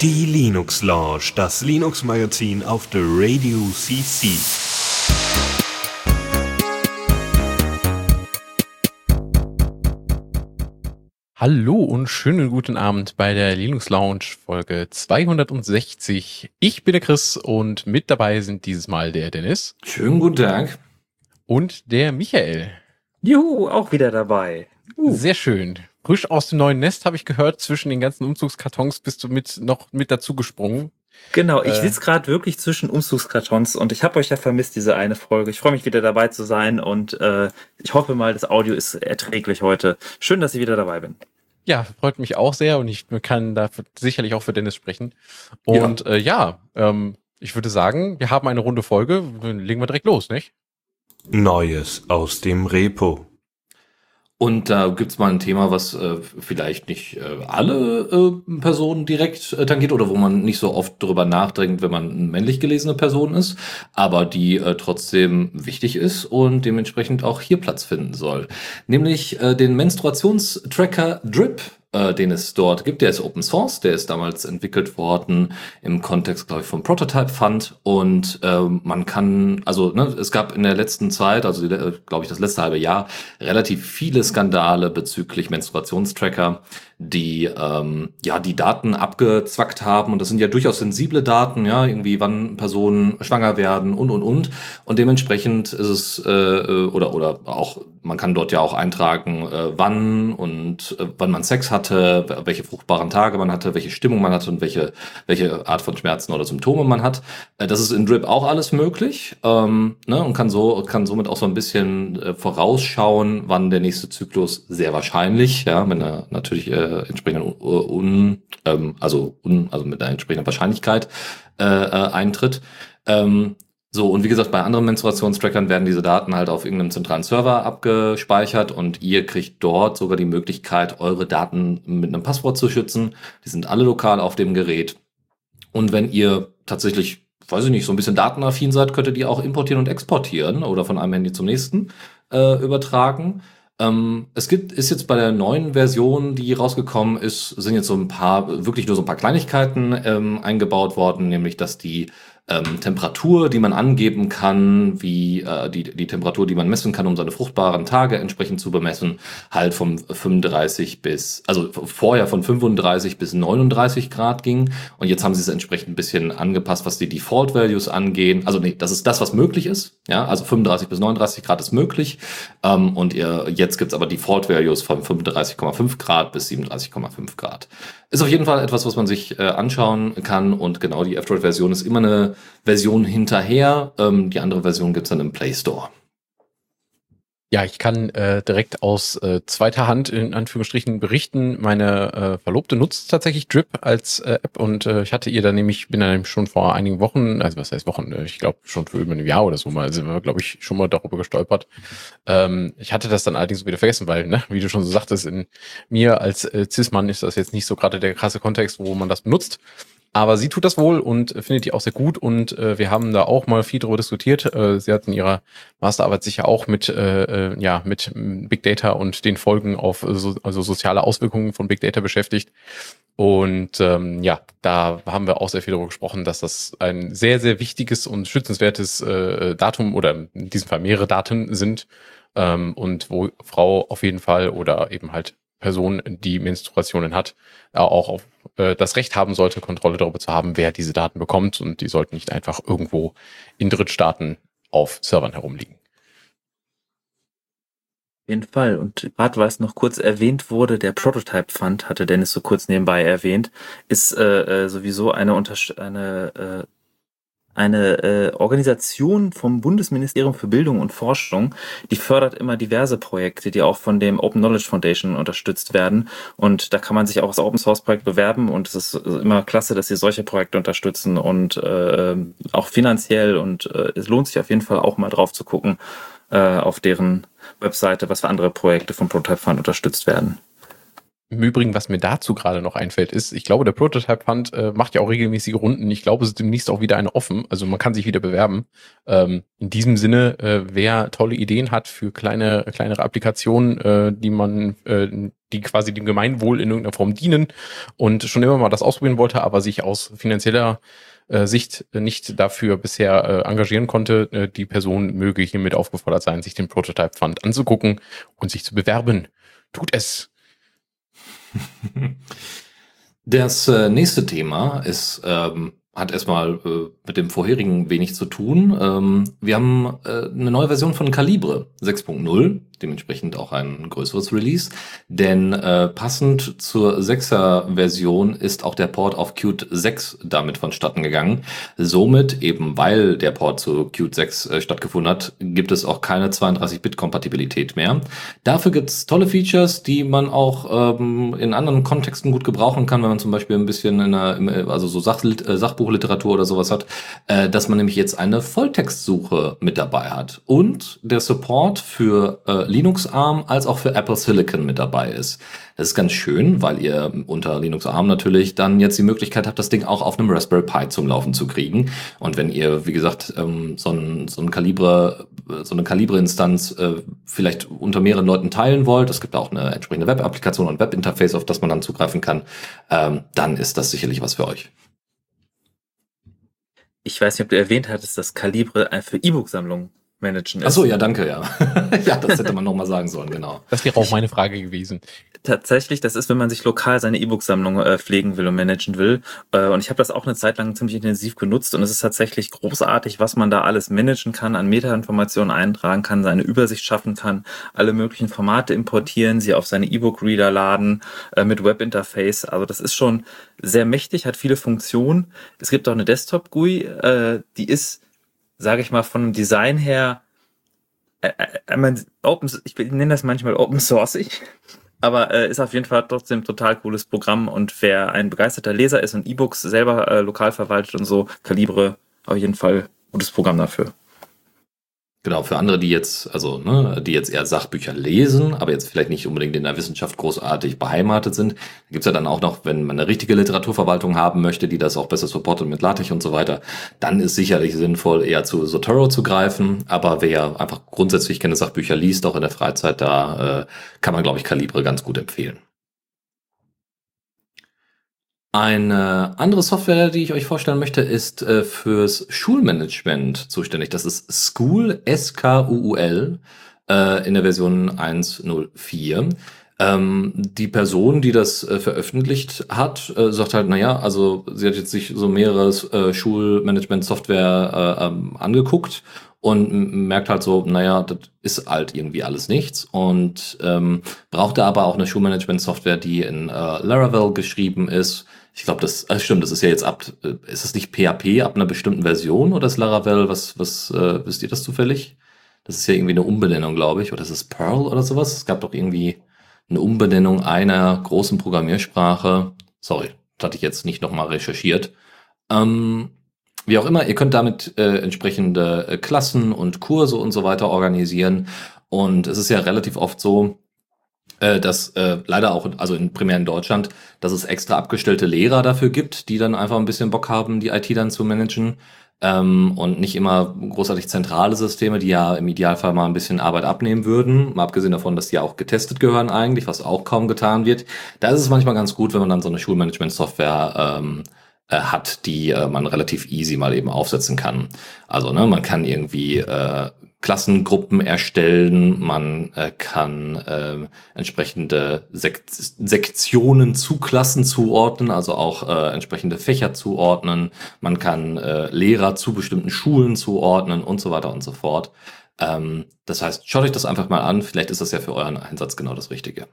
Die Linux Lounge, das Linux Magazin auf der Radio CC. Hallo und schönen guten Abend bei der Linux Lounge Folge 260. Ich bin der Chris und mit dabei sind dieses Mal der Dennis. Schönen guten Tag. Und der Michael. Juhu, auch wieder dabei. Uh. Sehr schön. Frisch aus dem neuen Nest habe ich gehört, zwischen den ganzen Umzugskartons bist du mit noch mit dazu gesprungen. Genau, ich äh, sitze gerade wirklich zwischen Umzugskartons und ich habe euch ja vermisst, diese eine Folge. Ich freue mich wieder dabei zu sein und äh, ich hoffe mal, das Audio ist erträglich heute. Schön, dass ich wieder dabei bin. Ja, freut mich auch sehr und ich kann da sicherlich auch für Dennis sprechen. Und ja, äh, ja ähm, ich würde sagen, wir haben eine runde Folge. Legen wir direkt los, nicht? Neues aus dem Repo. Und da gibt's mal ein Thema, was äh, vielleicht nicht äh, alle äh, Personen direkt äh, tangiert oder wo man nicht so oft drüber nachdenkt, wenn man männlich gelesene Person ist, aber die äh, trotzdem wichtig ist und dementsprechend auch hier Platz finden soll. Nämlich äh, den Menstruationstracker Drip äh, den es dort gibt. Der ist Open Source, der ist damals entwickelt worden im Kontext, glaube ich, vom Prototype Fund. Und äh, man kann, also ne, es gab in der letzten Zeit, also äh, glaube ich das letzte halbe Jahr, relativ viele Skandale bezüglich Menstruationstracker die ähm, ja die Daten abgezwackt haben und das sind ja durchaus sensible Daten, ja irgendwie wann Personen schwanger werden und und und und dementsprechend ist es äh, äh, oder oder auch man kann dort ja auch eintragen, äh, wann und äh, wann man Sex hatte, welche fruchtbaren Tage man hatte, welche Stimmung man hatte und welche welche Art von Schmerzen oder Symptome man hat. Äh, das ist in Drip auch alles möglich ähm, ne, und kann so kann somit auch so ein bisschen äh, vorausschauen, wann der nächste Zyklus sehr wahrscheinlich, ja, wenn er natürlich äh, äh, entsprechenden un, ähm, also un, also mit einer entsprechenden Wahrscheinlichkeit äh, äh, eintritt. Ähm, so, und wie gesagt, bei anderen Menstruationstrackern werden diese Daten halt auf irgendeinem zentralen Server abgespeichert und ihr kriegt dort sogar die Möglichkeit, eure Daten mit einem Passwort zu schützen. Die sind alle lokal auf dem Gerät. Und wenn ihr tatsächlich, weiß ich nicht, so ein bisschen datenaffin seid, könnt ihr die auch importieren und exportieren oder von einem Handy zum nächsten äh, übertragen. Ähm, es gibt, ist jetzt bei der neuen Version, die rausgekommen ist, sind jetzt so ein paar, wirklich nur so ein paar Kleinigkeiten ähm, eingebaut worden, nämlich dass die ähm, Temperatur, die man angeben kann, wie äh, die, die Temperatur, die man messen kann, um seine fruchtbaren Tage entsprechend zu bemessen, halt vom 35 bis, also vorher von 35 bis 39 Grad ging. Und jetzt haben sie es entsprechend ein bisschen angepasst, was die Default Values angehen. Also nee, das ist das, was möglich ist. Ja, also 35 bis 39 Grad ist möglich. Ähm, und ihr, jetzt gibt's aber Default Values von 35,5 Grad bis 37,5 Grad. Ist auf jeden Fall etwas, was man sich äh, anschauen kann und genau die F-Droid-Version ist immer eine Version hinterher. Ähm, die andere Version gibt's dann im Play Store. Ja, ich kann äh, direkt aus äh, zweiter Hand in Anführungsstrichen berichten. Meine äh, Verlobte nutzt tatsächlich Drip als äh, App und äh, ich hatte ihr dann nämlich, bin dann schon vor einigen Wochen, also was heißt Wochen, äh, ich glaube schon für über ein Jahr oder so mal, sind wir, glaube ich, schon mal darüber gestolpert. Ähm, ich hatte das dann allerdings wieder vergessen, weil, ne, wie du schon so sagtest, in mir als äh, Cis-Mann ist das jetzt nicht so gerade der krasse Kontext, wo man das benutzt. Aber sie tut das wohl und findet die auch sehr gut und äh, wir haben da auch mal viel darüber diskutiert. Äh, sie hat in ihrer Masterarbeit sich ja auch mit, äh, äh ja, mit Big Data und den Folgen auf so, also soziale Auswirkungen von Big Data beschäftigt. Und ähm, ja, da haben wir auch sehr viel darüber gesprochen, dass das ein sehr, sehr wichtiges und schützenswertes äh, Datum oder in diesem Fall mehrere Daten sind ähm, und wo Frau auf jeden Fall oder eben halt Person, die Menstruationen hat, auch auf, äh, das Recht haben sollte, Kontrolle darüber zu haben, wer diese Daten bekommt. Und die sollten nicht einfach irgendwo in Drittstaaten auf Servern herumliegen. Auf jeden Fall. Und gerade weil es noch kurz erwähnt wurde, der Prototype Fund, hatte Dennis so kurz nebenbei erwähnt, ist äh, äh sowieso eine, Unterst eine äh, eine äh, Organisation vom Bundesministerium für Bildung und Forschung, die fördert immer diverse Projekte, die auch von dem Open Knowledge Foundation unterstützt werden. Und da kann man sich auch als Open Source Projekt bewerben und es ist immer klasse, dass sie solche Projekte unterstützen und äh, auch finanziell und äh, es lohnt sich auf jeden Fall auch mal drauf zu gucken äh, auf deren Webseite, was für andere Projekte vom Prototype Fund unterstützt werden. Im Übrigen, was mir dazu gerade noch einfällt, ist, ich glaube, der Prototype Fund äh, macht ja auch regelmäßige Runden. Ich glaube, es ist demnächst auch wieder eine offen. Also man kann sich wieder bewerben. Ähm, in diesem Sinne, äh, wer tolle Ideen hat für kleine, kleinere Applikationen, äh, die man, äh, die quasi dem Gemeinwohl in irgendeiner Form dienen und schon immer mal das ausprobieren wollte, aber sich aus finanzieller äh, Sicht nicht dafür bisher äh, engagieren konnte, äh, die Person möge hiermit aufgefordert sein, sich den Prototype Fund anzugucken und sich zu bewerben. Tut es. Das äh, nächste Thema ist ähm, hat erstmal äh, mit dem vorherigen wenig zu tun. Ähm, wir haben äh, eine neue Version von Calibre 6.0, dementsprechend auch ein größeres Release. Denn äh, passend zur 6er Version ist auch der Port auf Qt 6 damit vonstatten gegangen. Somit, eben weil der Port zu Qt 6 äh, stattgefunden hat, gibt es auch keine 32-Bit-Kompatibilität mehr. Dafür gibt's tolle Features, die man auch ähm, in anderen Kontexten gut gebrauchen kann, wenn man zum Beispiel ein bisschen in einer, also so Sach äh, Sachbuchliteratur oder sowas hat, äh, dass man nämlich jetzt eine Volltextsuche mit dabei hat. Und der Support für äh, Linux ARM als auch für Apple Silicon mit dabei ist. Das ist ganz schön, weil ihr unter Linux ARM natürlich dann jetzt die Möglichkeit habt, das Ding auch auf einem Raspberry Pi zum Laufen zu kriegen. Und wenn ihr, wie gesagt, ähm, so ein, so ein Kalibre, so eine Kalibre-Instanz äh, vielleicht unter mehreren Leuten teilen wollt, es gibt auch eine entsprechende Web-Applikation und Web-Interface, auf das man dann zugreifen kann, ähm, dann ist das sicherlich was für euch. Ich weiß nicht, ob du erwähnt hattest, dass Kalibre für E-Book-Sammlungen managen ist. Ach so, ja, danke, ja. ja, das hätte man nochmal sagen sollen, genau. Das wäre auch meine Frage gewesen. Tatsächlich, das ist, wenn man sich lokal seine E-Book-Sammlung äh, pflegen will und managen will. Äh, und ich habe das auch eine Zeit lang ziemlich intensiv genutzt und es ist tatsächlich großartig, was man da alles managen kann, an Metainformationen eintragen kann, seine Übersicht schaffen kann, alle möglichen Formate importieren, sie auf seine E-Book-Reader laden, äh, mit Webinterface. Also das ist schon sehr mächtig, hat viele Funktionen. Es gibt auch eine Desktop-GUI, äh, die ist sage ich mal, von dem Design her, äh, äh, Open, ich nenne das manchmal Open Sourceig, aber äh, ist auf jeden Fall trotzdem total cooles Programm und wer ein begeisterter Leser ist und E-Books selber äh, lokal verwaltet und so, Kalibre auf jeden Fall gutes Programm dafür. Genau, für andere, die jetzt, also, ne, die jetzt eher Sachbücher lesen, aber jetzt vielleicht nicht unbedingt in der Wissenschaft großartig beheimatet sind, gibt's ja dann auch noch, wenn man eine richtige Literaturverwaltung haben möchte, die das auch besser supportet mit LaTeX und so weiter, dann ist sicherlich sinnvoll, eher zu Zotero zu greifen. Aber wer einfach grundsätzlich keine Sachbücher liest, auch in der Freizeit, da äh, kann man, glaube ich, Kalibre ganz gut empfehlen. Eine andere Software, die ich euch vorstellen möchte, ist äh, fürs Schulmanagement zuständig. Das ist School, S-K-U-U-L, äh, in der Version 1.04. Ähm, die Person, die das äh, veröffentlicht hat, äh, sagt halt, naja, also sie hat jetzt sich so mehrere äh, Schulmanagement-Software äh, ähm, angeguckt und merkt halt so, naja, das ist halt irgendwie alles nichts und ähm, brauchte aber auch eine Schulmanagement-Software, die in äh, Laravel geschrieben ist, ich glaube, das äh, stimmt, das ist ja jetzt ab, äh, ist es nicht PHP ab einer bestimmten Version oder ist Laravel, was, was, äh, wisst ihr das zufällig? Das ist ja irgendwie eine Umbenennung, glaube ich, oder ist es Perl oder sowas? Es gab doch irgendwie eine Umbenennung einer großen Programmiersprache. Sorry, das hatte ich jetzt nicht nochmal recherchiert. Ähm, wie auch immer, ihr könnt damit äh, entsprechende äh, Klassen und Kurse und so weiter organisieren. Und es ist ja relativ oft so, äh, dass äh, leider auch, also in, primär in Deutschland, dass es extra abgestellte Lehrer dafür gibt, die dann einfach ein bisschen Bock haben, die IT dann zu managen. Ähm, und nicht immer großartig zentrale Systeme, die ja im Idealfall mal ein bisschen Arbeit abnehmen würden. Mal abgesehen davon, dass die ja auch getestet gehören eigentlich, was auch kaum getan wird. Da ist es manchmal ganz gut, wenn man dann so eine Schulmanagement-Software ähm, äh, hat, die äh, man relativ easy mal eben aufsetzen kann. Also ne, man kann irgendwie äh, Klassengruppen erstellen, man äh, kann äh, entsprechende Sek Sektionen zu Klassen zuordnen, also auch äh, entsprechende Fächer zuordnen, man kann äh, Lehrer zu bestimmten Schulen zuordnen und so weiter und so fort. Ähm, das heißt, schaut euch das einfach mal an, vielleicht ist das ja für euren Einsatz genau das Richtige.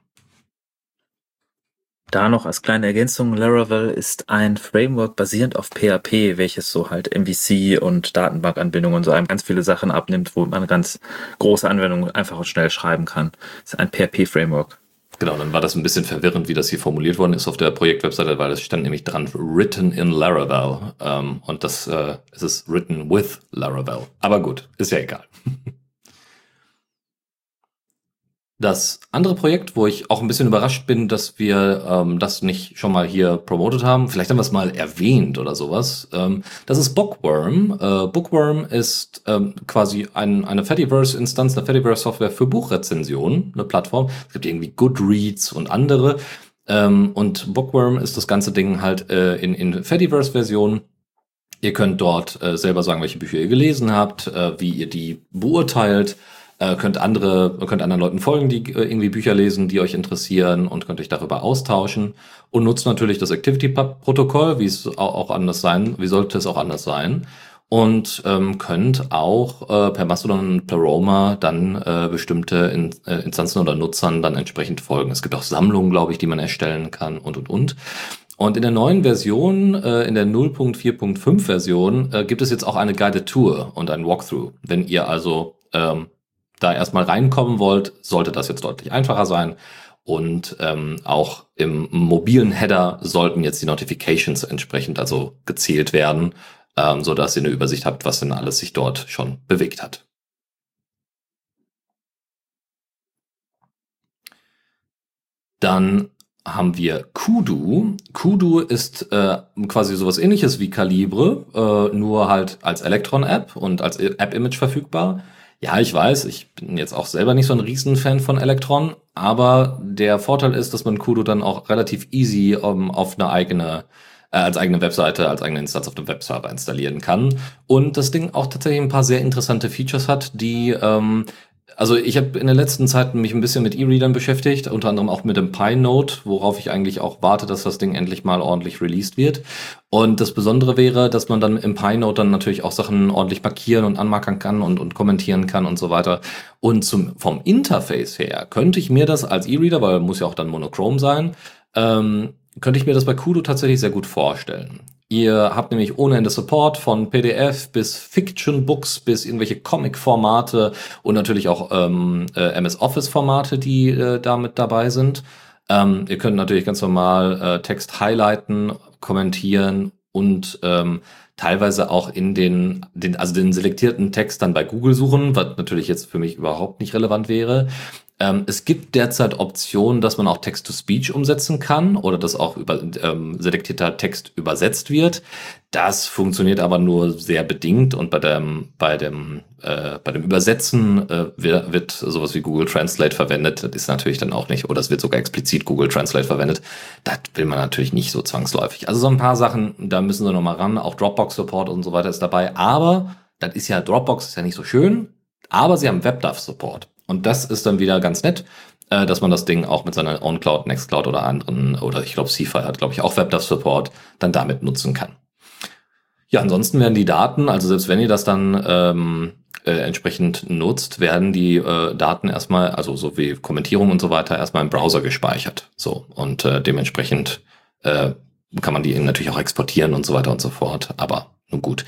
Da noch als kleine Ergänzung, Laravel ist ein Framework basierend auf PHP, welches so halt MVC und Datenbankanbindungen und so einem ganz viele Sachen abnimmt, wo man ganz große Anwendungen einfach und schnell schreiben kann. Das ist ein PHP-Framework. Genau, dann war das ein bisschen verwirrend, wie das hier formuliert worden ist auf der Projektwebseite, weil es stand nämlich dran written in Laravel ähm, und das äh, es ist written with Laravel. Aber gut, ist ja egal. Das andere Projekt, wo ich auch ein bisschen überrascht bin, dass wir ähm, das nicht schon mal hier promotet haben, vielleicht haben wir es mal erwähnt oder sowas, ähm, das ist Bookworm. Äh, Bookworm ist ähm, quasi ein, eine Fediverse-Instanz, eine Fediverse-Software für Buchrezensionen, eine Plattform. Es gibt irgendwie Goodreads und andere. Ähm, und Bookworm ist das ganze Ding halt äh, in, in Fediverse-Version. Ihr könnt dort äh, selber sagen, welche Bücher ihr gelesen habt, äh, wie ihr die beurteilt äh, könnt andere, könnt anderen Leuten folgen, die äh, irgendwie Bücher lesen, die euch interessieren und könnt euch darüber austauschen und nutzt natürlich das Activity-Protokoll, wie es auch anders sein, wie sollte es auch anders sein und ähm, könnt auch äh, per Mastodon und per Roma dann äh, bestimmte In äh, Instanzen oder Nutzern dann entsprechend folgen. Es gibt auch Sammlungen, glaube ich, die man erstellen kann und und und. Und in der neuen Version, äh, in der 0.4.5 Version, äh, gibt es jetzt auch eine Guided Tour und ein Walkthrough. Wenn ihr also ähm, da erstmal reinkommen wollt, sollte das jetzt deutlich einfacher sein. Und ähm, auch im mobilen Header sollten jetzt die Notifications entsprechend also gezählt werden, ähm, so dass ihr eine Übersicht habt, was denn alles sich dort schon bewegt hat. Dann haben wir Kudu. Kudu ist äh, quasi sowas ähnliches wie Calibre, äh, nur halt als Electron-App und als App-Image verfügbar. Ja, ich weiß, ich bin jetzt auch selber nicht so ein Riesenfan von Electron, aber der Vorteil ist, dass man Kudo dann auch relativ easy um, auf eine eigene äh, als eigene Webseite, als eigene Instanz auf dem Webserver installieren kann. Und das Ding auch tatsächlich ein paar sehr interessante Features hat, die ähm, also ich habe in der letzten Zeit mich ein bisschen mit E-Readern beschäftigt, unter anderem auch mit dem Pi-Note, worauf ich eigentlich auch warte, dass das Ding endlich mal ordentlich released wird. Und das Besondere wäre, dass man dann im Pi-Note dann natürlich auch Sachen ordentlich markieren und anmarkern kann und, und kommentieren kann und so weiter. Und zum, vom Interface her könnte ich mir das als E-Reader, weil muss ja auch dann monochrom sein, ähm, könnte ich mir das bei Kudo tatsächlich sehr gut vorstellen. Ihr habt nämlich ohne Ende Support von PDF bis Fiction-Books bis irgendwelche Comic-Formate und natürlich auch ähm, äh, MS Office-Formate, die äh, damit dabei sind. Ähm, ihr könnt natürlich ganz normal äh, Text highlighten, kommentieren und ähm, teilweise auch in den, den, also den selektierten Text dann bei Google suchen, was natürlich jetzt für mich überhaupt nicht relevant wäre. Ähm, es gibt derzeit Optionen, dass man auch Text-to-Speech umsetzen kann oder dass auch über, ähm, selektierter Text übersetzt wird. Das funktioniert aber nur sehr bedingt und bei dem, bei dem, äh, bei dem Übersetzen äh, wird, wird sowas wie Google Translate verwendet. Das ist natürlich dann auch nicht, oder es wird sogar explizit Google Translate verwendet. Das will man natürlich nicht so zwangsläufig. Also so ein paar Sachen, da müssen sie nochmal ran. Auch Dropbox-Support und so weiter ist dabei. Aber das ist ja, Dropbox ist ja nicht so schön, aber sie haben WebDAV-Support. Und das ist dann wieder ganz nett, äh, dass man das Ding auch mit seiner OwnCloud, Nextcloud oder anderen, oder ich glaube, CFI hat, glaube ich, auch WebDAV-Support, dann damit nutzen kann. Ja, ansonsten werden die Daten, also selbst wenn ihr das dann ähm, äh, entsprechend nutzt, werden die äh, Daten erstmal, also so wie Kommentierung und so weiter, erstmal im Browser gespeichert. So, und äh, dementsprechend äh, kann man die natürlich auch exportieren und so weiter und so fort. Aber nun gut.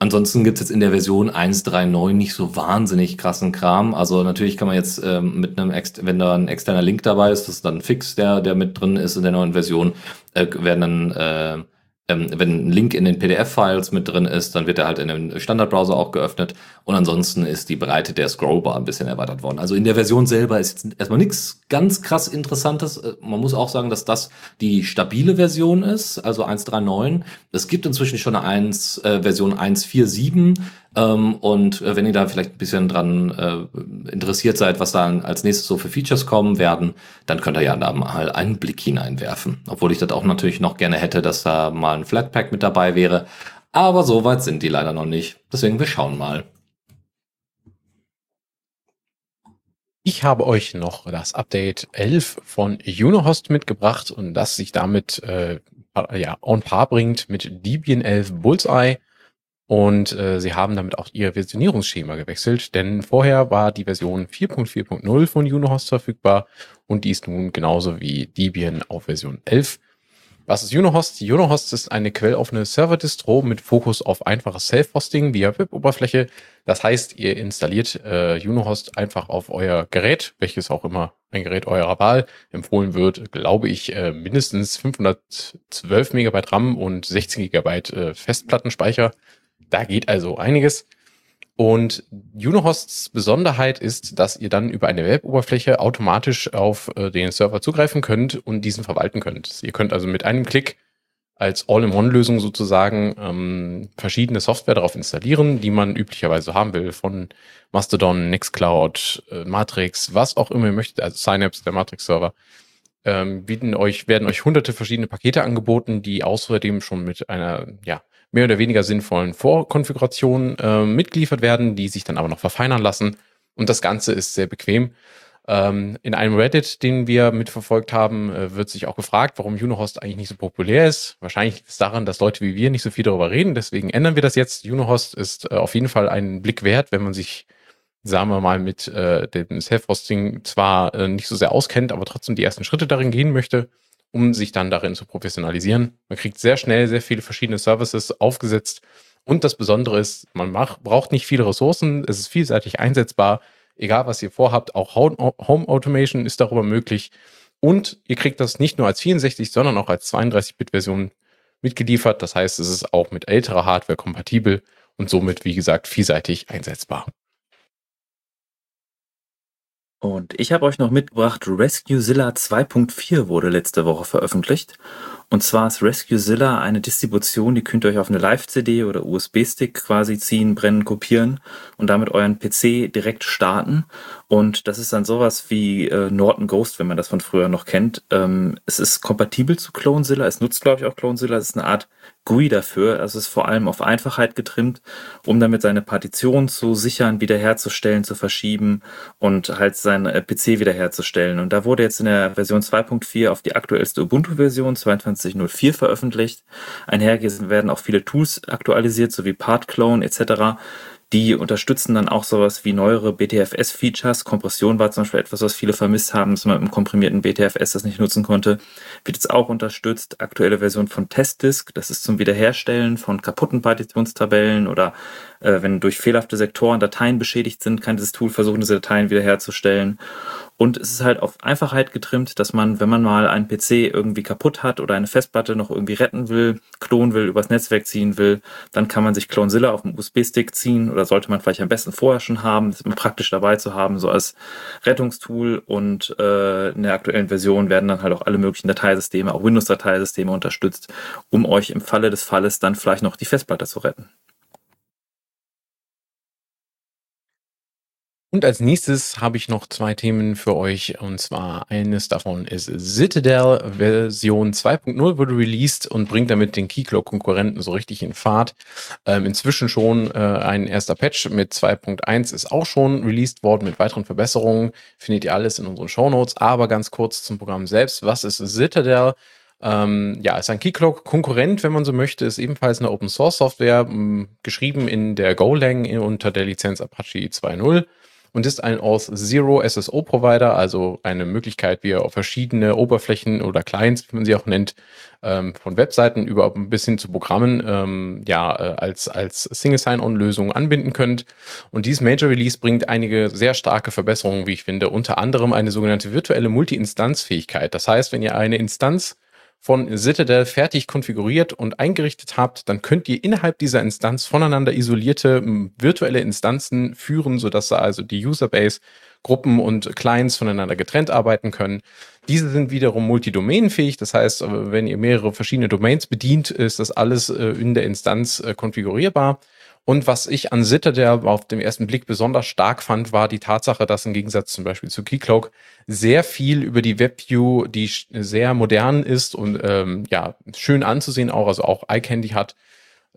Ansonsten gibt's jetzt in der Version 1.3.9 nicht so wahnsinnig krassen Kram. Also natürlich kann man jetzt ähm, mit einem, Ex wenn da ein externer Link dabei ist, das ist dann fix, der, der mit drin ist in der neuen Version, äh, werden dann äh, ähm, wenn ein Link in den PDF-Files mit drin ist, dann wird er halt in dem Standardbrowser auch geöffnet. Und ansonsten ist die Breite der Scrollbar ein bisschen erweitert worden. Also in der Version selber ist jetzt erstmal nichts ganz krass Interessantes. Äh, man muss auch sagen, dass das die stabile Version ist, also 1.3.9. Es gibt inzwischen schon eine 1, äh, Version 1.4.7 ähm, und äh, wenn ihr da vielleicht ein bisschen dran äh, interessiert seid, was da als nächstes so für Features kommen werden, dann könnt ihr ja da mal einen Blick hineinwerfen. Obwohl ich das auch natürlich noch gerne hätte, dass da mal ein Flatpak mit dabei wäre. Aber so weit sind die leider noch nicht. Deswegen wir schauen mal. Ich habe euch noch das Update 11 von Unohost mitgebracht und das sich damit äh, ja, on par bringt mit Debian 11 Bullseye. Und äh, sie haben damit auch ihr Versionierungsschema gewechselt, denn vorher war die Version 4.4.0 von Unohost verfügbar und die ist nun genauso wie Debian auf Version 11. Was ist Unohost? Unohost ist eine quelloffene Server-Distro mit Fokus auf einfaches Self-Hosting via Web-Oberfläche. Das heißt, ihr installiert äh, Unohost einfach auf euer Gerät, welches auch immer ein Gerät eurer Wahl empfohlen wird, glaube ich, äh, mindestens 512 Megabyte RAM und 16 Gigabyte äh, Festplattenspeicher da geht also einiges. Und Unohosts Besonderheit ist, dass ihr dann über eine Web-Oberfläche automatisch auf äh, den Server zugreifen könnt und diesen verwalten könnt. Ihr könnt also mit einem Klick als All-in-One-Lösung sozusagen ähm, verschiedene Software darauf installieren, die man üblicherweise haben will, von Mastodon, Nextcloud, äh, Matrix, was auch immer ihr möchtet, also Synapse, der Matrix-Server, ähm, bieten euch, werden euch hunderte verschiedene Pakete angeboten, die außerdem schon mit einer, ja, mehr oder weniger sinnvollen Vorkonfigurationen äh, mitgeliefert werden, die sich dann aber noch verfeinern lassen. Und das Ganze ist sehr bequem. Ähm, in einem Reddit, den wir mitverfolgt haben, äh, wird sich auch gefragt, warum Unohost eigentlich nicht so populär ist. Wahrscheinlich liegt es daran, dass Leute wie wir nicht so viel darüber reden. Deswegen ändern wir das jetzt. Unohost ist äh, auf jeden Fall einen Blick wert, wenn man sich, sagen wir mal, mit äh, dem Self-Hosting zwar äh, nicht so sehr auskennt, aber trotzdem die ersten Schritte darin gehen möchte um sich dann darin zu professionalisieren. Man kriegt sehr schnell sehr viele verschiedene Services aufgesetzt. Und das Besondere ist, man macht, braucht nicht viele Ressourcen. Es ist vielseitig einsetzbar. Egal, was ihr vorhabt, auch Home Automation ist darüber möglich. Und ihr kriegt das nicht nur als 64, sondern auch als 32-Bit-Version mitgeliefert. Das heißt, es ist auch mit älterer Hardware kompatibel und somit, wie gesagt, vielseitig einsetzbar. Und ich habe euch noch mitgebracht, RescueZilla 2.4 wurde letzte Woche veröffentlicht. Und zwar ist RescueZilla eine Distribution, die könnt ihr euch auf eine Live-CD oder USB-Stick quasi ziehen, brennen, kopieren und damit euren PC direkt starten. Und das ist dann sowas wie äh, Norton Ghost, wenn man das von früher noch kennt. Ähm, es ist kompatibel zu CloneZilla, es nutzt glaube ich auch CloneZilla, es ist eine Art GUI dafür. Also es ist vor allem auf Einfachheit getrimmt, um damit seine Partition zu sichern, wiederherzustellen, zu verschieben und halt seinen äh, PC wiederherzustellen. Und da wurde jetzt in der Version 2.4 auf die aktuellste Ubuntu-Version 22.04 veröffentlicht. Einher werden auch viele Tools aktualisiert, sowie PartClone etc. Die unterstützen dann auch sowas wie neuere BTFS-Features. Kompression war zum Beispiel etwas, was viele vermisst haben, dass man im komprimierten BTFS das nicht nutzen konnte. Wird jetzt auch unterstützt. Aktuelle Version von Testdisk. Das ist zum Wiederherstellen von kaputten Partitionstabellen oder äh, wenn durch fehlerhafte Sektoren Dateien beschädigt sind, kann dieses Tool versuchen, diese Dateien wiederherzustellen. Und es ist halt auf Einfachheit getrimmt, dass man, wenn man mal einen PC irgendwie kaputt hat oder eine Festplatte noch irgendwie retten will, klonen will, übers Netzwerk ziehen will, dann kann man sich CloneZilla auf dem USB-Stick ziehen oder sollte man vielleicht am besten vorher schon haben, das ist praktisch dabei zu haben, so als Rettungstool. Und äh, in der aktuellen Version werden dann halt auch alle möglichen Dateisysteme, auch Windows-Dateisysteme unterstützt, um euch im Falle des Falles dann vielleicht noch die Festplatte zu retten. Und als nächstes habe ich noch zwei Themen für euch. Und zwar eines davon ist Citadel Version 2.0 wurde released und bringt damit den Keycloak-Konkurrenten so richtig in Fahrt. Ähm, inzwischen schon äh, ein erster Patch mit 2.1 ist auch schon released worden mit weiteren Verbesserungen. Findet ihr alles in unseren Shownotes. Aber ganz kurz zum Programm selbst. Was ist Citadel? Ähm, ja, ist ein Keycloak-Konkurrent, wenn man so möchte, ist ebenfalls eine Open-Source-Software, geschrieben in der Golang unter der Lizenz Apache 2.0 und ist ein Auth Zero SSO Provider, also eine Möglichkeit, wie ihr auf verschiedene Oberflächen oder Clients, wie man sie auch nennt, ähm, von Webseiten über ein bisschen zu Programmen, ähm, ja, äh, als, als Single Sign-On-Lösung anbinden könnt. Und dieses Major Release bringt einige sehr starke Verbesserungen, wie ich finde, unter anderem eine sogenannte virtuelle Multi-Instanz-Fähigkeit. Das heißt, wenn ihr eine Instanz von Citadel fertig konfiguriert und eingerichtet habt, dann könnt ihr innerhalb dieser Instanz voneinander isolierte virtuelle Instanzen führen, sodass also die Userbase Gruppen und Clients voneinander getrennt arbeiten können. Diese sind wiederum multidomänenfähig, das heißt, wenn ihr mehrere verschiedene Domains bedient, ist das alles äh, in der Instanz äh, konfigurierbar. Und was ich an Citadel auf den ersten Blick besonders stark fand, war die Tatsache, dass im Gegensatz zum Beispiel zu Keycloak sehr viel über die WebView, die sehr modern ist und ähm, ja schön anzusehen auch, also auch iCandy hat,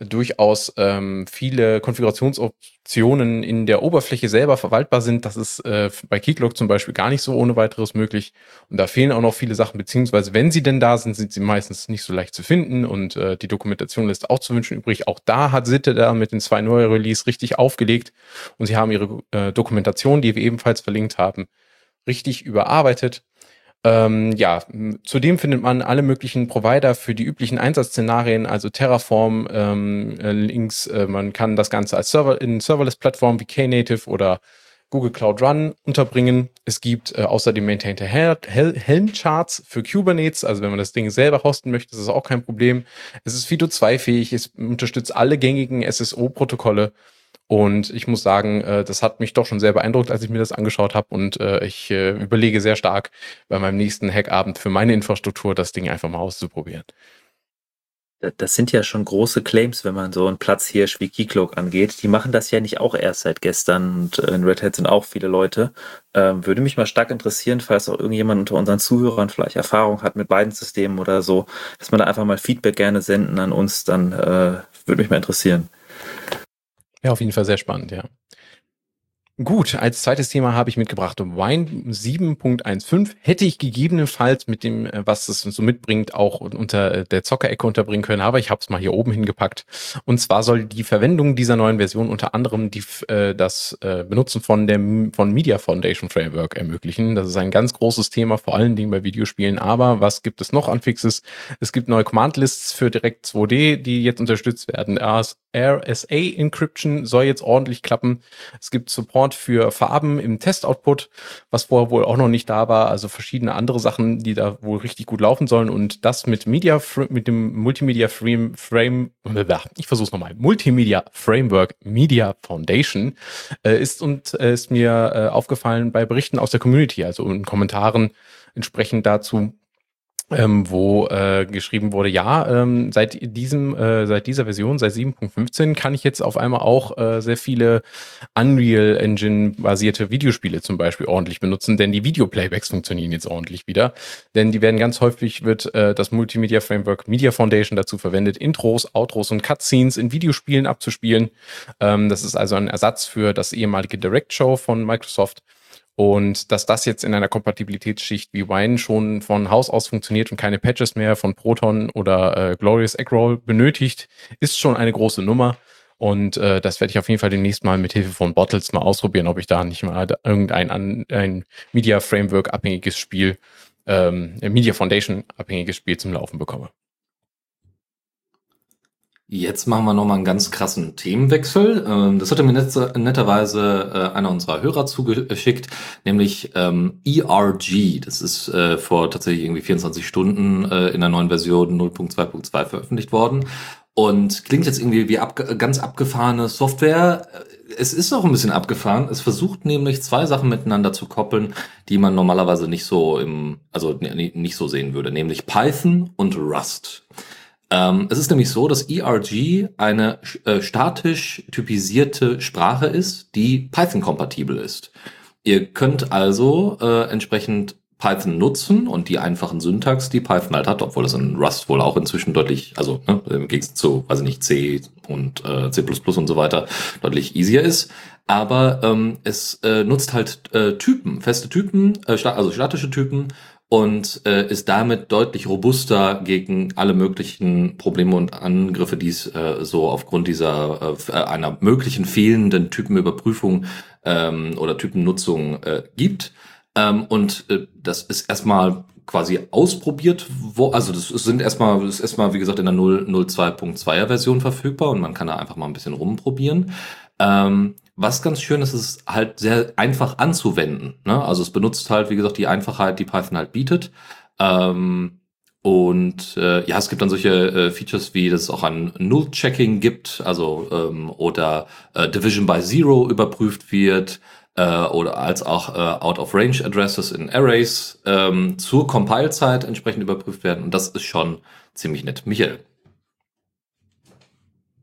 durchaus ähm, viele Konfigurationsoptionen in der Oberfläche selber verwaltbar sind. Das ist äh, bei Keycloak zum Beispiel gar nicht so ohne weiteres möglich. Und da fehlen auch noch viele Sachen, beziehungsweise wenn sie denn da sind, sind sie meistens nicht so leicht zu finden und äh, die Dokumentation lässt auch zu wünschen übrig. Auch da hat Sitte da mit den zwei neuen Release richtig aufgelegt und sie haben ihre äh, Dokumentation, die wir ebenfalls verlinkt haben, richtig überarbeitet ähm, ja, zudem findet man alle möglichen Provider für die üblichen Einsatzszenarien, also Terraform, ähm, äh, Links. Äh, man kann das Ganze als Server in Serverless-Plattformen wie Knative oder Google Cloud Run unterbringen. Es gibt äh, außerdem maintained Hel Hel Helm-Charts für Kubernetes. Also wenn man das Ding selber hosten möchte, ist das auch kein Problem. Es ist Fido 2 fähig, es unterstützt alle gängigen SSO-Protokolle Und ich muss sagen, äh, das hat mich doch schon sehr beeindruckt, als ich mir das angeschaut habe. Und äh, ich äh, überlege sehr stark, bei meinem nächsten Hackabend für meine Infrastruktur das Ding einfach mal auszuprobieren. Das sind ja schon große Claims, wenn man so einen Platzhirsch wie Keycloak angeht. Die machen das ja nicht auch erst seit gestern und in Red Hat sind auch viele Leute. Ähm, würde mich mal stark interessieren, falls auch irgendjemand unter unseren Zuhörern vielleicht Erfahrung hat mit beiden Systemen oder so, dass man da einfach mal Feedback gerne senden an uns, dann würde mich mal interessieren. Ja, auf jeden Fall sehr spannend, ja. Gut, als zweites Thema habe ich mitgebracht Wine 7.15. Hätte ich gegebenenfalls mit dem, äh, was es so mitbringt, auch unter äh, der Zockerecke unterbringen können, aber ich habe es mal hier oben hingepackt. Und zwar soll die Verwendung dieser neuen Version unter anderem die, äh, das äh, Benutzen von dem von Media Foundation Framework ermöglichen. Das ist ein ganz großes Thema, vor allen Dingen bei Videospielen. Aber was gibt es noch an Fixes? Es gibt neue Command Lists für Direct 2D, die jetzt unterstützt werden. RSA Encryption soll jetzt ordentlich klappen. Es gibt Support Support für Farben im Test-Output, was vorher wohl auch noch nicht da war. Also verschiedene andere Sachen, die da wohl richtig gut laufen sollen. Und das mit Media, mit dem Multimedia Frame, Frame ich versuche nochmal, Multimedia Framework Media Foundation äh, ist und äh, ist mir äh, aufgefallen bei Berichten aus der Community, also in Kommentaren entsprechend dazu ähm, wo äh, geschrieben wurde, ja, ähm, seit diesem, äh, seit dieser Version, seit 7.15 kann ich jetzt auf einmal auch äh, sehr viele Unreal Engine basierte Videospiele zum Beispiel ordentlich benutzen, denn die Videoplaybacks funktionieren jetzt ordentlich wieder. Denn die werden ganz häufig wird äh, das Multimedia Framework Media Foundation dazu verwendet, Intros, Outros und Cutscenes in Videospielen abzuspielen. Ähm, das ist also ein Ersatz für das ehemalige Direct Show von Microsoft. Und dass das jetzt in einer Kompatibilitätsschicht wie Wine schon von Haus aus funktioniert und keine Patches mehr von Proton oder äh, Glorious Eggroll benötigt, ist schon eine große Nummer. Und äh, das werde ich auf jeden Fall demnächst mal mit Hilfe von Bottles mal ausprobieren, ob ich da nicht mal irgendein ein Media Framework abhängiges Spiel, ähm, Media Foundation abhängiges Spiel zum Laufen bekomme. Jetzt machen wir nochmal einen ganz krassen Themenwechsel. Ähm, das hatte mir netterweise äh, einer unserer Hörer zugeschickt, nämlich ähm, ERG. Das ist äh, vor tatsächlich irgendwie 24 Stunden äh, in der neuen Version 0.2.2 veröffentlicht worden. Und klingt jetzt irgendwie wie abge ganz abgefahrene Software. Es ist auch ein bisschen abgefahren. Es versucht nämlich zwei Sachen miteinander zu koppeln, die man normalerweise nicht so im, also nicht so sehen würde, nämlich Python und Rust. Ähm, es ist nämlich so, dass ERG eine äh, statisch typisierte Sprache ist, die Python-kompatibel ist. Ihr könnt also äh, entsprechend Python nutzen und die einfachen Syntax, die Python halt hat, obwohl das in Rust wohl auch inzwischen deutlich, also ne, im Gegensatz zu, weiß ich nicht, C und äh, C++ und so weiter, deutlich easier ist. Aber ähm, es äh, nutzt halt äh, Typen, feste Typen, äh, also statische Typen und äh, ist damit deutlich robuster gegen alle möglichen Probleme und Angriffe, die es äh, so aufgrund dieser äh, einer möglichen fehlenden Typenüberprüfung ähm, oder Typennutzung äh, gibt. Ähm, und äh, das ist erstmal quasi ausprobiert, wo, also das sind erstmal, das ist erstmal, wie gesagt, in der 0.2.2er Version verfügbar und man kann da einfach mal ein bisschen rumprobieren. Ähm, was ganz schön ist, ist halt sehr einfach anzuwenden. Ne? Also es benutzt halt, wie gesagt, die Einfachheit, die Python halt bietet. Ähm, und äh, ja, es gibt dann solche äh, Features wie, dass es auch ein Null-Checking gibt, also ähm, oder äh, Division by Zero überprüft wird äh, oder als auch äh, Out-of-Range-Addresses in Arrays ähm, zur Compile-Zeit entsprechend überprüft werden. Und das ist schon ziemlich nett. Michael.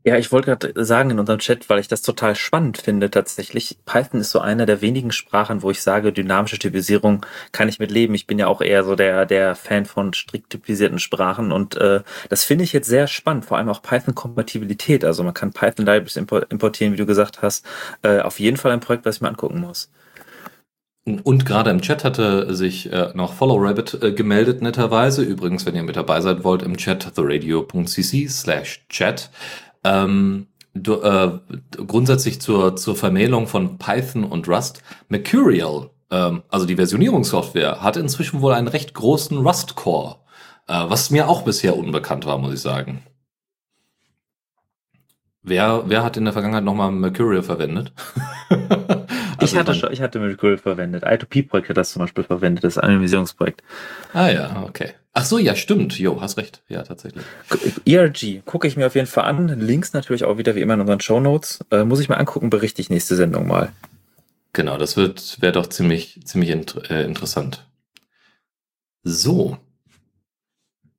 Ja, ich wollte gerade sagen in unserem Chat, weil ich das total spannend finde tatsächlich. Python ist so einer der wenigen Sprachen, wo ich sage, dynamische Typisierung kann ich mit leben. Ich bin ja auch eher so der, der Fan von strikt typisierten Sprachen und äh, das finde ich jetzt sehr spannend, vor allem auch Python-Kompatibilität. Also man kann Python-Libraries importieren, wie du gesagt hast. Äh, auf jeden Fall ein Projekt, was ich mir angucken muss. Und gerade im Chat hatte sich äh, noch Follow Rabbit äh, gemeldet, netterweise. Übrigens, wenn ihr mit dabei seid wollt, im Chat theradio.cc slash chat. Ähm, du, äh, grundsätzlich zur, zur Vermählung von Python und Rust. Mercurial, ähm, also die Versionierungssoftware, hat inzwischen wohl einen recht großen Rust-Core, äh, was mir auch bisher unbekannt war, muss ich sagen. Wer, wer hat in der Vergangenheit nochmal Mercurial verwendet? ich, hatte schon, ich hatte Miracle verwendet. I2P-Projekt hat das zum Beispiel verwendet, das Anonymisierungsprojekt. Ah ja, okay. Ach so, ja, stimmt. Jo, hast recht. Ja, tatsächlich. ERG, gucke ich mir auf jeden Fall an. Links natürlich auch wieder wie immer in unseren Shownotes. Äh, muss ich mal angucken, berichte ich nächste Sendung mal. Genau, das wird wäre doch ziemlich ziemlich int äh, interessant. So.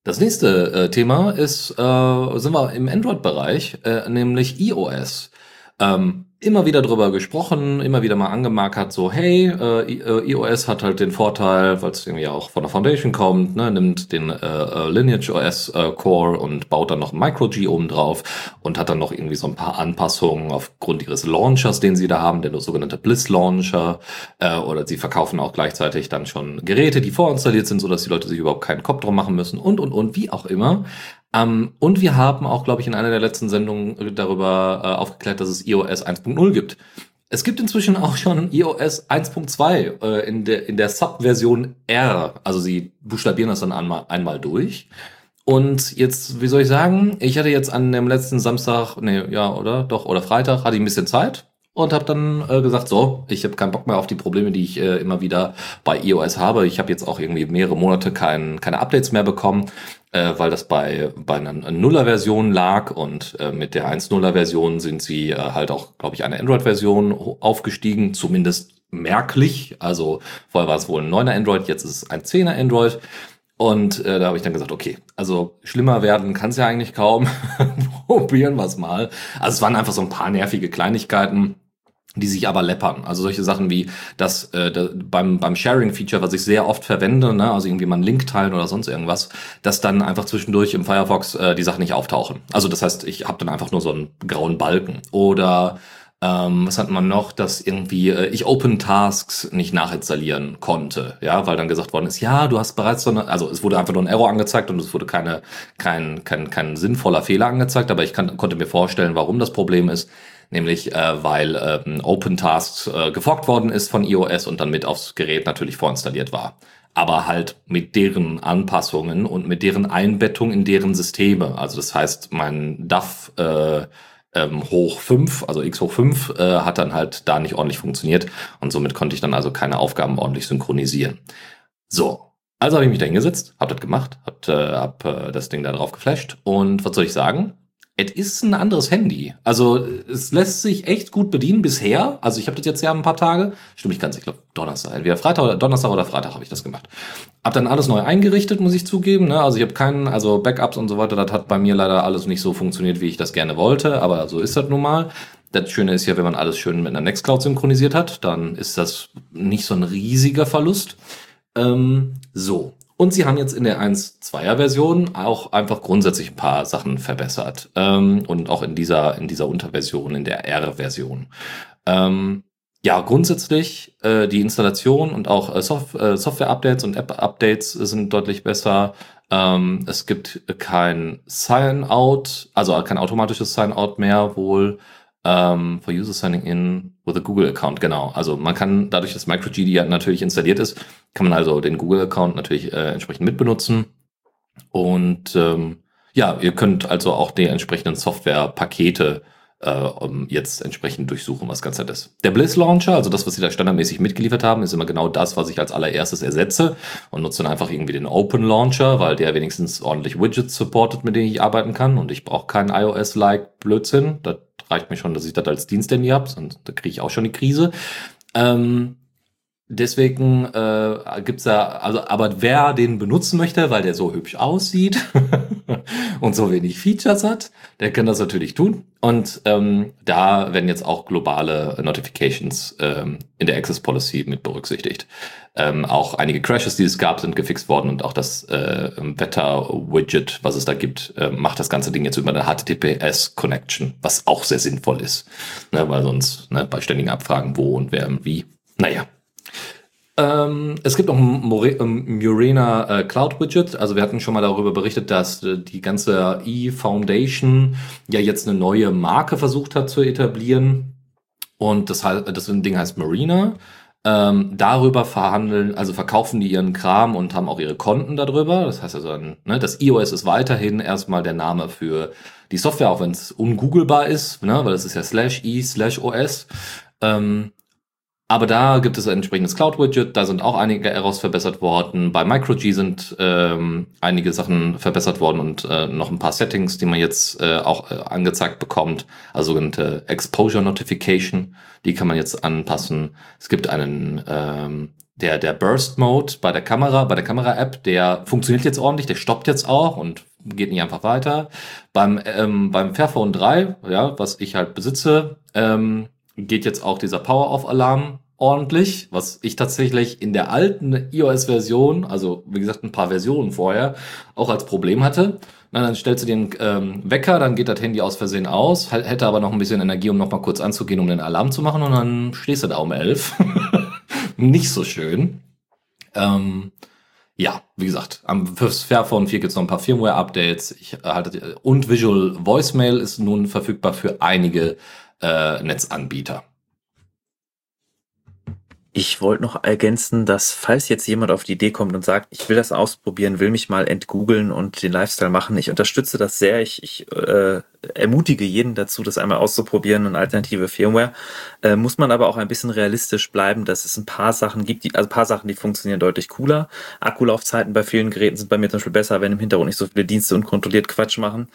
Das nächste äh, Thema ist, äh, sind wir im Android-Bereich, äh, nämlich iOS. Ähm, immer wieder drüber gesprochen, immer wieder mal angemarkert, so hey, äh, I- äh, iOS hat halt den Vorteil, weil es irgendwie auch von der Foundation kommt, ne, nimmt den äh, äh, Lineage OS äh, Core und baut dann noch Micro-G oben drauf und hat dann noch irgendwie so ein paar Anpassungen aufgrund ihres Launchers, den sie da haben, der sogenannte Bliss Launcher, äh, oder sie verkaufen auch gleichzeitig dann schon Geräte, die vorinstalliert sind, sodass die Leute sich überhaupt keinen Kopf drum machen müssen und und und wie auch immer. Ähm, und wir haben auch, glaube ich, in einer der letzten Sendungen darüber äh, aufgeklärt, dass es iOS 1.0 gibt. Es gibt inzwischen auch schon iOS 1.2 äh, in der, in der Subversion R. Also sie buchstabieren das dann einmal, einmal durch. Und jetzt, wie soll ich sagen, ich hatte jetzt an dem letzten Samstag, nee, ja, oder? Doch, oder Freitag, hatte ich ein bisschen Zeit und habe dann äh, gesagt, so, ich habe keinen Bock mehr auf die Probleme, die ich äh, immer wieder bei iOS habe. Ich habe jetzt auch irgendwie mehrere Monate kein, keine Updates mehr bekommen, äh, weil das bei, bei einer Nuller-Version lag und äh, mit der 1.0er-Version sind sie äh, halt auch, glaube ich, eine Android-Version aufgestiegen, zumindest merklich. Also vorher war es wohl ein 9er Android, jetzt ist es ein 10er Android. Und äh, da habe ich dann gesagt, okay, also schlimmer werden kann es ja eigentlich kaum. Probieren wir es mal. Also es waren einfach so ein paar nervige Kleinigkeiten die sich aber läppern. Also solche Sachen wie das äh, da, beim, beim Sharing-Feature, was ich sehr oft verwende, ne, also irgendwie mal einen Link teilen oder sonst irgendwas, dass dann einfach zwischendurch im Firefox äh, die Sachen nicht auftauchen. Also das heißt, ich habe dann einfach nur so einen grauen Balken. Oder ähm, was hat man noch, dass irgendwie äh, ich Open Tasks nicht nachinstallieren konnte, ja, weil dann gesagt worden ist, ja, du hast bereits so eine, also es wurde einfach nur ein Error angezeigt und es wurde keine, kein, kein, kein sinnvoller Fehler angezeigt, aber ich kann, konnte mir vorstellen, warum das Problem ist nämlich äh, weil ähm, OpenTasks äh, geforkt worden ist von iOS und dann mit aufs Gerät natürlich vorinstalliert war. Aber halt mit deren Anpassungen und mit deren Einbettung in deren Systeme. Also das heißt, mein DAF äh, ähm, hoch 5, also x hoch 5, äh, hat dann halt da nicht ordentlich funktioniert und somit konnte ich dann also keine Aufgaben ordentlich synchronisieren. So, also habe ich mich da hingesetzt, habe das gemacht, hab, äh, hab äh, das Ding da drauf geflasht und was soll ich sagen? Es ist ein anderes Handy. Also es lässt sich echt gut bedienen bisher. Also ich habe das jetzt ja ein paar Tage. Stimmt nicht ganz, ich glaube Donnerstag. Entweder Freitag oder Donnerstag oder Freitag habe ich das gemacht. Hab dann alles neu eingerichtet, muss ich zugeben. Ne? Also ich habe keinen, also Backups und so weiter, das hat bei mir leider alles nicht so funktioniert, wie ich das gerne wollte. Aber so ist das nun mal. Das Schöne ist ja, wenn man alles schön mit einer Nextcloud synchronisiert hat, dann ist das nicht so ein riesiger Verlust. Ähm, so. Und sie haben jetzt in der 1.2er Version auch einfach grundsätzlich ein paar Sachen verbessert. Ähm, und auch in dieser, in dieser Unterversion, in der R-Version. Ähm, ja, grundsätzlich äh, die Installation und auch äh, Sof äh, Software-Updates und App-Updates sind deutlich besser. Ähm, es gibt kein Sign-out, also kein automatisches Sign-out mehr wohl. Ähm, for User Signing In with a Google Account, genau. Also man kann dadurch, dass MicroGD ja natürlich installiert ist, kann man also den Google Account natürlich äh, entsprechend mitbenutzen. Und ähm, ja, ihr könnt also auch die entsprechenden Softwarepakete äh, um jetzt entsprechend durchsuchen, was ganz nett ist. Der Bliss Launcher, also das, was sie da standardmäßig mitgeliefert haben, ist immer genau das, was ich als allererstes ersetze und nutze dann einfach irgendwie den Open Launcher, weil der wenigstens ordentlich Widgets supportet, mit denen ich arbeiten kann und ich brauche keinen iOS-like Blödsinn. Das reicht mir schon, dass ich das als Diensthandy habe, sonst kriege ich auch schon die Krise. Ähm, deswegen äh, gibt's da, also, aber wer den benutzen möchte, weil der so hübsch aussieht und so wenig Features hat, der kann das natürlich tun. Und ähm, da werden jetzt auch globale Notifications ähm, in der Access Policy mit berücksichtigt. Ähm, auch einige Crashes, die es gab, sind gefixt worden und auch das äh, Wetter-Widget, was es da gibt, äh, macht das ganze Ding jetzt über eine HTTPS-Connection, was auch sehr sinnvoll ist. Ne, weil sonst ne, bei ständigen Abfragen, wo und wer und wie. Naja. Ähm, es gibt auch ein ähm, Murena äh, Cloud Widget. Also wir hatten schon mal darüber berichtet, dass äh, die ganze E-Foundation ja jetzt eine neue Marke versucht hat zu etablieren. Und das, das Ding heißt Marina. Ähm, darüber verhandeln, also verkaufen die ihren Kram und haben auch ihre Konten darüber. Das heißt also, ne, das iOS ist weiterhin erstmal der Name für die Software, auch wenn es ungoogelbar ist, ne, weil das ist ja slash i slash OS. Ähm, aber da gibt es ein entsprechendes Cloud-Widget, da sind auch einige Errors verbessert worden. Bei MicroG sind ähm, einige Sachen verbessert worden und äh, noch ein paar Settings, die man jetzt äh, auch äh, angezeigt bekommt. Also sogenannte Exposure Notification, die kann man jetzt anpassen. Es gibt einen ähm, der, der Burst Mode bei der Kamera, bei der Kamera-App, der funktioniert jetzt ordentlich, der stoppt jetzt auch und geht nicht einfach weiter. Beim, ähm, beim Fairphone 3, ja, was ich halt besitze, ähm, geht jetzt auch dieser Power-Off-Alarm ordentlich, was ich tatsächlich in der alten iOS-Version, also wie gesagt ein paar Versionen vorher, auch als Problem hatte. Na, dann stellst du den ähm, Wecker, dann geht das Handy aus Versehen aus, hätte aber noch ein bisschen Energie, um noch mal kurz anzugehen, um den Alarm zu machen und dann stehst du da um elf. Nicht so schön. Ähm, ja, wie gesagt, am Fairphone 4 gibt es noch ein paar Firmware-Updates. Ich halte und Visual Voicemail ist nun verfügbar für einige äh, Netzanbieter. Ich wollte noch ergänzen, dass falls jetzt jemand auf die Idee kommt und sagt, ich will das ausprobieren, will mich mal entgoogeln und den Lifestyle machen, ich unterstütze das sehr. Ich, ich äh, ermutige jeden dazu, das einmal auszuprobieren und alternative Firmware. Äh, muss man aber auch ein bisschen realistisch bleiben, dass es ein paar Sachen gibt, die, also ein paar Sachen, die funktionieren deutlich cooler. Akkulaufzeiten bei vielen Geräten sind bei mir zum Beispiel besser, wenn im Hintergrund nicht so viele Dienste unkontrolliert Quatsch machen.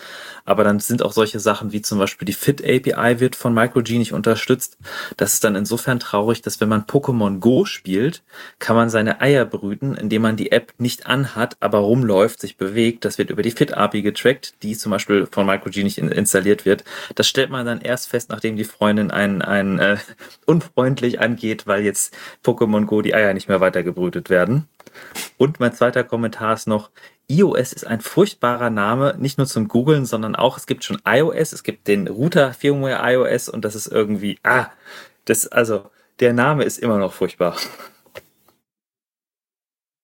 Aber dann sind auch solche Sachen wie zum Beispiel die Fit API wird von MicroG nicht unterstützt. Das ist dann insofern traurig, dass wenn man Pokémon Go spielt, kann man seine Eier brüten, indem man die App nicht anhat, aber rumläuft, sich bewegt. Das wird über die Fit API getrackt, die zum Beispiel von MicroG nicht in installiert wird. Das stellt man dann erst fest, nachdem die Freundin einen, einen äh, unfreundlich angeht, weil jetzt Pokémon Go die Eier nicht mehr weitergebrütet werden. Und mein zweiter Kommentar ist noch, iOS ist ein furchtbarer Name, nicht nur zum Googlen, sondern auch, es gibt schon iOS, es gibt den Router Firmware iOS und das ist irgendwie, ah, das, also, der Name ist immer noch furchtbar.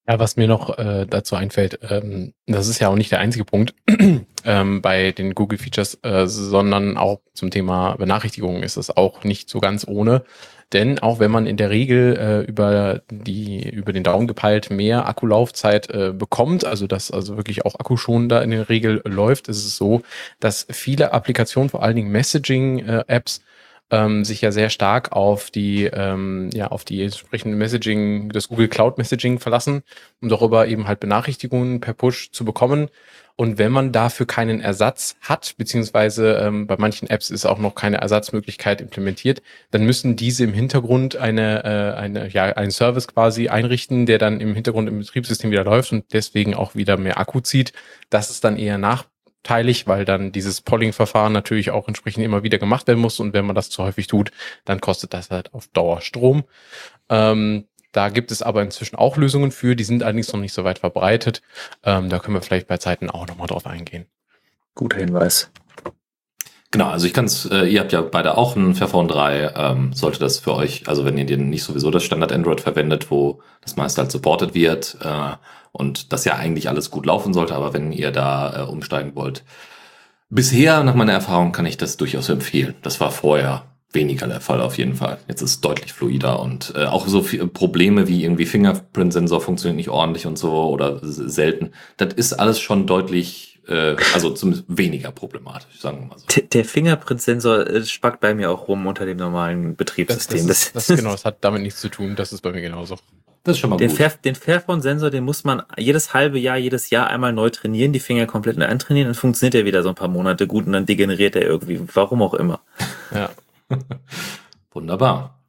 Ja, was mir noch äh, dazu einfällt, ähm, das ist ja auch nicht der einzige Punkt ähm, bei den Google Features, äh, sondern auch zum Thema Benachrichtigungen ist es auch nicht so ganz ohne. Denn auch wenn man in der Regel äh, über die über den Daumen gepeilt mehr Akkulaufzeit äh, bekommt, also dass also wirklich auch akkuschonender in der Regel läuft, ist es so, dass viele Applikationen, vor allen Dingen Messaging-Apps, äh, ähm, sich ja sehr stark auf die, ähm, ja, auf die entsprechende Messaging, das Google Cloud Messaging verlassen, um darüber eben halt Benachrichtigungen per Push zu bekommen. Und wenn man dafür keinen Ersatz hat, beziehungsweise ähm, bei manchen Apps ist auch noch keine Ersatzmöglichkeit implementiert, dann müssen diese im Hintergrund eine, äh, eine, ja, einen Service quasi einrichten, der dann im Hintergrund im Betriebssystem wieder läuft und deswegen auch wieder mehr Akku zieht. Das ist dann eher nach, teilig, weil dann dieses Polling-Verfahren natürlich auch entsprechend immer wieder gemacht werden muss und wenn man das zu häufig tut, dann kostet das halt auf Dauer Strom. Ähm, da gibt es aber inzwischen auch Lösungen für, die sind allerdings noch nicht so weit verbreitet. Ähm, da können wir vielleicht bei Zeiten auch nochmal drauf eingehen. Guter Hinweis. Genau, also ich kann es, äh, ihr habt ja beide auch ein Fairphone 3, ähm, sollte das für euch, also wenn ihr den nicht sowieso das Standard Android verwendet, wo das meiste halt supported wird, äh, und das ja eigentlich alles gut laufen sollte, aber wenn ihr da äh, umsteigen wollt, bisher nach meiner Erfahrung kann ich das durchaus empfehlen. Das war vorher weniger der Fall auf jeden Fall. Jetzt ist es deutlich fluider und äh, auch so viele Probleme wie irgendwie Fingerprint-Sensor funktioniert nicht ordentlich und so oder selten. Das ist alles schon deutlich, äh, also zumindest weniger problematisch, sagen wir mal so. Der Fingerprint-Sensor äh, spackt bei mir auch rum unter dem normalen Betriebssystem. Das, das, das, genau, das hat damit nichts zu tun. Das ist bei mir genauso. Das ist schon mal den gut. Fair, den Fairphone-Sensor, den muss man jedes halbe Jahr, jedes Jahr einmal neu trainieren, die Finger komplett neu antrainieren, dann funktioniert er wieder so ein paar Monate gut und dann degeneriert er irgendwie, warum auch immer. Ja. Wunderbar.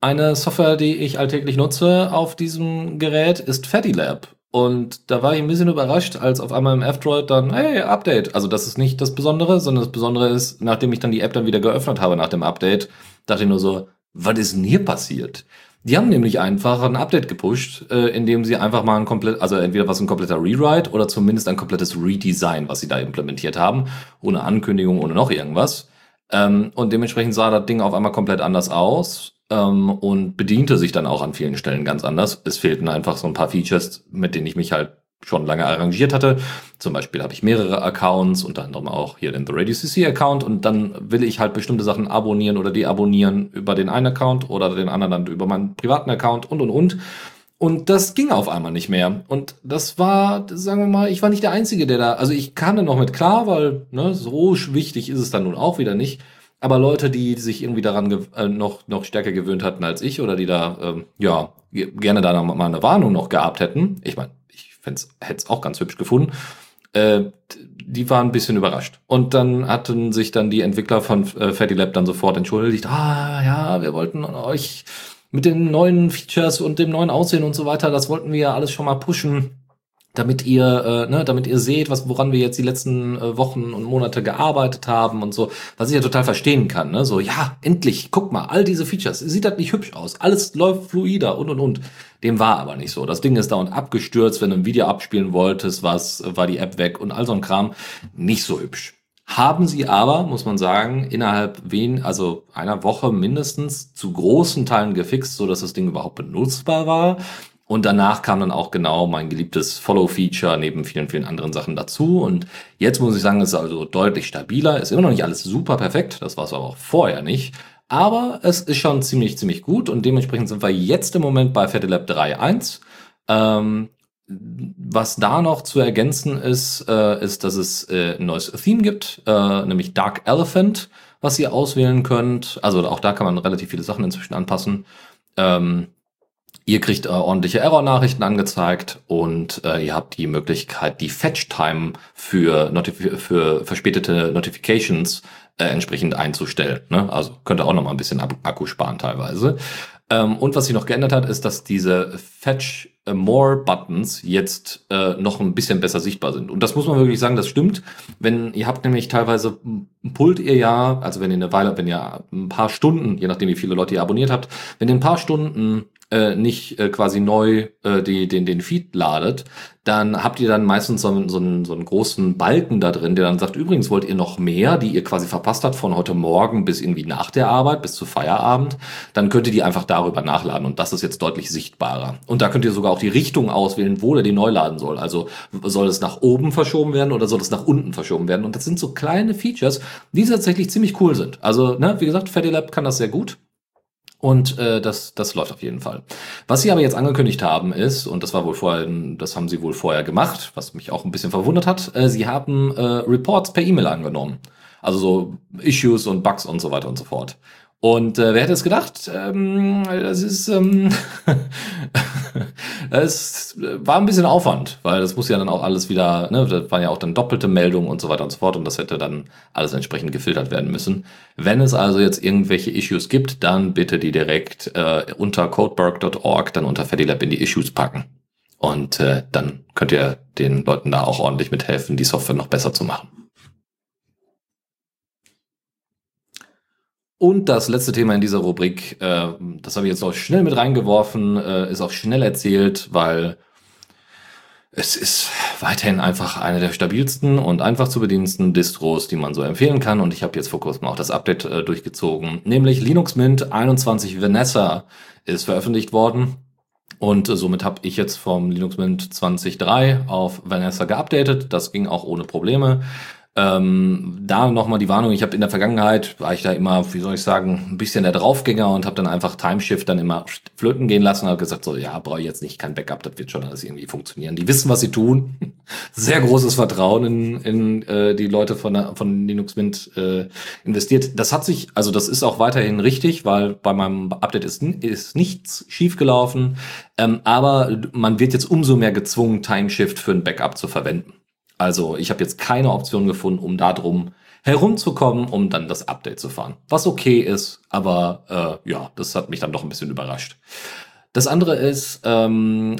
Eine Software, die ich alltäglich nutze auf diesem Gerät, ist FattyLab. Und da war ich ein bisschen überrascht, als auf einmal im F-Droid dann, hey, Update. Also das ist nicht das Besondere, sondern das Besondere ist, nachdem ich dann die App dann wieder geöffnet habe nach dem Update, dachte ich nur so, was ist denn hier passiert? Die haben nämlich einfach ein Update gepusht, äh, in dem sie einfach mal ein komplett, also entweder was ein kompletter Rewrite oder zumindest ein komplettes Redesign, was sie da implementiert haben, ohne Ankündigung, ohne noch irgendwas. Ähm, und dementsprechend sah das Ding auf einmal komplett anders aus ähm, und bediente sich dann auch an vielen Stellen ganz anders. Es fehlten einfach so ein paar Features, mit denen ich mich halt schon lange arrangiert hatte. Zum Beispiel habe ich mehrere Accounts, unter anderem auch hier den The Radio CC Account und dann will ich halt bestimmte Sachen abonnieren oder deabonnieren über den einen Account oder den anderen dann über meinen privaten Account und und und. Und das ging auf einmal nicht mehr. Und das war, sagen wir mal, ich war nicht der Einzige, der da, also ich kam da noch mit klar, weil ne, so wichtig ist es dann nun auch wieder nicht. Aber Leute, die sich irgendwie daran äh, noch, noch stärker gewöhnt hatten als ich oder die da, ähm, ja, gerne da mal eine Warnung noch gehabt hätten, ich meine, ich hätte es auch ganz hübsch gefunden, äh, die waren ein bisschen überrascht. Und dann hatten sich dann die Entwickler von äh, Fatty Lab dann sofort entschuldigt, ah ja, wir wollten euch mit den neuen Features und dem neuen Aussehen und so weiter, das wollten wir ja alles schon mal pushen damit ihr, äh, ne, damit ihr seht, was, woran wir jetzt die letzten äh, Wochen und Monate gearbeitet haben und so, was ich ja total verstehen kann, ne, so, ja, endlich, guck mal, all diese Features, sieht das nicht hübsch aus, alles läuft fluider und und und. Dem war aber nicht so. Das Ding ist dauernd abgestürzt, wenn du ein Video abspielen wolltest, was, war die App weg und all so ein Kram, nicht so hübsch. Haben sie aber, muss man sagen, innerhalb wen, also einer Woche mindestens zu großen Teilen gefixt, so dass das Ding überhaupt benutzbar war. Und danach kam dann auch genau mein geliebtes Follow-Feature neben vielen, vielen anderen Sachen dazu. Und jetzt muss ich sagen, es ist also deutlich stabiler. Ist immer noch nicht alles super perfekt. Das war es aber auch vorher nicht. Aber es ist schon ziemlich, ziemlich gut. Und dementsprechend sind wir jetzt im Moment bei FettiLab 3.1. Ähm, was da noch zu ergänzen ist, äh, ist, dass es äh, ein neues Theme gibt, äh, nämlich Dark Elephant, was ihr auswählen könnt. Also auch da kann man relativ viele Sachen inzwischen anpassen. Ähm, Ihr kriegt äh, ordentliche Error-Nachrichten angezeigt und äh, ihr habt die Möglichkeit, die Fetch-Time für, für verspätete Notifications äh, entsprechend einzustellen. Ne? Also könnt ihr auch noch mal ein bisschen Akku sparen teilweise. Ähm, und was sich noch geändert hat, ist, dass diese Fetch More Buttons jetzt äh, noch ein bisschen besser sichtbar sind. Und das muss man wirklich sagen, das stimmt. Wenn ihr habt nämlich teilweise pullt ihr ja, also wenn ihr eine Weile, wenn ihr ein paar Stunden, je nachdem wie viele Leute ihr abonniert habt, wenn ihr ein paar Stunden äh, nicht äh, quasi neu äh, die, den, den Feed ladet, dann habt ihr dann meistens so so, einen, so einen großen Balken da drin, der dann sagt, übrigens wollt ihr noch mehr, die ihr quasi verpasst habt von heute Morgen bis irgendwie nach der Arbeit, bis zu Feierabend, dann könnt ihr die einfach darüber nachladen und das ist jetzt deutlich sichtbarer. Und da könnt ihr sogar auch die Richtung auswählen, wo der die neu laden soll. Also soll es nach oben verschoben werden oder soll es nach unten verschoben werden? Und das sind so kleine Features, die tatsächlich ziemlich cool sind. Also, ne, wie gesagt, Fatty Lab kann das sehr gut. Und äh, das, das läuft auf jeden Fall. Was sie aber jetzt angekündigt haben ist, und das war wohl vorher, das haben sie wohl vorher gemacht, was mich auch ein bisschen verwundert hat, äh, sie haben äh, Reports per E-Mail angenommen. Also so Issues und Bugs und so weiter und so fort. Und äh, wer hätte es gedacht? Ähm, das ist, ähm, es war ein bisschen Aufwand, weil das muss ja dann auch alles wieder, ne, das waren ja auch dann doppelte Meldungen und so weiter und so fort und das hätte dann alles entsprechend gefiltert werden müssen. Wenn es also jetzt irgendwelche Issues gibt, dann bitte die direkt äh, unter codeberg.org dann unter FediLab in die Issues packen. Und äh, dann könnt ihr den Leuten da auch ordentlich mithelfen, die Software noch besser zu machen. Und das letzte Thema in dieser Rubrik, äh, das habe ich jetzt auch schnell mit reingeworfen, äh, ist auch schnell erzählt, weil es ist weiterhin einfach eine der stabilsten und einfach zu bedienendsten Distros, die man so empfehlen kann. Und ich habe jetzt vor kurzem auch das Update äh, durchgezogen, nämlich Linux Mint 21 Vanessa ist veröffentlicht worden. Und äh, somit habe ich jetzt vom Linux Mint 20.3 auf Vanessa geupdatet. Das ging auch ohne Probleme. Ähm, da nochmal die Warnung, ich habe in der Vergangenheit, war ich da immer, wie soll ich sagen, ein bisschen der Draufgänger und habe dann einfach Timeshift dann immer flöten gehen lassen und habe gesagt, so ja, brauche ich jetzt nicht kein Backup, das wird schon alles irgendwie funktionieren. Die wissen, was sie tun. Sehr großes Vertrauen in, in äh, die Leute von, von Linux Mint äh, investiert. Das hat sich, also das ist auch weiterhin richtig, weil bei meinem Update ist, ist nichts schiefgelaufen. Ähm, aber man wird jetzt umso mehr gezwungen, Timeshift für ein Backup zu verwenden. Also ich habe jetzt keine Option gefunden, um da drum herumzukommen, um dann das Update zu fahren. Was okay ist, aber äh, ja, das hat mich dann doch ein bisschen überrascht. Das andere ist, ähm,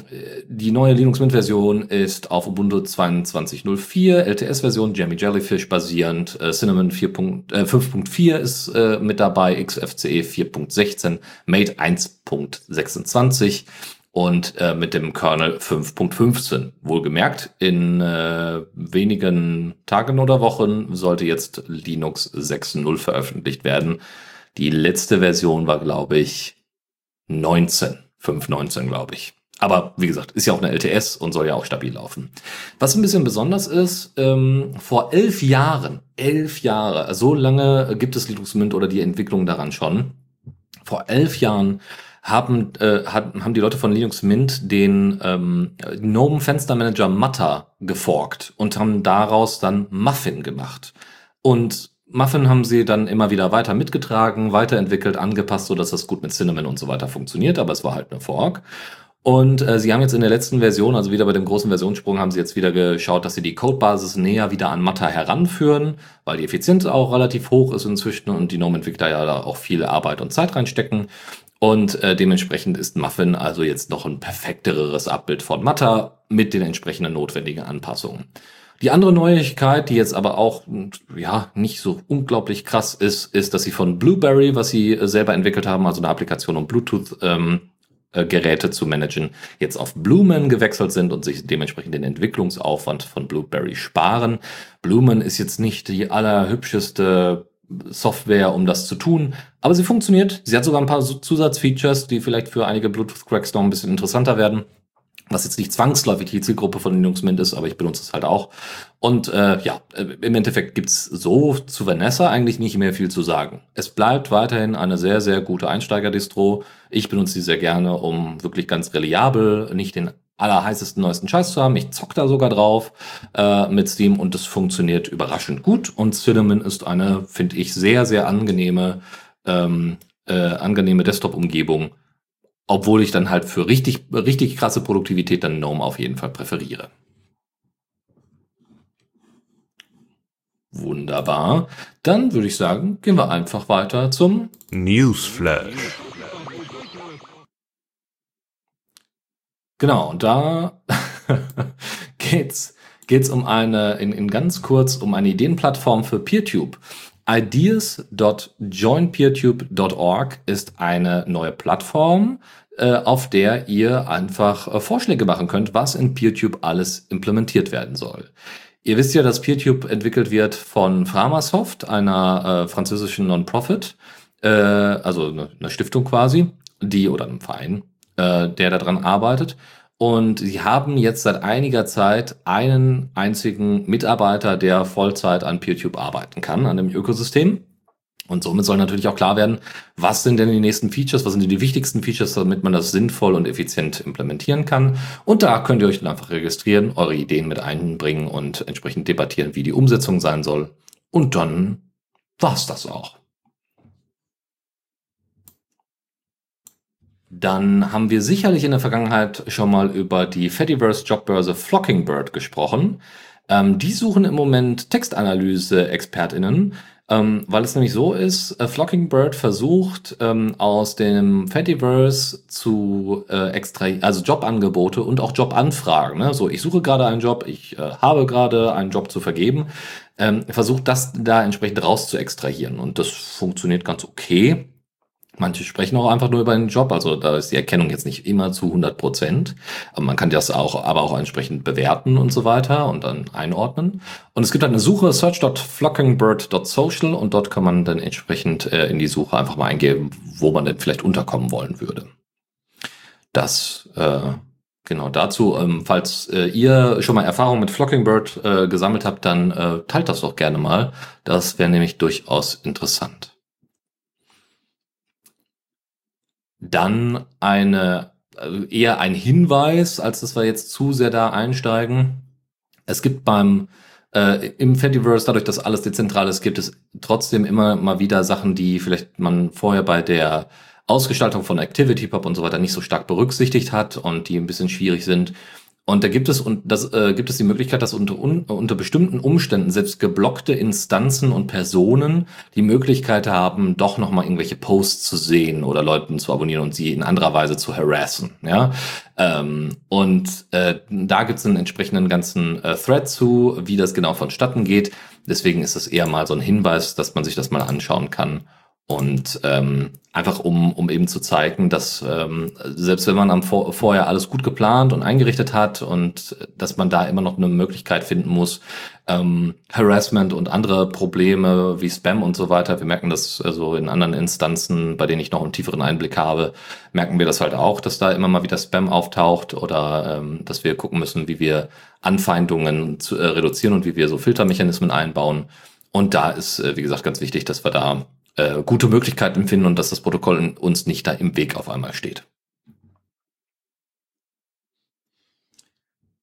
die neue Linux Mint Version ist auf Ubuntu 22.04, LTS-Version, Jammy Jellyfish basierend, äh, Cinnamon 5.4 äh, ist äh, mit dabei, XFCE 4.16, Mate 1.26 und äh, mit dem Kernel 5.15. Wohlgemerkt, in äh, wenigen Tagen oder Wochen sollte jetzt Linux 6.0 veröffentlicht werden. Die letzte Version war, glaube ich, 19. 5.19, glaube ich. Aber wie gesagt, ist ja auch eine LTS und soll ja auch stabil laufen. Was ein bisschen besonders ist, ähm, vor elf Jahren, elf Jahre, so lange gibt es Linux Mint oder die Entwicklung daran schon. Vor elf Jahren haben, äh, haben die Leute von Linux Mint den ähm, GNOME Fenstermanager Matter geforkt und haben daraus dann Muffin gemacht. Und Muffin haben sie dann immer wieder weiter mitgetragen, weiterentwickelt, angepasst, so dass das gut mit Cinnamon und so weiter funktioniert, aber es war halt eine Fork. Und äh, sie haben jetzt in der letzten Version, also wieder bei dem großen Versionssprung, haben sie jetzt wieder geschaut, dass sie die Codebasis näher wieder an Matter heranführen, weil die Effizienz auch relativ hoch ist inzwischen und die GNOME-Entwickler ja da auch viel Arbeit und Zeit reinstecken. Und äh, dementsprechend ist Muffin also jetzt noch ein perfekteres Abbild von Matter mit den entsprechenden notwendigen Anpassungen. Die andere Neuigkeit, die jetzt aber auch ja nicht so unglaublich krass ist, ist, dass sie von Blueberry, was sie äh, selber entwickelt haben, also eine Applikation, um Bluetooth ähm, äh, zu managen, jetzt auf Blumen gewechselt sind und sich dementsprechend den Entwicklungsaufwand von Blueberry sparen. Blumen ist jetzt nicht die allerhübscheste Software, um das zu tun, aber sie funktioniert. Sie hat sogar ein paar Zusatzfeatures, die vielleicht für einige Bluetooth-Cracks noch ein bisschen interessanter werden was jetzt nicht zwangsläufig die Zielgruppe von Linux Mint ist, aber ich benutze es halt auch. Und äh, ja, äh, im Endeffekt gibt's so zu Vanessa eigentlich nicht mehr viel zu sagen. Es bleibt weiterhin eine sehr, sehr gute Einsteiger-Distro. Ich benutze sie sehr gerne, um wirklich ganz reliabel, nicht den allerheißesten neuesten Scheiß zu haben. Ich zock da sogar drauf äh, mit Steam und es funktioniert überraschend gut. Und Cinnamon ist eine, finde ich, sehr, sehr angenehme, ähm, äh, angenehme Desktop-Umgebung obwohl ich dann halt für richtig, richtig krasse Produktivität dann GNOME auf jeden Fall präferiere. Wunderbar. Dann würde ich sagen, gehen wir einfach weiter zum Newsflash. Genau, und da geht's, geht's um eine, in, in ganz kurz, um eine Ideenplattform für PeerTube. Ideas.joinpeertube.org ist eine neue Plattform, äh, auf der ihr einfach äh, Vorschläge machen könnt, was in PeerTube alles implementiert werden soll. Ihr wisst ja, dass PeerTube entwickelt wird von Framasoft, einer äh, französischen Non-Profit, äh, also eine, eine Stiftung quasi, die oder einem Verein, äh, der daran arbeitet. Und sie haben jetzt seit einiger Zeit einen einzigen Mitarbeiter, der Vollzeit an PeerTube arbeiten kann, an dem Ökosystem. Und somit soll natürlich auch klar werden, was sind denn die nächsten Features, was sind denn die wichtigsten Features, damit man das sinnvoll und effizient implementieren kann. Und da könnt ihr euch dann einfach registrieren, eure Ideen mit einbringen und entsprechend debattieren, wie die Umsetzung sein soll. Und dann war's das auch. Dann haben wir sicherlich in der Vergangenheit schon mal über die Fediverse Jobbörse Flockingbird gesprochen. Ähm, die suchen im Moment Textanalyse-ExpertInnen, ähm, weil es nämlich so ist, äh, Flockingbird versucht ähm, aus dem Fediverse zu äh, extra, also Jobangebote und auch Jobanfragen. Ne? So, ich suche gerade einen Job, ich äh, habe gerade einen Job zu vergeben, ähm, versucht das da entsprechend raus zu extrahieren und das funktioniert ganz okay. Manche sprechen auch einfach nur über einen Job, also da ist die Erkennung jetzt nicht immer zu 100 Prozent. Aber man kann das auch, aber auch entsprechend bewerten und so weiter und dann einordnen. Und es gibt eine Suche, search.flockingbird.social und dort kann man dann entsprechend äh, in die Suche einfach mal eingeben, wo man denn vielleicht unterkommen wollen würde. Das, äh, genau dazu, ähm, falls äh, ihr schon mal Erfahrung mit Flockingbird äh, gesammelt habt, dann äh, teilt das doch gerne mal. Das wäre nämlich durchaus interessant. Dann eine, also eher ein Hinweis, als dass wir jetzt zu sehr da einsteigen. Es gibt beim äh, im Fediverse, dadurch, dass alles dezentral ist, gibt es trotzdem immer mal wieder Sachen, die vielleicht man vorher bei der Ausgestaltung von ActivityPub und so weiter nicht so stark berücksichtigt hat und die ein bisschen schwierig sind. Und da gibt es und das äh, gibt es die Möglichkeit, dass unter un, unter bestimmten Umständen selbst geblockte Instanzen und Personen die Möglichkeit haben, doch noch mal irgendwelche Posts zu sehen oder Leuten zu abonnieren und sie in anderer Weise zu harassen. Ja, ähm, und äh, da gibt es einen entsprechenden ganzen äh, Thread zu, wie das genau vonstatten geht. Deswegen ist es eher mal so ein Hinweis, dass man sich das mal anschauen kann und ähm, einfach um, um eben zu zeigen, dass ähm, selbst wenn man am Vor vorher alles gut geplant und eingerichtet hat und dass man da immer noch eine Möglichkeit finden muss, ähm, Harassment und andere Probleme wie Spam und so weiter, wir merken das also in anderen Instanzen, bei denen ich noch einen tieferen Einblick habe, merken wir das halt auch, dass da immer mal wieder Spam auftaucht oder ähm, dass wir gucken müssen, wie wir Anfeindungen zu, äh, reduzieren und wie wir so Filtermechanismen einbauen. Und da ist, äh, wie gesagt, ganz wichtig, dass wir da äh, gute Möglichkeiten finden und dass das Protokoll uns nicht da im Weg auf einmal steht.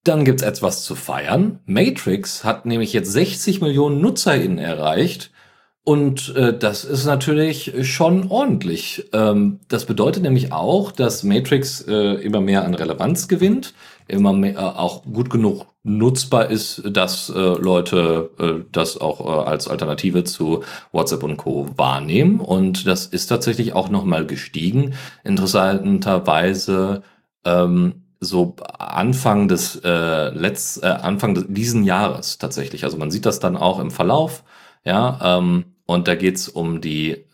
Dann gibt's etwas zu feiern. Matrix hat nämlich jetzt 60 Millionen NutzerInnen erreicht Und äh, das ist natürlich schon ordentlich. Ähm, das bedeutet nämlich auch, dass Matrix äh, immer mehr an Relevanz gewinnt, immer mehr, äh, auch gut genug nutzbar ist, dass äh, Leute äh, das auch äh, als Alternative zu WhatsApp und Co. wahrnehmen. Und das ist tatsächlich auch nochmal gestiegen. Interessanterweise ähm, so Anfang des äh, letzt, äh, Anfang des, diesen Jahres tatsächlich. Also man sieht das dann auch im Verlauf. Ja, ähm, und da geht's um die, äh,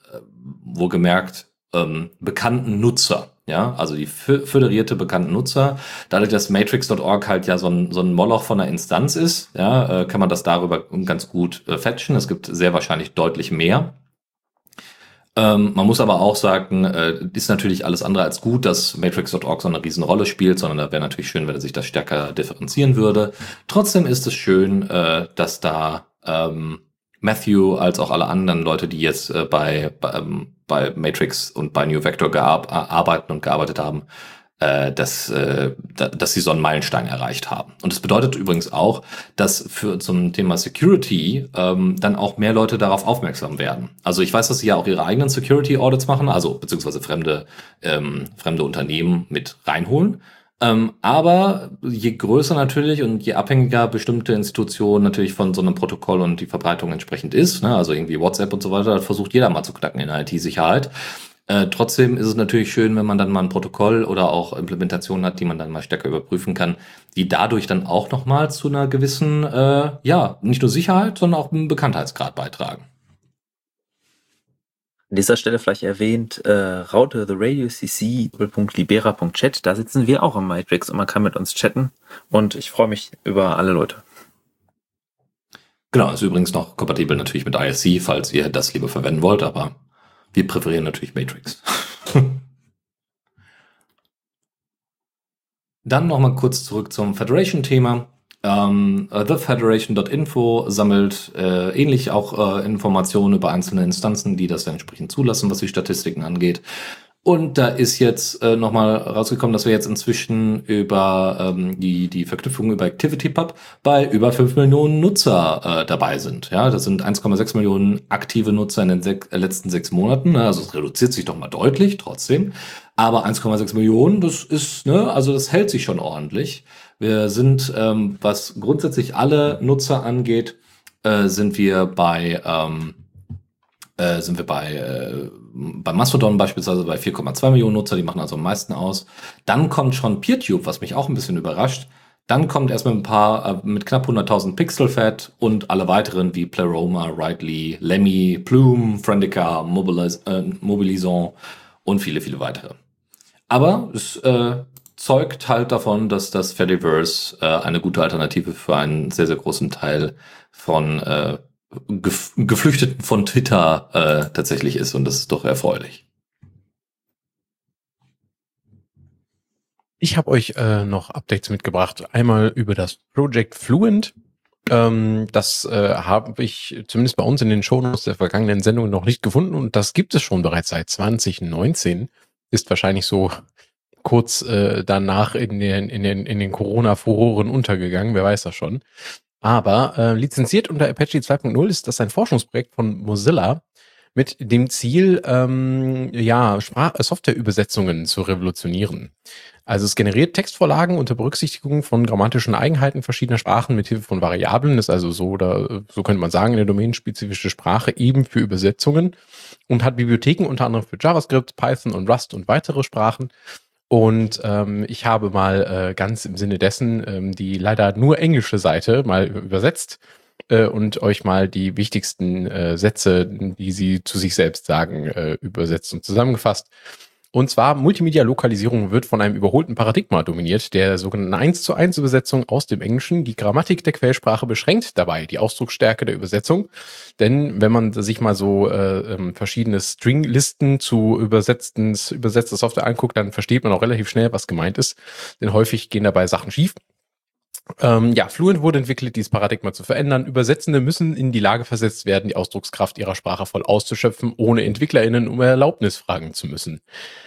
wohlgemerkt, ähm, bekannten Nutzer. Ja, also die föderierte bekannten Nutzer. Dadurch, dass Matrix.org halt ja so ein, so ein Moloch von einer Instanz ist, ja, äh, kann man das darüber ganz gut äh, fetchen. Es gibt sehr wahrscheinlich deutlich mehr. Ähm, man muss aber auch sagen, äh, ist natürlich alles andere als gut, dass Matrix.org so eine Riesenrolle spielt, sondern da wäre natürlich schön, wenn er sich das stärker differenzieren würde. Trotzdem ist es schön, äh, dass da ähm, Matthew als auch alle anderen Leute, die jetzt äh, bei, bei, ähm, bei Matrix und bei New Vector gear arbeiten und gearbeitet haben, äh, dass, äh, da, dass sie so einen Meilenstein erreicht haben. Und das bedeutet übrigens auch, dass für zum Thema Security ähm, dann auch mehr Leute darauf aufmerksam werden. Also ich weiß, dass sie ja auch ihre eigenen Security Audits machen, also beziehungsweise fremde, ähm, fremde Unternehmen mit reinholen. Ähm, aber je größer natürlich und je abhängiger bestimmte Institutionen natürlich von so einem Protokoll und die Verbreitung entsprechend ist, ne, also irgendwie WhatsApp und so weiter, versucht jeder mal zu knacken in IT-Sicherheit. Äh, trotzdem ist es natürlich schön, wenn man dann mal ein Protokoll oder auch Implementationen hat, die man dann mal stärker überprüfen kann, die dadurch dann auch nochmal zu einer gewissen, äh, ja, nicht nur Sicherheit, sondern auch einen Bekanntheitsgrad beitragen. An dieser Stelle vielleicht erwähnt, äh, Raute The Radio CC libera.chat, da sitzen wir auch im Matrix und man kann mit uns chatten und ich freue mich über alle Leute. Genau, ist übrigens noch kompatibel natürlich mit ISC, falls ihr das lieber verwenden wollt, aber wir präferieren natürlich Matrix. Dann nochmal kurz zurück zum Federation-Thema. Ähm, uh, TheFederation.info sammelt äh, ähnlich auch äh, Informationen über einzelne Instanzen, die das entsprechend zulassen, was die Statistiken angeht. Und da ist jetzt äh, nochmal rausgekommen, dass wir jetzt inzwischen über ähm, die, die Verknüpfung über ActivityPub bei über 5 Millionen Nutzer äh, dabei sind. Ja, das sind 1,6 Millionen aktive Nutzer in den sech, äh, letzten sechs Monaten. Also es reduziert sich doch mal deutlich trotzdem. Aber 1,6 Millionen, das ist, ne, also das hält sich schon ordentlich. Wir sind, ähm, was grundsätzlich alle Nutzer angeht, äh, sind wir bei ähm, äh, sind wir bei äh, bei Mastodon beispielsweise bei 4,2 Millionen Nutzer, die machen also am meisten aus. Dann kommt schon PeerTube, was mich auch ein bisschen überrascht. Dann kommt erstmal ein paar äh, mit knapp 100.000 Pixelfed und alle weiteren wie Pleroma, Rightly, Lemmy, Plume, Friendica, Mobiliz äh, Mobilison und viele, viele weitere. Aber es äh, zeugt halt davon, dass das Fediverse äh, eine gute Alternative für einen sehr, sehr großen Teil von äh, Gef Geflüchteten von Twitter äh, tatsächlich ist und das ist doch erfreulich. Ich habe euch äh, noch Updates mitgebracht. Einmal über das Project Fluent. Ähm, das äh, habe ich zumindest bei uns in den Shownotes der vergangenen Sendung noch nicht gefunden und das gibt es schon bereits seit 2019. Ist wahrscheinlich so kurz äh, danach in den, in den, in den Corona-Furoren untergegangen, wer weiß das schon. Aber äh, lizenziert unter Apache 2.0 ist das ein Forschungsprojekt von Mozilla mit dem Ziel, ähm, ja, Sprach Softwareübersetzungen zu revolutionieren. Also es generiert Textvorlagen unter Berücksichtigung von grammatischen Eigenheiten verschiedener Sprachen mit Hilfe von Variablen. Ist also so oder so könnte man sagen, eine domänenspezifische Sprache eben für Übersetzungen und hat Bibliotheken unter anderem für JavaScript, Python und Rust und weitere Sprachen und ähm, ich habe mal äh, ganz im Sinne dessen ähm, die leider nur englische Seite mal übersetzt äh, und euch mal die wichtigsten äh, Sätze, die sie zu sich selbst sagen, äh, übersetzt und zusammengefasst. Und zwar Multimedia-Lokalisierung wird von einem überholten Paradigma dominiert, der sogenannten 1 zu 1 Übersetzung aus dem Englischen. Die Grammatik der Quellsprache beschränkt dabei die Ausdrucksstärke der Übersetzung. Denn wenn man sich mal so äh, ähm, verschiedene Stringlisten zu übersetzten, übersetzter Software anguckt, dann versteht man auch relativ schnell, was gemeint ist. Denn häufig gehen dabei Sachen schief. Ähm, ja, Fluent wurde entwickelt, dieses Paradigma zu verändern. Übersetzende müssen in die Lage versetzt werden, die Ausdruckskraft ihrer Sprache voll auszuschöpfen, ohne EntwicklerInnen um Erlaubnis fragen zu müssen.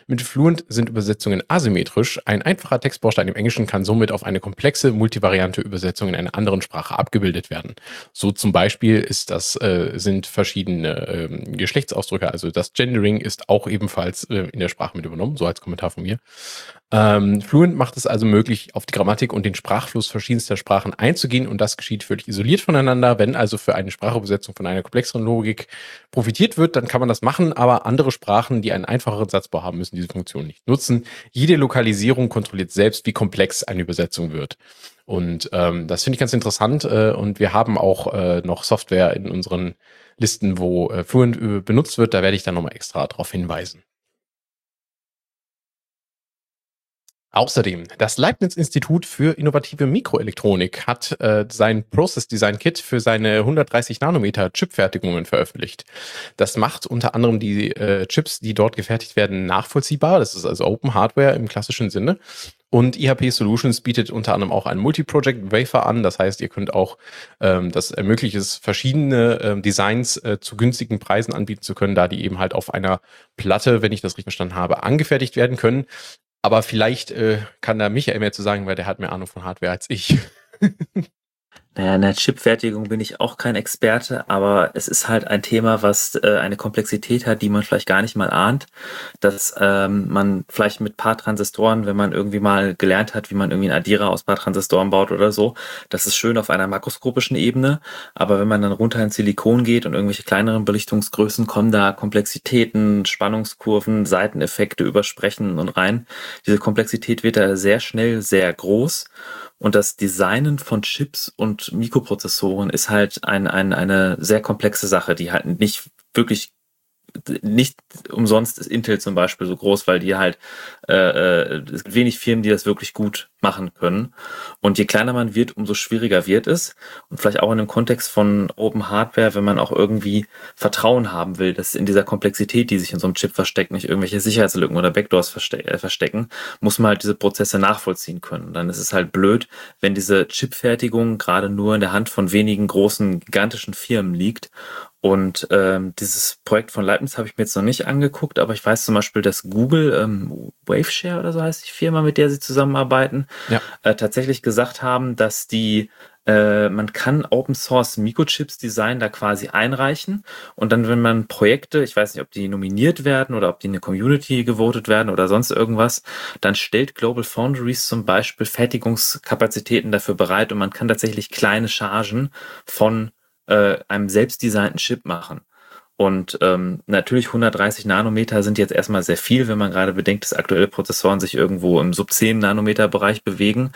Mit Fluent sind Übersetzungen asymmetrisch. Ein einfacher Textbaustein im Englischen kann somit auf eine komplexe, multivariante Übersetzung in einer anderen Sprache abgebildet werden. So zum Beispiel ist das, äh, sind verschiedene äh, Geschlechtsausdrücke, also das Gendering ist auch ebenfalls äh, in der Sprache mit übernommen, so als Kommentar von mir. Ähm, Fluent macht es also möglich, auf die Grammatik und den Sprachfluss verschiedenster Sprachen einzugehen und das geschieht völlig isoliert voneinander. Wenn also für eine Sprachübersetzung von einer komplexeren Logik profitiert wird, dann kann man das machen, aber andere Sprachen, die einen einfacheren Satzbau haben, müssen diese Funktion nicht nutzen. Jede Lokalisierung kontrolliert selbst, wie komplex eine Übersetzung wird. Und ähm, das finde ich ganz interessant. Äh, und wir haben auch äh, noch Software in unseren Listen, wo äh, Fluent äh, benutzt wird. Da werde ich dann nochmal extra darauf hinweisen. Außerdem, das Leibniz-Institut für innovative Mikroelektronik hat äh, sein Process Design Kit für seine 130 Nanometer Chipfertigungen veröffentlicht. Das macht unter anderem die äh, Chips, die dort gefertigt werden, nachvollziehbar. Das ist also Open Hardware im klassischen Sinne. Und IHP Solutions bietet unter anderem auch ein Multi-Project Wafer an. Das heißt, ihr könnt auch, ähm, das ermöglicht es, verschiedene ähm, Designs äh, zu günstigen Preisen anbieten zu können, da die eben halt auf einer Platte, wenn ich das richtig verstanden habe, angefertigt werden können. Aber vielleicht äh, kann da Michael mehr zu sagen, weil der hat mehr Ahnung von Hardware als ich. Naja, in der Chipfertigung bin ich auch kein Experte, aber es ist halt ein Thema, was äh, eine Komplexität hat, die man vielleicht gar nicht mal ahnt. Dass ähm, man vielleicht mit paar Transistoren, wenn man irgendwie mal gelernt hat, wie man irgendwie einen Addierer aus paar Transistoren baut oder so, das ist schön auf einer makroskopischen Ebene. Aber wenn man dann runter in Silikon geht und irgendwelche kleineren Belichtungsgrößen, kommen da Komplexitäten, Spannungskurven, Seiteneffekte übersprechen und rein. Diese Komplexität wird da sehr schnell sehr groß. Und das Designen von Chips und Mikroprozessoren ist halt ein, ein, eine sehr komplexe Sache, die halt nicht wirklich nicht umsonst ist Intel zum Beispiel so groß, weil die halt äh, äh, es gibt wenig Firmen, die das wirklich gut machen können. Und je kleiner man wird, umso schwieriger wird es. Und vielleicht auch in dem Kontext von Open Hardware, wenn man auch irgendwie Vertrauen haben will, dass in dieser Komplexität, die sich in so einem Chip versteckt, nicht irgendwelche Sicherheitslücken oder Backdoors verste äh, verstecken, muss man halt diese Prozesse nachvollziehen können. Und dann ist es halt blöd, wenn diese Chipfertigung gerade nur in der Hand von wenigen großen, gigantischen Firmen liegt und ähm, dieses Projekt von Leibniz habe ich mir jetzt noch nicht angeguckt, aber ich weiß zum Beispiel, dass Google, ähm, Waveshare oder so heißt die Firma, mit der sie zusammenarbeiten, ja. äh, tatsächlich gesagt haben, dass die äh, man kann Open Source Mikrochips Design da quasi einreichen und dann, wenn man Projekte, ich weiß nicht, ob die nominiert werden oder ob die in eine Community gewotet werden oder sonst irgendwas, dann stellt Global Foundries zum Beispiel Fertigungskapazitäten dafür bereit und man kann tatsächlich kleine Chargen von äh, einem selbstdesignten Chip machen. Und ähm, natürlich 130 Nanometer sind jetzt erstmal sehr viel, wenn man gerade bedenkt, dass aktuelle Prozessoren sich irgendwo im Sub 10 Nanometer Bereich bewegen.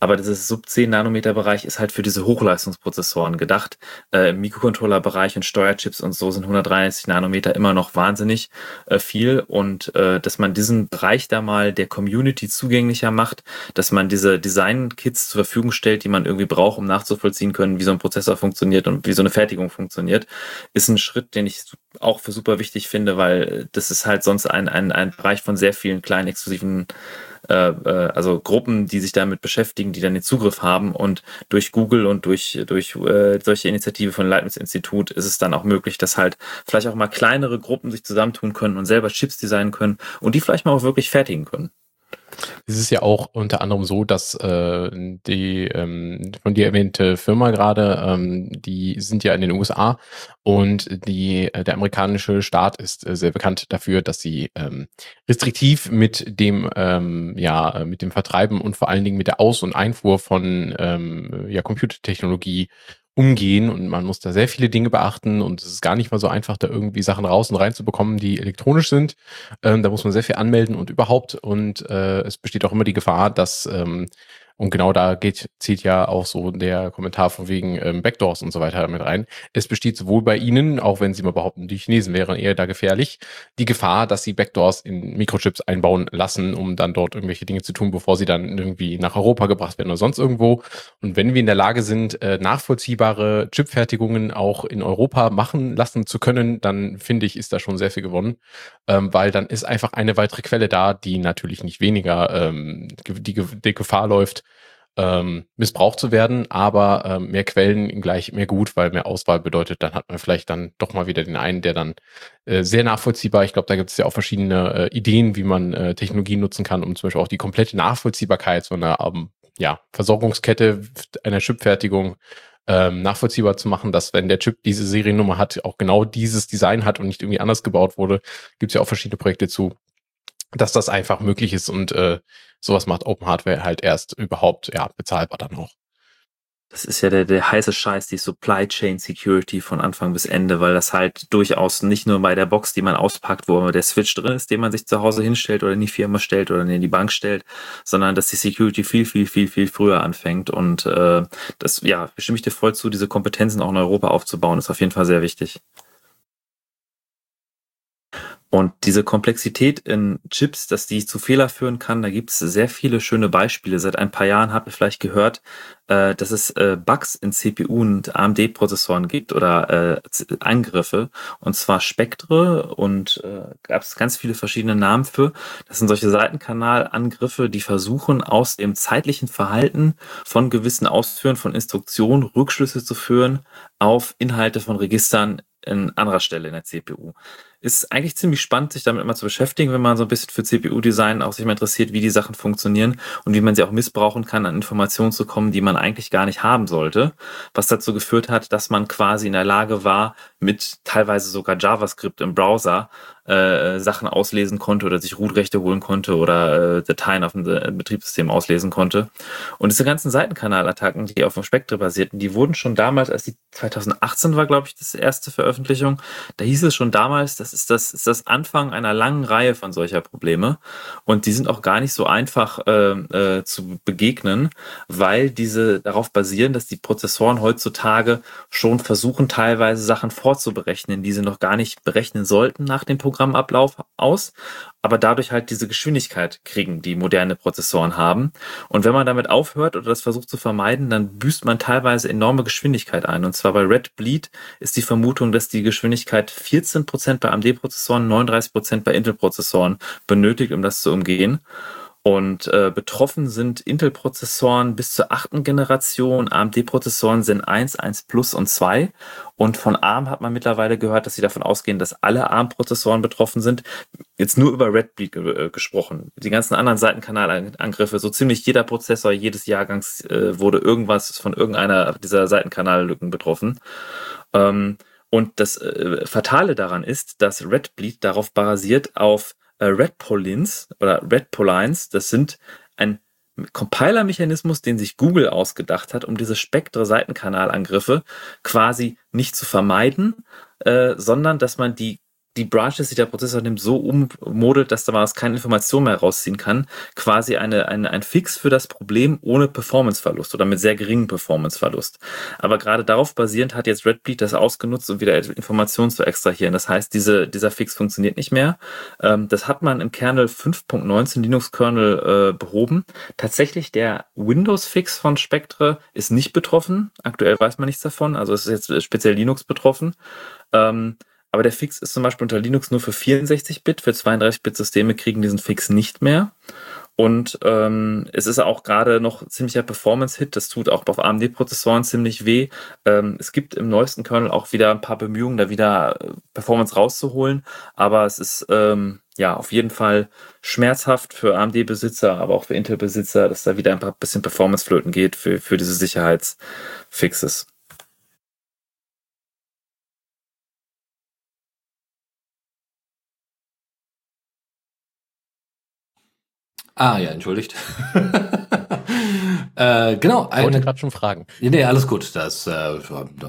Aber dieses Sub 10 Nanometer Bereich ist halt für diese Hochleistungsprozessoren gedacht. Äh, Im Mikrocontroller Bereich und Steuerchips und so sind 130 Nanometer immer noch wahnsinnig äh, viel. Und äh, dass man diesen Bereich da mal der Community zugänglicher macht, dass man diese Design-Kits zur Verfügung stellt, die man irgendwie braucht, um nachzuvollziehen können, wie so ein Prozessor funktioniert und wie so eine Fertigung funktioniert, ist ein Schritt, den ich auch für super wichtig finde, weil das ist halt sonst ein, ein, ein Bereich von sehr vielen kleinen exklusiven äh, äh, also Gruppen, die sich damit beschäftigen, die dann den Zugriff haben und durch Google und durch, durch äh, solche Initiative von Leibniz Institut ist es dann auch möglich, dass halt vielleicht auch mal kleinere Gruppen sich zusammentun können und selber Chips designen können und die vielleicht mal auch wirklich fertigen können. Es ist ja auch unter anderem so, dass äh, die ähm, von dir erwähnte Firma gerade, ähm, die sind ja in den USA und die, äh, der amerikanische Staat ist äh, sehr bekannt dafür, dass sie ähm, restriktiv mit dem, ähm, ja, äh, mit dem Vertreiben und vor allen Dingen mit der Aus- und Einfuhr von ähm, ja, Computertechnologie umgehen und man muss da sehr viele Dinge beachten und es ist gar nicht mal so einfach, da irgendwie Sachen raus und rein zu bekommen, die elektronisch sind. Ähm, da muss man sehr viel anmelden und überhaupt und äh, es besteht auch immer die Gefahr, dass ähm, und genau da geht, zieht ja auch so der Kommentar von wegen ähm, Backdoors und so weiter mit rein. Es besteht sowohl bei Ihnen, auch wenn Sie mal behaupten, die Chinesen wären eher da gefährlich, die Gefahr, dass Sie Backdoors in Mikrochips einbauen lassen, um dann dort irgendwelche Dinge zu tun, bevor sie dann irgendwie nach Europa gebracht werden oder sonst irgendwo. Und wenn wir in der Lage sind, äh, nachvollziehbare Chipfertigungen auch in Europa machen lassen zu können, dann finde ich, ist da schon sehr viel gewonnen, ähm, weil dann ist einfach eine weitere Quelle da, die natürlich nicht weniger ähm, die, die Gefahr läuft, ähm, missbraucht zu werden, aber ähm, mehr Quellen gleich mehr gut, weil mehr Auswahl bedeutet, dann hat man vielleicht dann doch mal wieder den einen, der dann äh, sehr nachvollziehbar, ich glaube, da gibt es ja auch verschiedene äh, Ideen, wie man äh, Technologien nutzen kann, um zum Beispiel auch die komplette Nachvollziehbarkeit so einer ähm, ja, Versorgungskette einer Chipfertigung ähm, nachvollziehbar zu machen, dass wenn der Chip diese Seriennummer hat, auch genau dieses Design hat und nicht irgendwie anders gebaut wurde, gibt es ja auch verschiedene Projekte zu, dass das einfach möglich ist und äh, sowas macht Open Hardware halt erst überhaupt ja bezahlbar dann auch. Das ist ja der, der heiße Scheiß, die Supply Chain Security von Anfang bis Ende, weil das halt durchaus nicht nur bei der Box, die man auspackt, wo der Switch drin ist, den man sich zu Hause hinstellt oder in die Firma stellt oder in die Bank stellt, sondern dass die Security viel, viel, viel, viel früher anfängt. Und äh, das, ja, stimme ich dir voll zu, diese Kompetenzen auch in Europa aufzubauen, ist auf jeden Fall sehr wichtig. Und diese Komplexität in Chips, dass die zu Fehler führen kann, da gibt es sehr viele schöne Beispiele. Seit ein paar Jahren habt ihr vielleicht gehört, äh, dass es äh, Bugs in CPU und AMD-Prozessoren gibt oder äh, Angriffe. Und zwar Spektre und äh, gab es ganz viele verschiedene Namen für. Das sind solche Seitenkanalangriffe, die versuchen, aus dem zeitlichen Verhalten von gewissen Ausführen von Instruktionen Rückschlüsse zu führen auf Inhalte von Registern in anderer Stelle in der CPU ist eigentlich ziemlich spannend, sich damit immer zu beschäftigen, wenn man so ein bisschen für CPU-Design auch sich mal interessiert, wie die Sachen funktionieren und wie man sie auch missbrauchen kann, an Informationen zu kommen, die man eigentlich gar nicht haben sollte. Was dazu geführt hat, dass man quasi in der Lage war, mit teilweise sogar JavaScript im Browser äh, Sachen auslesen konnte oder sich Root-Rechte holen konnte oder äh, Dateien auf dem äh, Betriebssystem auslesen konnte. Und diese ganzen Seitenkanalattacken, die auf dem Spectre basierten, die wurden schon damals, als die 2018 war, glaube ich, das erste Veröffentlichung, da hieß es schon damals, das ist das, ist das Anfang einer langen Reihe von solcher Probleme. Und die sind auch gar nicht so einfach äh, äh, zu begegnen, weil diese darauf basieren, dass die Prozessoren heutzutage schon versuchen, teilweise Sachen vorzuberechnen, die sie noch gar nicht berechnen sollten nach dem Programm Programmablauf aus, aber dadurch halt diese Geschwindigkeit kriegen, die moderne Prozessoren haben. Und wenn man damit aufhört oder das versucht zu vermeiden, dann büßt man teilweise enorme Geschwindigkeit ein. Und zwar bei Red Bleed ist die Vermutung, dass die Geschwindigkeit 14% bei AMD-Prozessoren, 39% bei Intel-Prozessoren benötigt, um das zu umgehen. Und äh, betroffen sind Intel-Prozessoren bis zur achten Generation, AMD-Prozessoren sind 1, 1 Plus und 2. Und von ARM hat man mittlerweile gehört, dass sie davon ausgehen, dass alle ARM-Prozessoren betroffen sind. Jetzt nur über ge äh, gesprochen. Die ganzen anderen Seitenkanalangriffe, so ziemlich jeder Prozessor jedes Jahrgangs äh, wurde irgendwas von irgendeiner dieser Seitenkanallücken betroffen. Ähm, und das äh, Fatale daran ist, dass Redbleed darauf basiert auf äh, Redpolins oder Redpolines, das sind ein Compiler-Mechanismus, den sich Google ausgedacht hat, um diese Spektre-Seitenkanalangriffe quasi nicht zu vermeiden, äh, sondern dass man die die Branches, die der Prozessor nimmt, so ummodelt, dass da man keine Information mehr rausziehen kann. Quasi eine, eine, ein Fix für das Problem ohne Performanceverlust oder mit sehr geringem Performanceverlust. Aber gerade darauf basierend hat jetzt Redbleed das ausgenutzt, um wieder Informationen zu extrahieren. Das heißt, diese, dieser Fix funktioniert nicht mehr. Ähm, das hat man im Kernel 5.19 Linux-Kernel äh, behoben. Tatsächlich der Windows-Fix von Spectre ist nicht betroffen. Aktuell weiß man nichts davon. Also es ist jetzt speziell Linux betroffen. Aber der Fix ist zum Beispiel unter Linux nur für 64-Bit, für 32-Bit-Systeme kriegen diesen Fix nicht mehr. Und ähm, es ist auch gerade noch ziemlicher Performance-Hit. Das tut auch auf AMD-Prozessoren ziemlich weh. Ähm, es gibt im neuesten Kernel auch wieder ein paar Bemühungen, da wieder äh, Performance rauszuholen. Aber es ist ähm, ja auf jeden Fall schmerzhaft für AMD-Besitzer, aber auch für Intel-Besitzer, dass da wieder ein paar bisschen Performance flöten geht für, für diese Sicherheitsfixes. Ah ja, entschuldigt. äh, genau. Ich wollte gerade schon fragen. Nee, alles gut. Das, äh,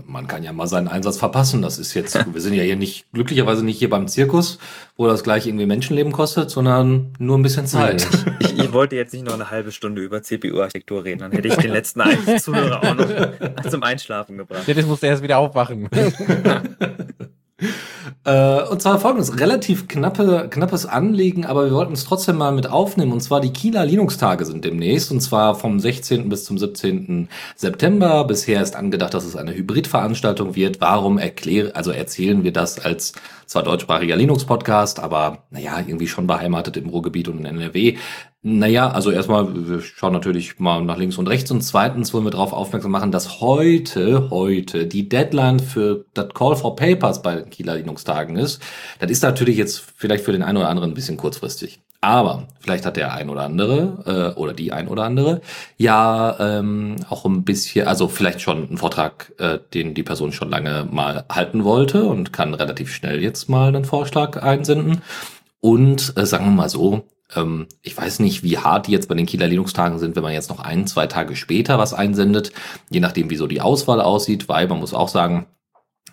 man kann ja mal seinen Einsatz verpassen. Das ist jetzt, wir sind ja hier nicht, glücklicherweise nicht hier beim Zirkus, wo das gleich irgendwie Menschenleben kostet, sondern nur ein bisschen Zeit. Ich, ich wollte jetzt nicht noch eine halbe Stunde über CPU-Architektur reden, dann hätte ich den letzten Zuhörer auch noch zum Einschlafen gebracht. Ja, das musste erst wieder aufwachen. Äh, und zwar folgendes, relativ knappe, knappes Anliegen, aber wir wollten es trotzdem mal mit aufnehmen. Und zwar die Kieler Linux-Tage sind demnächst, und zwar vom 16. bis zum 17. September. Bisher ist angedacht, dass es eine Hybridveranstaltung wird. Warum erkläre, also erzählen wir das als zwar deutschsprachiger Linux-Podcast, aber naja, irgendwie schon beheimatet im Ruhrgebiet und in NRW. Naja, also erstmal, wir schauen natürlich mal nach links und rechts und zweitens wollen wir darauf aufmerksam machen, dass heute, heute die Deadline für das Call for Papers bei den Kieler Linux-Tagen ist. Das ist natürlich jetzt vielleicht für den einen oder anderen ein bisschen kurzfristig. Aber vielleicht hat der ein oder andere äh, oder die ein oder andere ja ähm, auch ein bisschen, also vielleicht schon einen Vortrag, äh, den die Person schon lange mal halten wollte und kann relativ schnell jetzt mal einen Vorschlag einsenden. Und äh, sagen wir mal so, ähm, ich weiß nicht, wie hart die jetzt bei den Kieler Linux-Tagen sind, wenn man jetzt noch ein, zwei Tage später was einsendet, je nachdem, wie so die Auswahl aussieht, weil man muss auch sagen,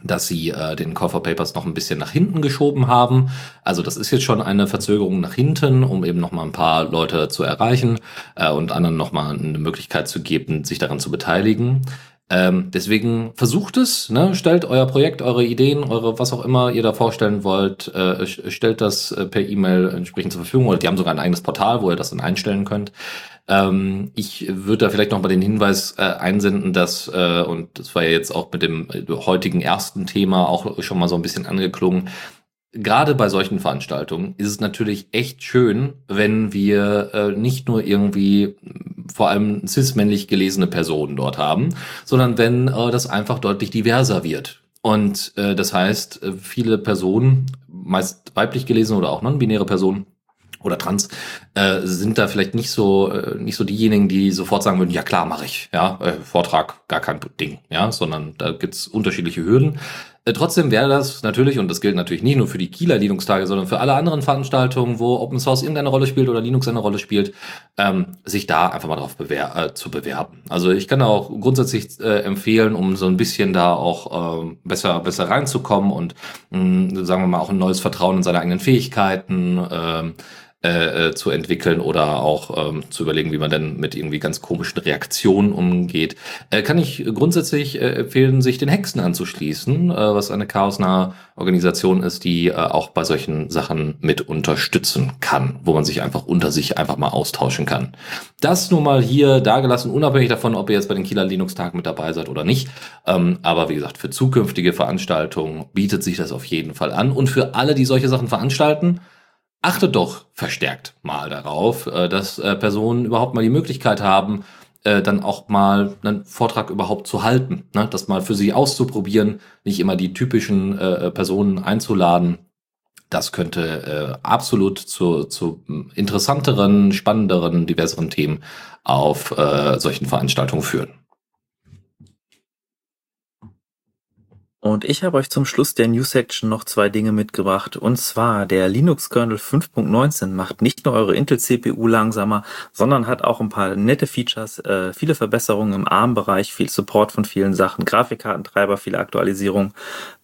dass sie äh, den Call for Papers noch ein bisschen nach hinten geschoben haben. Also das ist jetzt schon eine Verzögerung nach hinten, um eben noch mal ein paar Leute zu erreichen äh, und anderen noch mal eine Möglichkeit zu geben, sich daran zu beteiligen. Ähm, deswegen versucht es, ne? stellt euer Projekt, eure Ideen, eure was auch immer ihr da vorstellen wollt, äh, stellt das äh, per E-Mail entsprechend zur Verfügung. Oder die haben sogar ein eigenes Portal, wo ihr das dann einstellen könnt. Ähm, ich würde da vielleicht noch mal den Hinweis äh, einsenden, dass, äh, und das war ja jetzt auch mit dem äh, heutigen ersten Thema auch schon mal so ein bisschen angeklungen, gerade bei solchen Veranstaltungen ist es natürlich echt schön, wenn wir äh, nicht nur irgendwie vor allem cis-männlich gelesene Personen dort haben, sondern wenn äh, das einfach deutlich diverser wird. Und äh, das heißt, äh, viele Personen, meist weiblich gelesen oder auch non-binäre Personen, oder trans äh, sind da vielleicht nicht so äh, nicht so diejenigen, die sofort sagen würden, ja klar, mache ich, ja, äh, Vortrag gar kein Ding, ja, sondern da gibt's unterschiedliche Hürden. Äh, trotzdem wäre das natürlich, und das gilt natürlich nicht nur für die Kieler Linux-Tage, sondern für alle anderen Veranstaltungen, wo Open Source irgendeine Rolle spielt oder Linux eine Rolle spielt, ähm, sich da einfach mal drauf bewer äh, zu bewerben. Also ich kann auch grundsätzlich äh, empfehlen, um so ein bisschen da auch äh, besser, besser reinzukommen und mh, sagen wir mal auch ein neues Vertrauen in seine eigenen Fähigkeiten, äh, äh, äh, zu entwickeln oder auch ähm, zu überlegen, wie man denn mit irgendwie ganz komischen Reaktionen umgeht, äh, kann ich grundsätzlich äh, empfehlen, sich den Hexen anzuschließen, äh, was eine chaosnahe Organisation ist, die äh, auch bei solchen Sachen mit unterstützen kann, wo man sich einfach unter sich einfach mal austauschen kann. Das nur mal hier dargelassen, unabhängig davon, ob ihr jetzt bei den Kieler Linux-Tag mit dabei seid oder nicht. Ähm, aber wie gesagt, für zukünftige Veranstaltungen bietet sich das auf jeden Fall an. Und für alle, die solche Sachen veranstalten, achtet doch verstärkt mal darauf, äh, dass äh, Personen überhaupt mal die Möglichkeit haben, äh, dann auch mal einen Vortrag überhaupt zu halten, ne? das mal für sie auszuprobieren, nicht immer die typischen Personen einzuladen. Das könnte absolut zu, zu interessanteren, spannenderen, diverseren Themen auf solchen Veranstaltungen führen. Und ich habe euch zum Schluss der News Section noch zwei Dinge mitgebracht. Und zwar, der Linux Kernel 5.19 macht nicht nur eure Intel CPU langsamer, sondern hat auch ein paar nette Features, äh, viele Verbesserungen im ARM-Bereich, viel Support von vielen Sachen, Grafikkartentreiber, viele Aktualisierungen.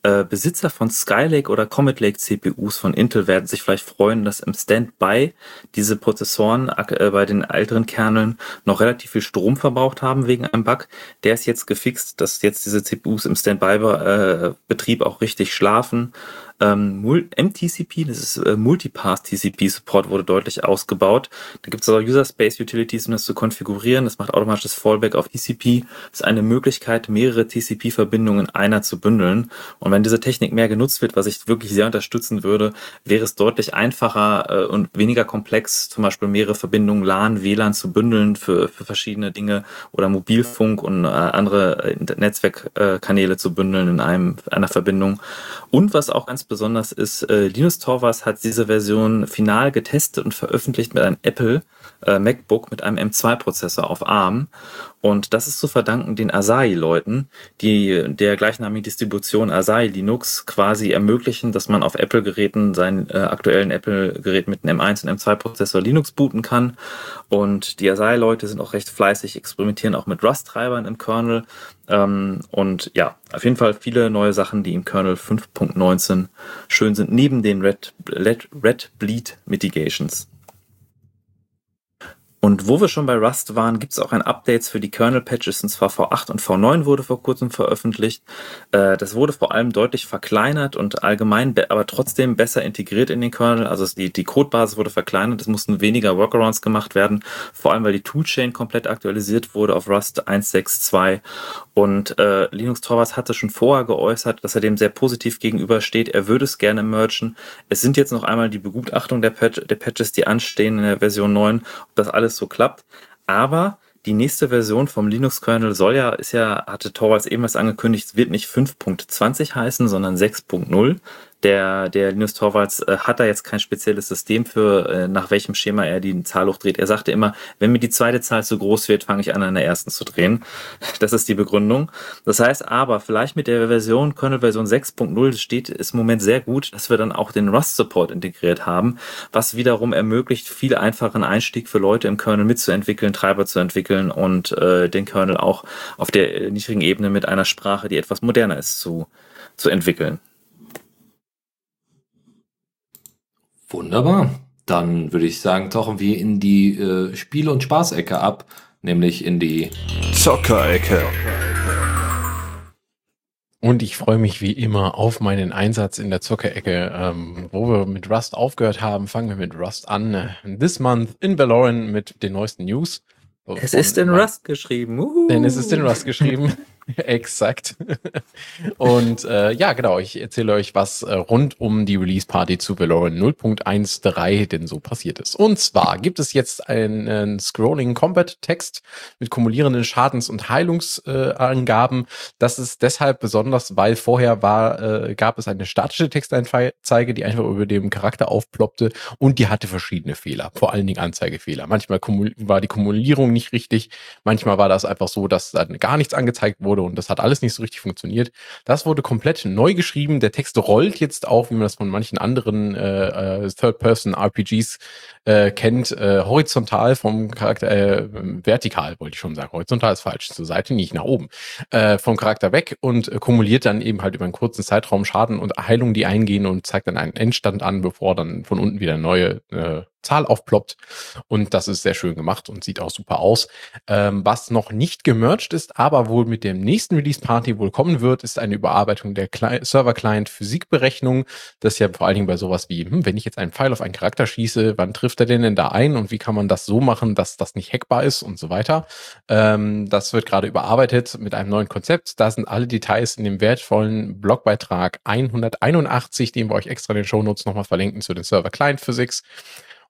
Äh, Besitzer von Skylake oder Comet Lake CPUs von Intel werden sich vielleicht freuen, dass im Standby diese Prozessoren äh, bei den älteren Kerneln noch relativ viel Strom verbraucht haben wegen einem Bug. Der ist jetzt gefixt, dass jetzt diese CPUs im Standby äh, auch richtig schlafen. Ähm, MTCP, das ist äh, Multipath TCP Support wurde deutlich ausgebaut. Da gibt es auch User Space Utilities, um das zu konfigurieren. Das macht automatisch das Fallback auf TCP. Das ist eine Möglichkeit, mehrere TCP-Verbindungen in einer zu bündeln. Und wenn diese Technik mehr genutzt wird, was ich wirklich sehr unterstützen würde, wäre es deutlich einfacher äh, und weniger komplex, zum Beispiel mehrere Verbindungen LAN, WLAN zu bündeln für, für verschiedene Dinge oder Mobilfunk und äh, andere Netzwerkkanäle zu bündeln in einem einer Verbindung. Und was auch ganz besonders ist, äh, Linus Torvalds hat diese Version final getestet und veröffentlicht mit einem Apple äh, MacBook mit einem M2-Prozessor auf ARM. Und das ist zu verdanken den Asahi-Leuten, die der gleichnamigen Distribution Asahi Linux quasi ermöglichen, dass man auf Apple-Geräten seinen äh, aktuellen Apple-Gerät mit einem M1 und M2-Prozessor Linux booten kann. Und die Asahi-Leute sind auch recht fleißig, experimentieren auch mit Rust-Treibern im Kernel. Ähm, und ja, auf jeden Fall viele neue Sachen, die im Kernel 5.19 schön sind, neben den Red, Red, Red Bleed Mitigations. Und wo wir schon bei Rust waren, gibt es auch ein Updates für die Kernel-Patches, und zwar V8 und V9 wurde vor kurzem veröffentlicht. Äh, das wurde vor allem deutlich verkleinert und allgemein, aber trotzdem besser integriert in den Kernel. Also die, die Codebasis wurde verkleinert, es mussten weniger Workarounds gemacht werden, vor allem weil die Toolchain komplett aktualisiert wurde auf Rust 1.6.2. Und äh, Linux Torvalds hatte schon vorher geäußert, dass er dem sehr positiv gegenübersteht. Er würde es gerne merchen. Es sind jetzt noch einmal die Begutachtung der, Patch, der Patches, die anstehen in der Version 9, ob das alles so klappt. Aber die nächste Version vom Linux-Kernel soll ja, ist ja, hatte Torvalds ebenfalls angekündigt, wird nicht 5.20 heißen, sondern 6.0 der, der Linus Torvalds äh, hat da jetzt kein spezielles System für, äh, nach welchem Schema er die Zahl hochdreht. Er sagte immer, wenn mir die zweite Zahl zu groß wird, fange ich an, an der ersten zu drehen. Das ist die Begründung. Das heißt aber, vielleicht mit der Version, Kernel Version 6.0 steht es im Moment sehr gut, dass wir dann auch den Rust-Support integriert haben, was wiederum ermöglicht, viel einfachen Einstieg für Leute im Kernel mitzuentwickeln, Treiber zu entwickeln und äh, den Kernel auch auf der äh, niedrigen Ebene mit einer Sprache, die etwas moderner ist, zu, zu entwickeln. Wunderbar. Dann würde ich sagen, tauchen wir in die äh, Spiele- und Spaßecke ab, nämlich in die Zockerecke. Und ich freue mich wie immer auf meinen Einsatz in der Zockerecke. Ähm, wo wir mit Rust aufgehört haben, fangen wir mit Rust an. This month in Valorant mit den neuesten News. Es ist in Rust geschrieben. Uhu. Denn es ist in Rust geschrieben. Exakt. Und äh, ja, genau, ich erzähle euch, was äh, rund um die Release-Party zu Valorant 0.13 denn so passiert ist. Und zwar gibt es jetzt einen Scrolling Combat-Text mit kumulierenden Schadens- und Heilungsangaben. Äh, das ist deshalb besonders, weil vorher war, äh, gab es eine statische Textanzeige, die einfach über dem Charakter aufploppte und die hatte verschiedene Fehler, vor allen Dingen Anzeigefehler. Manchmal war die Kumulierung nicht richtig, manchmal war das einfach so, dass dann gar nichts angezeigt wurde wurde und das hat alles nicht so richtig funktioniert. Das wurde komplett neu geschrieben. Der Text rollt jetzt auch, wie man das von manchen anderen äh, äh, Third-Person-RPGs äh, kennt, äh, horizontal vom Charakter, äh, vertikal wollte ich schon sagen. Horizontal ist falsch, zur Seite, nicht nach oben. Äh, vom Charakter weg und äh, kumuliert dann eben halt über einen kurzen Zeitraum Schaden und Heilung, die eingehen und zeigt dann einen Endstand an, bevor dann von unten wieder neue äh, Zahl aufploppt. Und das ist sehr schön gemacht und sieht auch super aus. Ähm, was noch nicht gemerged ist, aber wohl mit dem nächsten Release-Party wohl kommen wird, ist eine Überarbeitung der Server-Client-Physikberechnung. Das ist ja vor allen Dingen bei sowas wie, hm, wenn ich jetzt einen Pfeil auf einen Charakter schieße, wann trifft er den denn da ein und wie kann man das so machen, dass das nicht hackbar ist und so weiter. Ähm, das wird gerade überarbeitet mit einem neuen Konzept. Da sind alle Details in dem wertvollen Blogbeitrag 181, den wir euch extra in den Shownotes nochmal verlinken zu den Server-Client-Physics.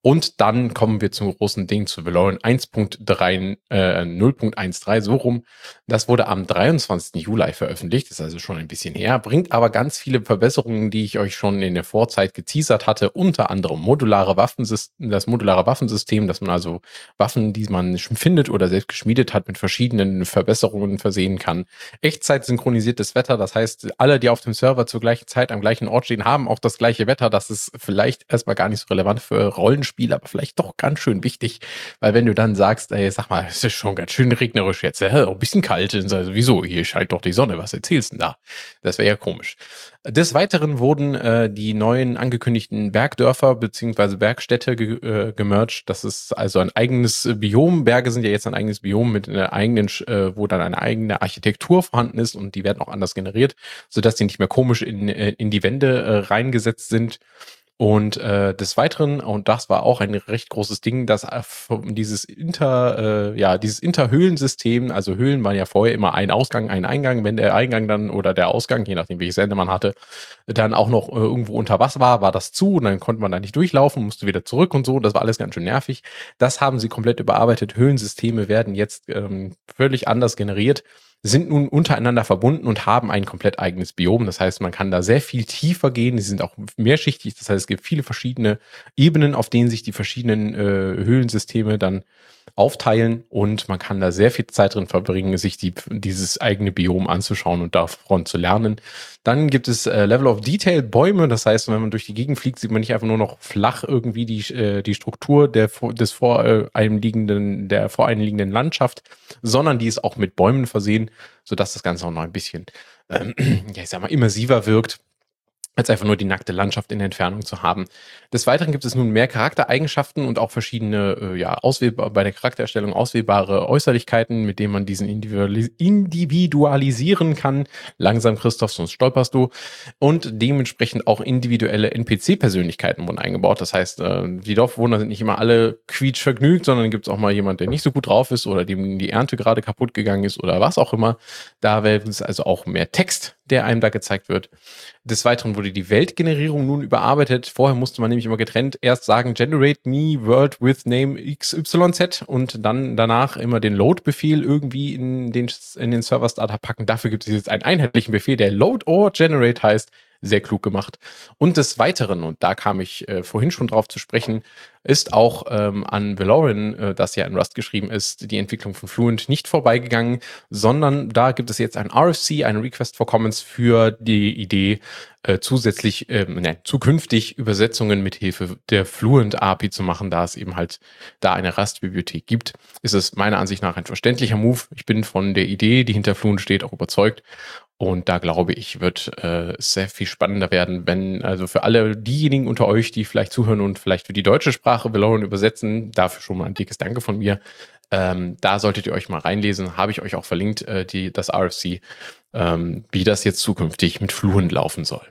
Und dann kommen wir zum großen Ding zu Valorant 1.3, äh, 0.13, so rum. Das wurde am 23. Juli veröffentlicht, ist also schon ein bisschen her, bringt aber ganz viele Verbesserungen, die ich euch schon in der Vorzeit geteasert hatte, unter anderem modulare Waffensystem, das modulare Waffensystem, dass man also Waffen, die man findet oder selbst geschmiedet hat, mit verschiedenen Verbesserungen versehen kann. Echtzeit synchronisiertes Wetter, das heißt, alle, die auf dem Server zur gleichen Zeit am gleichen Ort stehen, haben auch das gleiche Wetter. Das ist vielleicht erstmal gar nicht so relevant für Rollenspiele Spiel, aber vielleicht doch ganz schön wichtig, weil wenn du dann sagst, ey, sag mal, es ist schon ganz schön regnerisch jetzt, ja, ein bisschen kalt, also wieso, hier scheint doch die Sonne, was erzählst du denn da? Das wäre ja komisch. Des Weiteren wurden äh, die neuen angekündigten Bergdörfer beziehungsweise Bergstädte ge äh, gemerged. Das ist also ein eigenes Biom. Berge sind ja jetzt ein eigenes Biom mit einer eigenen, äh, wo dann eine eigene Architektur vorhanden ist und die werden auch anders generiert, sodass die nicht mehr komisch in, äh, in die Wände äh, reingesetzt sind. Und äh, des Weiteren, und das war auch ein recht großes Ding, dass äh, dieses Inter, äh, ja, dieses Interhöhlensystem, also Höhlen waren ja vorher immer ein Ausgang, ein Eingang, wenn der Eingang dann oder der Ausgang, je nachdem welches Ende man hatte, dann auch noch äh, irgendwo unter Wasser war, war das zu und dann konnte man da nicht durchlaufen, musste wieder zurück und so. Das war alles ganz schön nervig. Das haben sie komplett überarbeitet. Höhlensysteme werden jetzt ähm, völlig anders generiert sind nun untereinander verbunden und haben ein komplett eigenes Biom. Das heißt, man kann da sehr viel tiefer gehen. Sie sind auch mehrschichtig. Das heißt, es gibt viele verschiedene Ebenen, auf denen sich die verschiedenen äh, Höhlensysteme dann aufteilen und man kann da sehr viel Zeit drin verbringen, sich die, dieses eigene Biom anzuschauen und davon zu lernen. Dann gibt es äh, Level of Detail Bäume, das heißt, wenn man durch die Gegend fliegt, sieht man nicht einfach nur noch flach irgendwie die, äh, die Struktur der, des vor äh, einem liegenden, der vor einem liegenden Landschaft, sondern die ist auch mit Bäumen versehen, sodass das Ganze auch noch ein bisschen, ähm, ja, ich sag mal, immersiver wirkt. Als einfach nur die nackte Landschaft in der Entfernung zu haben. Des Weiteren gibt es nun mehr Charaktereigenschaften und auch verschiedene, äh, ja, auswählbar, bei der Charaktererstellung auswählbare Äußerlichkeiten, mit denen man diesen individualis individualisieren kann. Langsam, Christoph, sonst stolperst du. Und dementsprechend auch individuelle NPC-Persönlichkeiten wurden eingebaut. Das heißt, äh, die Dorfbewohner sind nicht immer alle quietschvergnügt, sondern gibt es auch mal jemand, der nicht so gut drauf ist oder dem die Ernte gerade kaputt gegangen ist oder was auch immer. Da wäre es also auch mehr Text, der einem da gezeigt wird. Des Weiteren wurde die Weltgenerierung nun überarbeitet. Vorher musste man nämlich immer getrennt erst sagen, generate me world with name XYZ und dann danach immer den Load-Befehl irgendwie in den, in den Server-Starter packen. Dafür gibt es jetzt einen einheitlichen Befehl, der load or generate heißt sehr klug gemacht. Und des Weiteren, und da kam ich äh, vorhin schon drauf zu sprechen, ist auch ähm, an Valoran, äh, das ja in Rust geschrieben ist, die Entwicklung von Fluent nicht vorbeigegangen, sondern da gibt es jetzt ein RFC, ein Request for Comments für die Idee, äh, zusätzlich, äh, nein, zukünftig Übersetzungen mit Hilfe der Fluent API zu machen, da es eben halt da eine Rust-Bibliothek gibt, ist es meiner Ansicht nach ein verständlicher Move. Ich bin von der Idee, die hinter Fluent steht, auch überzeugt und da glaube ich, wird äh, sehr viel spannender werden, wenn, also für alle diejenigen unter euch, die vielleicht zuhören und vielleicht für die deutsche Sprache Valoran übersetzen, dafür schon mal ein dickes Danke von mir. Ähm, da solltet ihr euch mal reinlesen, habe ich euch auch verlinkt, äh, die, das RFC, ähm, wie das jetzt zukünftig mit Fluent laufen soll.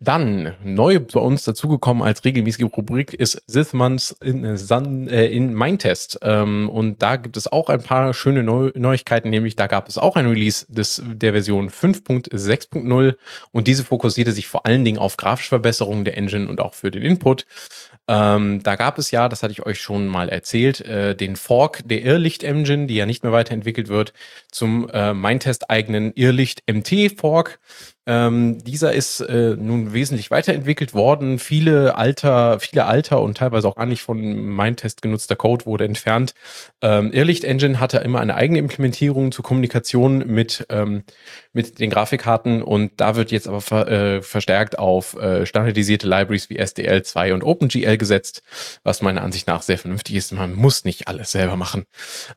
Dann neu bei uns dazugekommen als regelmäßige Rubrik ist Sithmans in, äh, in Mindtest. Ähm, und da gibt es auch ein paar schöne Neu Neuigkeiten, nämlich da gab es auch ein Release des, der Version 5.6.0 und diese fokussierte sich vor allen Dingen auf grafische Verbesserungen der Engine und auch für den Input. Ähm, da gab es ja, das hatte ich euch schon mal erzählt, äh, den Fork der Irrlicht-Engine, die ja nicht mehr weiterentwickelt wird, zum äh, Mindtest eigenen Irrlicht-MT-Fork. Ähm, dieser ist äh, nun wesentlich weiterentwickelt worden. Viele alter, viele alter und teilweise auch gar nicht von Mindtest genutzter Code wurde entfernt. Ähm, Irrlicht Engine hatte immer eine eigene Implementierung zur Kommunikation mit, ähm, mit den Grafikkarten und da wird jetzt aber ver, äh, verstärkt auf äh, standardisierte Libraries wie SDL2 und OpenGL gesetzt, was meiner Ansicht nach sehr vernünftig ist. Man muss nicht alles selber machen.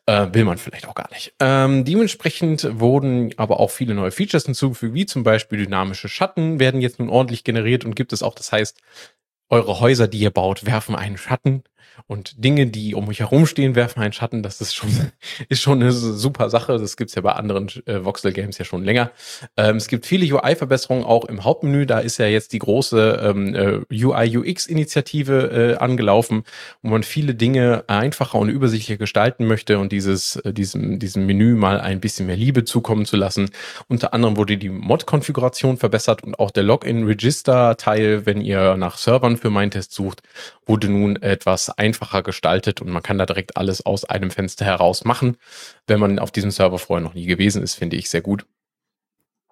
Äh, will man vielleicht auch gar nicht. Ähm, dementsprechend wurden aber auch viele neue Features hinzugefügt, wie zum Beispiel dynamische Schatten werden jetzt nun ordentlich generiert und gibt es auch. Das heißt, eure Häuser, die ihr baut, werfen einen Schatten und Dinge, die um euch herumstehen, werfen einen Schatten. Das ist schon, ist schon eine super Sache. Das gibt's ja bei anderen äh, Voxel-Games ja schon länger. Ähm, es gibt viele UI-Verbesserungen auch im Hauptmenü. Da ist ja jetzt die große ähm, äh, UI-UX-Initiative äh, angelaufen, wo man viele Dinge einfacher und übersichtlicher gestalten möchte und dieses, äh, diesem, diesem Menü mal ein bisschen mehr Liebe zukommen zu lassen. Unter anderem wurde die Mod-Konfiguration verbessert und auch der Login-Register-Teil, wenn ihr nach Servern für Mindtest sucht, wurde nun etwas einfacher gestaltet und man kann da direkt alles aus einem Fenster heraus machen. Wenn man auf diesem Server vorher noch nie gewesen ist, finde ich sehr gut.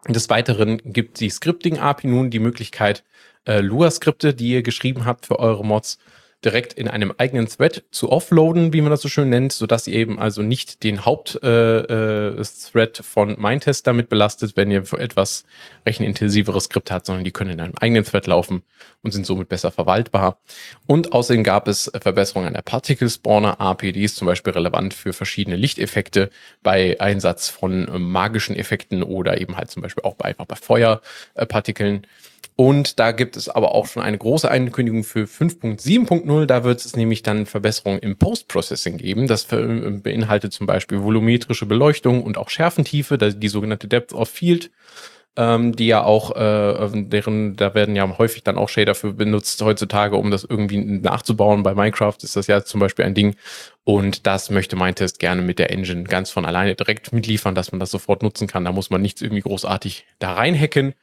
Des Weiteren gibt die Scripting-API nun die Möglichkeit, äh, Lua-Skripte, die ihr geschrieben habt für eure Mods, direkt in einem eigenen Thread zu offloaden, wie man das so schön nennt, sodass ihr eben also nicht den Hauptthread äh, äh, von Mindtest damit belastet, wenn ihr etwas rechenintensiveres Skript habt, sondern die können in einem eigenen Thread laufen und sind somit besser verwaltbar. Und außerdem gab es Verbesserungen an der Particle Spawner API, die ist zum Beispiel relevant für verschiedene Lichteffekte bei Einsatz von magischen Effekten oder eben halt zum Beispiel auch bei, einfach bei Feuerpartikeln. Und da gibt es aber auch schon eine große Ankündigung für 5.7.0. Da wird es nämlich dann Verbesserungen im Post-Processing geben. Das beinhaltet zum Beispiel volumetrische Beleuchtung und auch Schärfentiefe, die sogenannte Depth of Field, ähm, die ja auch, äh, deren, da werden ja häufig dann auch Shader für benutzt heutzutage, um das irgendwie nachzubauen. Bei Minecraft ist das ja zum Beispiel ein Ding. Und das möchte Mindtest gerne mit der Engine ganz von alleine direkt mitliefern, dass man das sofort nutzen kann. Da muss man nichts irgendwie großartig da reinhacken.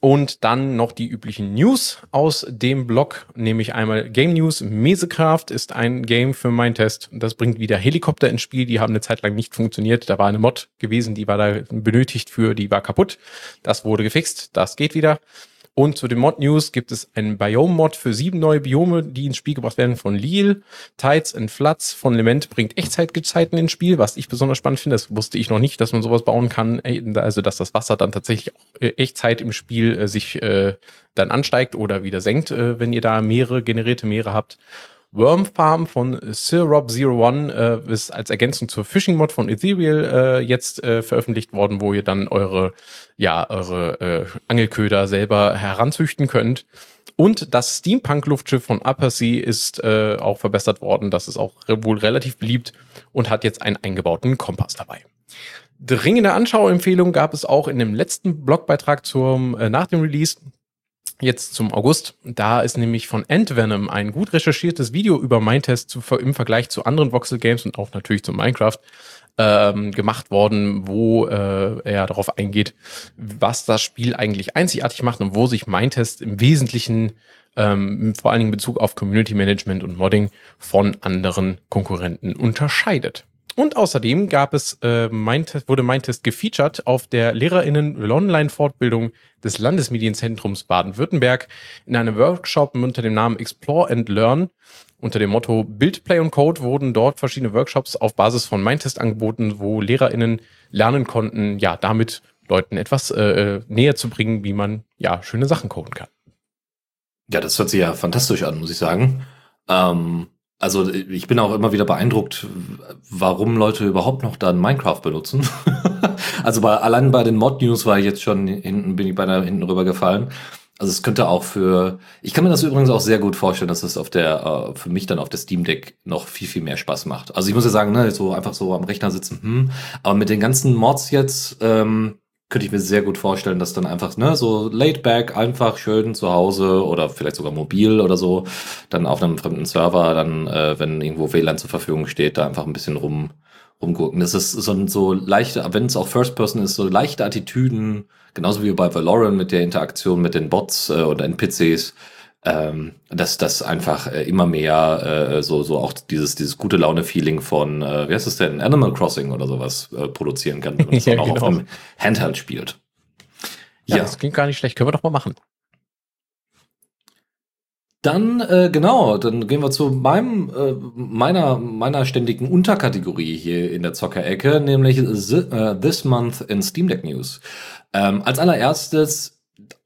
Und dann noch die üblichen News aus dem Blog, nämlich einmal Game News. Mesecraft ist ein Game für mein Test. Das bringt wieder Helikopter ins Spiel. Die haben eine Zeit lang nicht funktioniert. Da war eine Mod gewesen, die war da benötigt für, die war kaputt. Das wurde gefixt. Das geht wieder. Und zu den Mod-News gibt es einen Biome-Mod für sieben neue Biome, die ins Spiel gebracht werden von Lille. Tides and Floods von Lament bringt Echtzeitgezeiten ins Spiel, was ich besonders spannend finde. Das wusste ich noch nicht, dass man sowas bauen kann. Also, dass das Wasser dann tatsächlich auch äh, Echtzeit im Spiel äh, sich äh, dann ansteigt oder wieder senkt, äh, wenn ihr da mehrere generierte Meere habt. Worm Farm von SirRob01 äh, ist als Ergänzung zur Fishing Mod von Ethereal äh, jetzt äh, veröffentlicht worden, wo ihr dann eure, ja, eure äh, Angelköder selber heranzüchten könnt. Und das Steampunk-Luftschiff von Upper Sea ist äh, auch verbessert worden. Das ist auch wohl relativ beliebt und hat jetzt einen eingebauten Kompass dabei. Dringende Anschauempfehlung gab es auch in dem letzten Blogbeitrag zum, äh, nach dem Release jetzt zum August. Da ist nämlich von Antvenom ein gut recherchiertes Video über Mindtest zu, im Vergleich zu anderen Voxel Games und auch natürlich zu Minecraft ähm, gemacht worden, wo äh, er darauf eingeht, was das Spiel eigentlich einzigartig macht und wo sich Mindtest im Wesentlichen ähm, vor allen Dingen in Bezug auf Community Management und Modding von anderen Konkurrenten unterscheidet. Und außerdem gab es, äh, Mindtest, wurde Mindtest gefeatured auf der LehrerInnen-Online-Fortbildung des Landesmedienzentrums Baden-Württemberg in einem Workshop unter dem Namen Explore and Learn. Unter dem Motto Build, Play und Code wurden dort verschiedene Workshops auf Basis von Mindtest angeboten, wo LehrerInnen lernen konnten, ja, damit Leuten etwas äh, äh, näher zu bringen, wie man ja schöne Sachen coden kann. Ja, das hört sich ja fantastisch an, muss ich sagen. Ähm, also ich bin auch immer wieder beeindruckt, warum Leute überhaupt noch dann Minecraft benutzen. also bei, allein bei den Mod-News war ich jetzt schon hinten, bin ich beinahe hinten rübergefallen. Also es könnte auch für, ich kann mir das übrigens auch sehr gut vorstellen, dass es auf der, äh, für mich dann auf der Steam Deck noch viel, viel mehr Spaß macht. Also ich muss ja sagen, ne, so einfach so am Rechner sitzen, hm, aber mit den ganzen Mods jetzt, ähm, könnte ich mir sehr gut vorstellen, dass dann einfach, ne, so laid back, einfach schön zu Hause oder vielleicht sogar mobil oder so, dann auf einem fremden Server, dann, äh, wenn irgendwo WLAN zur Verfügung steht, da einfach ein bisschen rum, rumgucken. Das ist so, so leichte, wenn es auch First Person ist, so leichte Attitüden, genauso wie bei Valorant mit der Interaktion mit den Bots äh, oder NPCs, ähm, dass das einfach äh, immer mehr äh, so so auch dieses dieses gute Laune Feeling von äh, wie heißt es denn Animal Crossing oder sowas äh, produzieren kann wenn man das Ja, auch genau. auf dem Handheld spielt. Ja, Ja, das klingt gar nicht schlecht. Können wir doch mal machen. dann äh, genau, dann gehen wir zu meinem äh, meiner meiner ständigen Unterkategorie hier in der Zockerecke, nämlich thi- äh, This Month in Steam Deck News. Ähm, als allererstes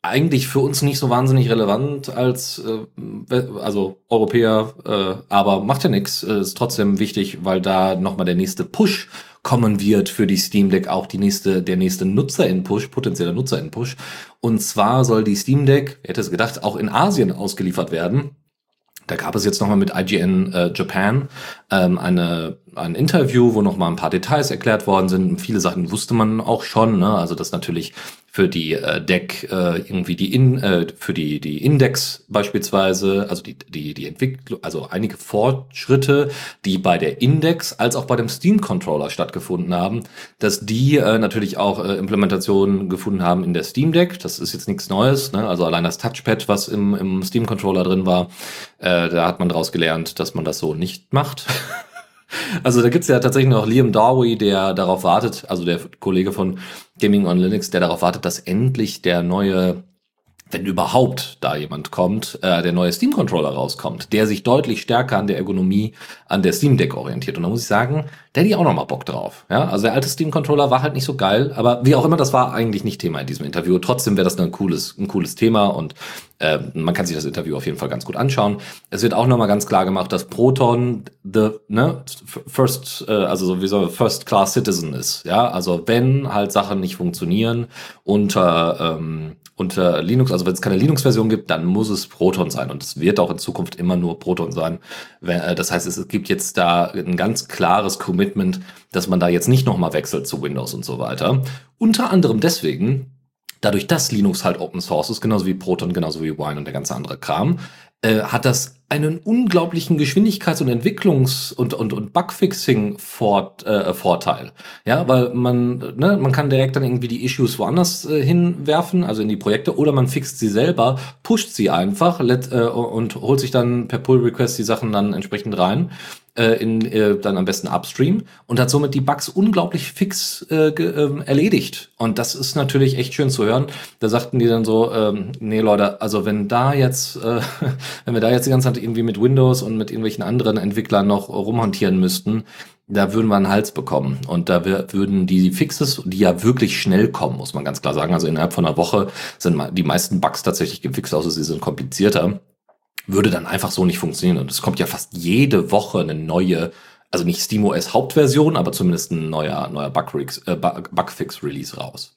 eigentlich für uns nicht so wahnsinnig relevant als äh, also Europäer, äh, aber macht ja nichts, äh, ist trotzdem wichtig, weil da nochmal der nächste Push kommen wird für die Steam Deck, auch die nächste, der nächste Nutzer-In-Push, potenzieller Nutzer-In-Push. Und zwar soll die Steam Deck, hätte es gedacht, auch in Asien ausgeliefert werden. Da gab es jetzt nochmal mit IGN äh, Japan ähm, eine, ein Interview, wo nochmal ein paar Details erklärt worden sind. Viele Sachen wusste man auch schon, ne? also dass natürlich für die äh, Deck äh, irgendwie die in äh, für die die Index beispielsweise, also die die die Entwicklung, also einige Fortschritte, die bei der Index als auch bei dem Steam Controller stattgefunden haben, dass die äh, natürlich auch äh, Implementationen gefunden haben in der Steam Deck. Das ist jetzt nichts Neues, ne? also allein das Touchpad, was im im Steam Controller drin war, äh, da hat man daraus gelernt, dass man das so nicht macht. Also da gibt's ja tatsächlich noch Liam Darby, der darauf wartet, also der Kollege von Gaming on Linux, der darauf wartet, dass endlich der neue, wenn überhaupt da jemand kommt, äh, der neue Steam-Controller rauskommt, der sich deutlich stärker an der Ergonomie an der Steam Deck orientiert. Und da muss ich sagen, der hätte ich auch noch mal Bock drauf. Ja, also der alte Steam-Controller war halt nicht so geil, aber wie auch immer, das war eigentlich nicht Thema in diesem Interview. Trotzdem wäre das ein cooles, ein cooles Thema und äh, man kann sich das Interview auf jeden Fall ganz gut anschauen. Es wird auch noch mal ganz klar gemacht, dass Proton the ne, first, äh, also sowieso First Class Citizen ist. Ja, also wenn halt Sachen nicht funktionieren unter ähm, unter Linux, also wenn es keine Linux-Version gibt, dann muss es Proton sein und es wird auch in Zukunft immer nur Proton sein. Äh, das heißt, es gibt jetzt da ein ganz klares Commitment, dass man da jetzt nicht nochmal wechselt zu Windows und so weiter. Unter anderem deswegen, dadurch, dass Linux halt Open Source ist, genauso wie Proton, genauso wie Wine und der ganze andere Kram, äh, hat das einen unglaublichen Geschwindigkeits- und Entwicklungs- und, und, und Bugfixing-Vorteil. Äh, ja, weil man, ne, man kann direkt dann irgendwie die Issues woanders äh, hinwerfen, also in die Projekte, oder man fixt sie selber, pusht sie einfach let, äh, und holt sich dann per Pull-Request die Sachen dann entsprechend rein in äh, dann am besten upstream und hat somit die Bugs unglaublich fix äh, ähm, erledigt. Und das ist natürlich echt schön zu hören. Da sagten die dann so, ähm, nee Leute, also wenn da jetzt, äh, wenn wir da jetzt die ganze Zeit irgendwie mit Windows und mit irgendwelchen anderen Entwicklern noch rumhantieren müssten, da würden wir einen Hals bekommen. Und da würden die Fixes, die ja wirklich schnell kommen, muss man ganz klar sagen. Also innerhalb von einer Woche sind die meisten Bugs tatsächlich gefixt, außer sie sind komplizierter würde dann einfach so nicht funktionieren. Und es kommt ja fast jede Woche eine neue, also nicht SteamOS Hauptversion, aber zumindest ein neuer, neuer Bugfix, äh, Bugfix Release raus.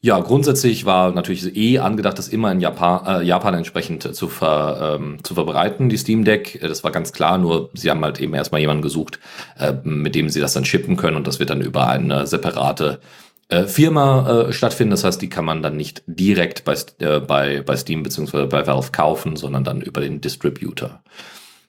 Ja, grundsätzlich war natürlich eh angedacht, das immer in Japan, äh, Japan entsprechend zu, ver, ähm, zu verbreiten, die Steam Deck. Das war ganz klar, nur sie haben halt eben erstmal jemanden gesucht, äh, mit dem sie das dann shippen können und das wird dann über eine separate äh, Firma äh, stattfinden. Das heißt, die kann man dann nicht direkt bei, äh, bei, bei Steam beziehungsweise bei Valve kaufen, sondern dann über den Distributor.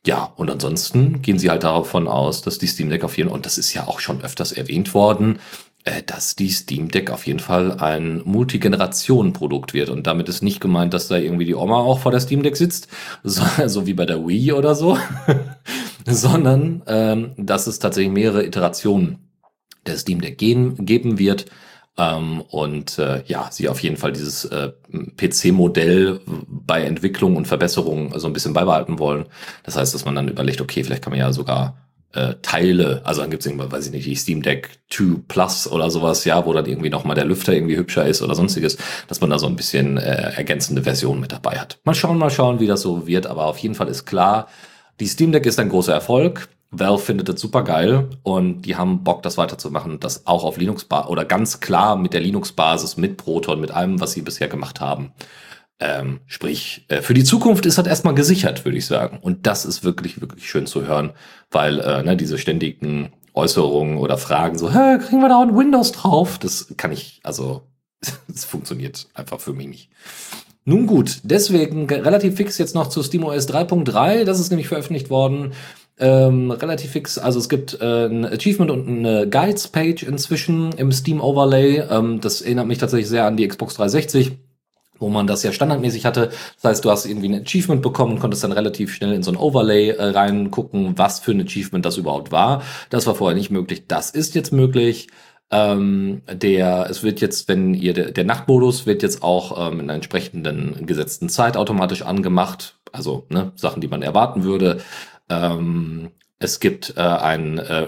Ja, und ansonsten gehen sie halt davon aus, dass die Steam Deck auf jeden Fall, und das ist ja auch schon öfters erwähnt worden, äh, dass die Steam Deck auf jeden Fall ein Multigeneration-Produkt wird. Und damit ist nicht gemeint, dass da irgendwie die Oma auch vor der Steam Deck sitzt, so, so wie bei der Wii oder so, sondern ähm, dass es tatsächlich mehrere Iterationen der Steam Deck gehen, geben wird. Ähm, und äh, ja, sie auf jeden Fall dieses äh, PC-Modell bei Entwicklung und Verbesserung so ein bisschen beibehalten wollen. Das heißt, dass man dann überlegt, okay, vielleicht kann man ja sogar äh, Teile, also dann gibt's irgendwann, weiß ich nicht, die Steam Deck 2 Plus oder sowas, ja, wo dann irgendwie nochmal der Lüfter irgendwie hübscher ist oder sonstiges, dass man da so ein bisschen äh, ergänzende Version mit dabei hat. Mal schauen, mal schauen, wie das so wird, aber auf jeden Fall ist klar, die Steam Deck ist ein großer Erfolg. Valve findet das super geil und die haben Bock, das weiterzumachen, das auch auf Linux oder ganz klar mit der Linux-Basis, mit Proton, mit allem, was sie bisher gemacht haben. Ähm, sprich, äh, für die Zukunft ist das erstmal gesichert, würde ich sagen. Und das ist wirklich, wirklich schön zu hören, weil äh, ne, diese ständigen Äußerungen oder Fragen so, Hä, kriegen wir da ein Windows drauf? Das kann ich, also, das funktioniert einfach für mich nicht. Nun gut, deswegen relativ fix jetzt noch zu SteamOS 3.3. Das ist nämlich veröffentlicht worden. Ähm, relativ fix, also es gibt äh, ein Achievement und eine Guides-Page inzwischen im Steam Overlay. Ähm, das erinnert mich tatsächlich sehr an die Xbox 360 wo man das ja standardmäßig hatte. Das heißt, du hast irgendwie ein Achievement bekommen und konntest dann relativ schnell in so ein Overlay äh, reingucken, was für ein Achievement das überhaupt war. Das war vorher nicht möglich. Das ist jetzt möglich. Ähm, der, es wird jetzt, wenn ihr, der, der Nachtmodus wird jetzt auch ähm, in einer entsprechenden gesetzten Zeit automatisch angemacht. Also ne, Sachen, die man erwarten würde. Ähm, es gibt äh, ein äh,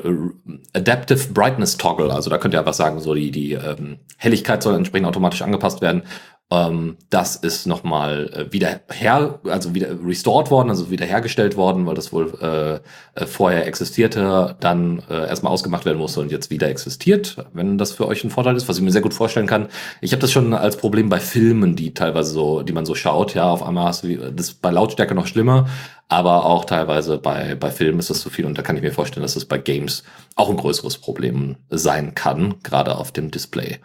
Adaptive Brightness Toggle, also da könnt ihr einfach sagen, so die, die ähm, Helligkeit soll entsprechend automatisch angepasst werden. Ähm, das ist nochmal äh, wieder her, also wieder restored worden, also wieder hergestellt worden, weil das wohl äh, äh, vorher existierte, dann äh, erstmal ausgemacht werden musste und jetzt wieder existiert, wenn das für euch ein Vorteil ist, was ich mir sehr gut vorstellen kann. Ich habe das schon als Problem bei Filmen, die teilweise so, die man so schaut, ja, auf einmal hast du das ist bei Lautstärke noch schlimmer, aber auch teilweise bei, bei Filmen ist das zu viel und da kann ich mir vorstellen, dass das bei Games auch ein größeres Problem sein kann, gerade auf dem Display.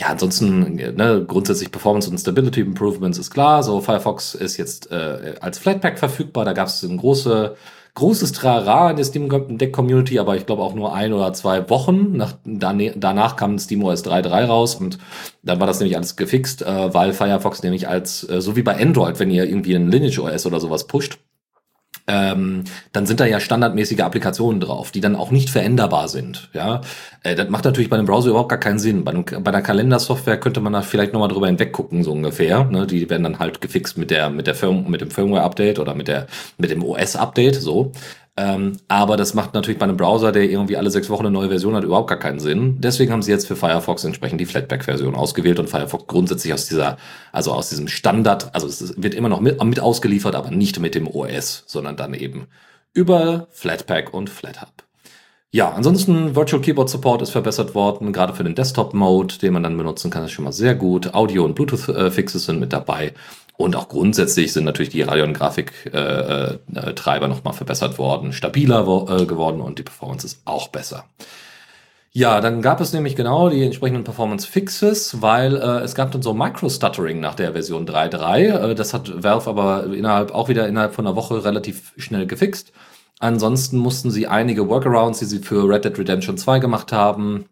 Ja, ansonsten ne, grundsätzlich Performance und Stability Improvements ist klar. So Firefox ist jetzt äh, als Flatpak verfügbar. Da gab es ein große, großes Trara in der Steam Deck Community, aber ich glaube auch nur ein oder zwei Wochen. Nach, danach kam SteamOS 3.3 raus und dann war das nämlich alles gefixt, äh, weil Firefox nämlich als, äh, so wie bei Android, wenn ihr irgendwie ein Lineage OS oder sowas pusht, ähm, dann sind da ja standardmäßige Applikationen drauf, die dann auch nicht veränderbar sind. Ja, äh, das macht natürlich bei einem Browser überhaupt gar keinen Sinn. Bei, einem, bei einer Kalendersoftware könnte man da vielleicht nochmal drüber hinweggucken, so ungefähr. Ne? Die werden dann halt gefixt mit der mit der Firm mit dem Firmware-Update oder mit der mit dem OS-Update. So. Ähm, aber das macht natürlich bei einem Browser, der irgendwie alle sechs Wochen eine neue Version hat, überhaupt gar keinen Sinn. Deswegen haben sie jetzt für Firefox entsprechend die Flatpak-Version ausgewählt und Firefox grundsätzlich aus dieser, also aus diesem Standard, also es wird immer noch mit, mit ausgeliefert, aber nicht mit dem OS, sondern dann eben über Flatpak und FlatHub. Ja, ansonsten Virtual Keyboard Support ist verbessert worden, gerade für den Desktop-Mode, den man dann benutzen kann, ist schon mal sehr gut. Audio- und Bluetooth-Fixes sind mit dabei. Und auch grundsätzlich sind natürlich die Radeon-Grafik-Treiber äh, äh, nochmal verbessert worden, stabiler äh, geworden und die Performance ist auch besser. Ja, dann gab es nämlich genau die entsprechenden Performance Fixes, weil äh, es gab dann so Micro-Stuttering nach der Version 3.3. Äh, das hat Valve aber innerhalb auch wieder innerhalb von einer Woche relativ schnell gefixt. Ansonsten mussten sie einige Workarounds, die sie für Red Dead Redemption 2 gemacht haben,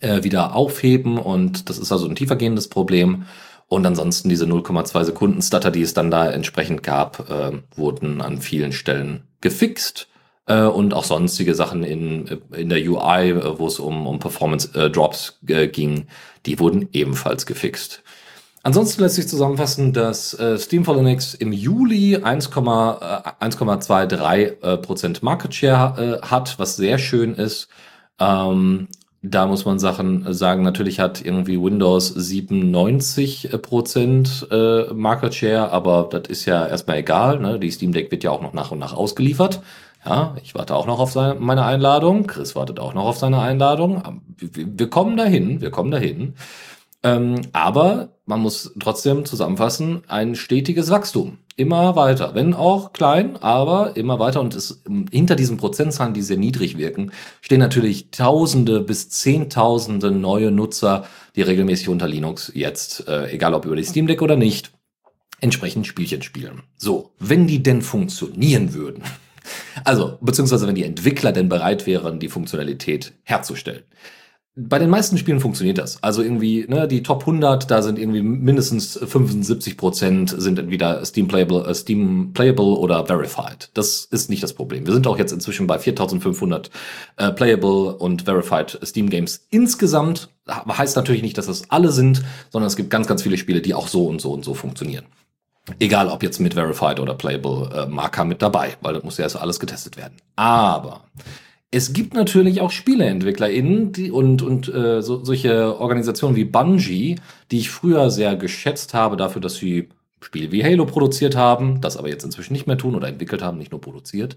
äh, wieder aufheben und das ist also ein tiefergehendes Problem. Und ansonsten diese 0,2 Sekunden Stutter, die es dann da entsprechend gab, äh, wurden an vielen Stellen gefixt. Äh, und auch sonstige Sachen in, in der UI, äh, wo es um, um Performance äh, Drops äh, ging, die wurden ebenfalls gefixt. Ansonsten lässt sich zusammenfassen, dass äh, Steam for Linux im Juli 1,23 äh, Prozent Market Share äh, hat, was sehr schön ist. Ähm, da muss man Sachen sagen, natürlich hat irgendwie Windows 97 Prozent äh, Market Share, aber das ist ja erstmal egal. Ne? Die Steam Deck wird ja auch noch nach und nach ausgeliefert. Ja, ich warte auch noch auf seine, meine Einladung. Chris wartet auch noch auf seine Einladung. Wir, wir kommen dahin, wir kommen dahin. Ähm, aber man muss trotzdem zusammenfassen, ein stetiges Wachstum. Immer weiter. Wenn auch klein, aber immer weiter. Und es, hinter diesen Prozentzahlen, die sehr niedrig wirken, stehen natürlich Tausende bis Zehntausende neue Nutzer, die regelmäßig unter Linux jetzt, äh, egal ob über die Steam Deck oder nicht, entsprechend Spielchen spielen. So, wenn die denn funktionieren würden, also, beziehungsweise wenn die Entwickler denn bereit wären, die Funktionalität herzustellen. Bei den meisten Spielen funktioniert das. Also irgendwie, ne, die Top 100, da sind irgendwie mindestens 75 Prozent sind entweder Steam Playable, äh, Steam Playable oder Verified. Das ist nicht das Problem. Wir sind auch jetzt inzwischen bei 4500 äh, Playable und Verified Steam Games insgesamt. Heißt natürlich nicht, dass das alle sind, sondern es gibt ganz, ganz viele Spiele, die auch so und so und so funktionieren. Egal, ob jetzt mit Verified oder Playable äh, Marker mit dabei, weil das muss ja erst alles getestet werden. Aber es gibt natürlich auch SpieleentwicklerInnen die, und, und äh, so, solche Organisationen wie Bungie, die ich früher sehr geschätzt habe dafür, dass sie Spiele wie Halo produziert haben, das aber jetzt inzwischen nicht mehr tun oder entwickelt haben, nicht nur produziert,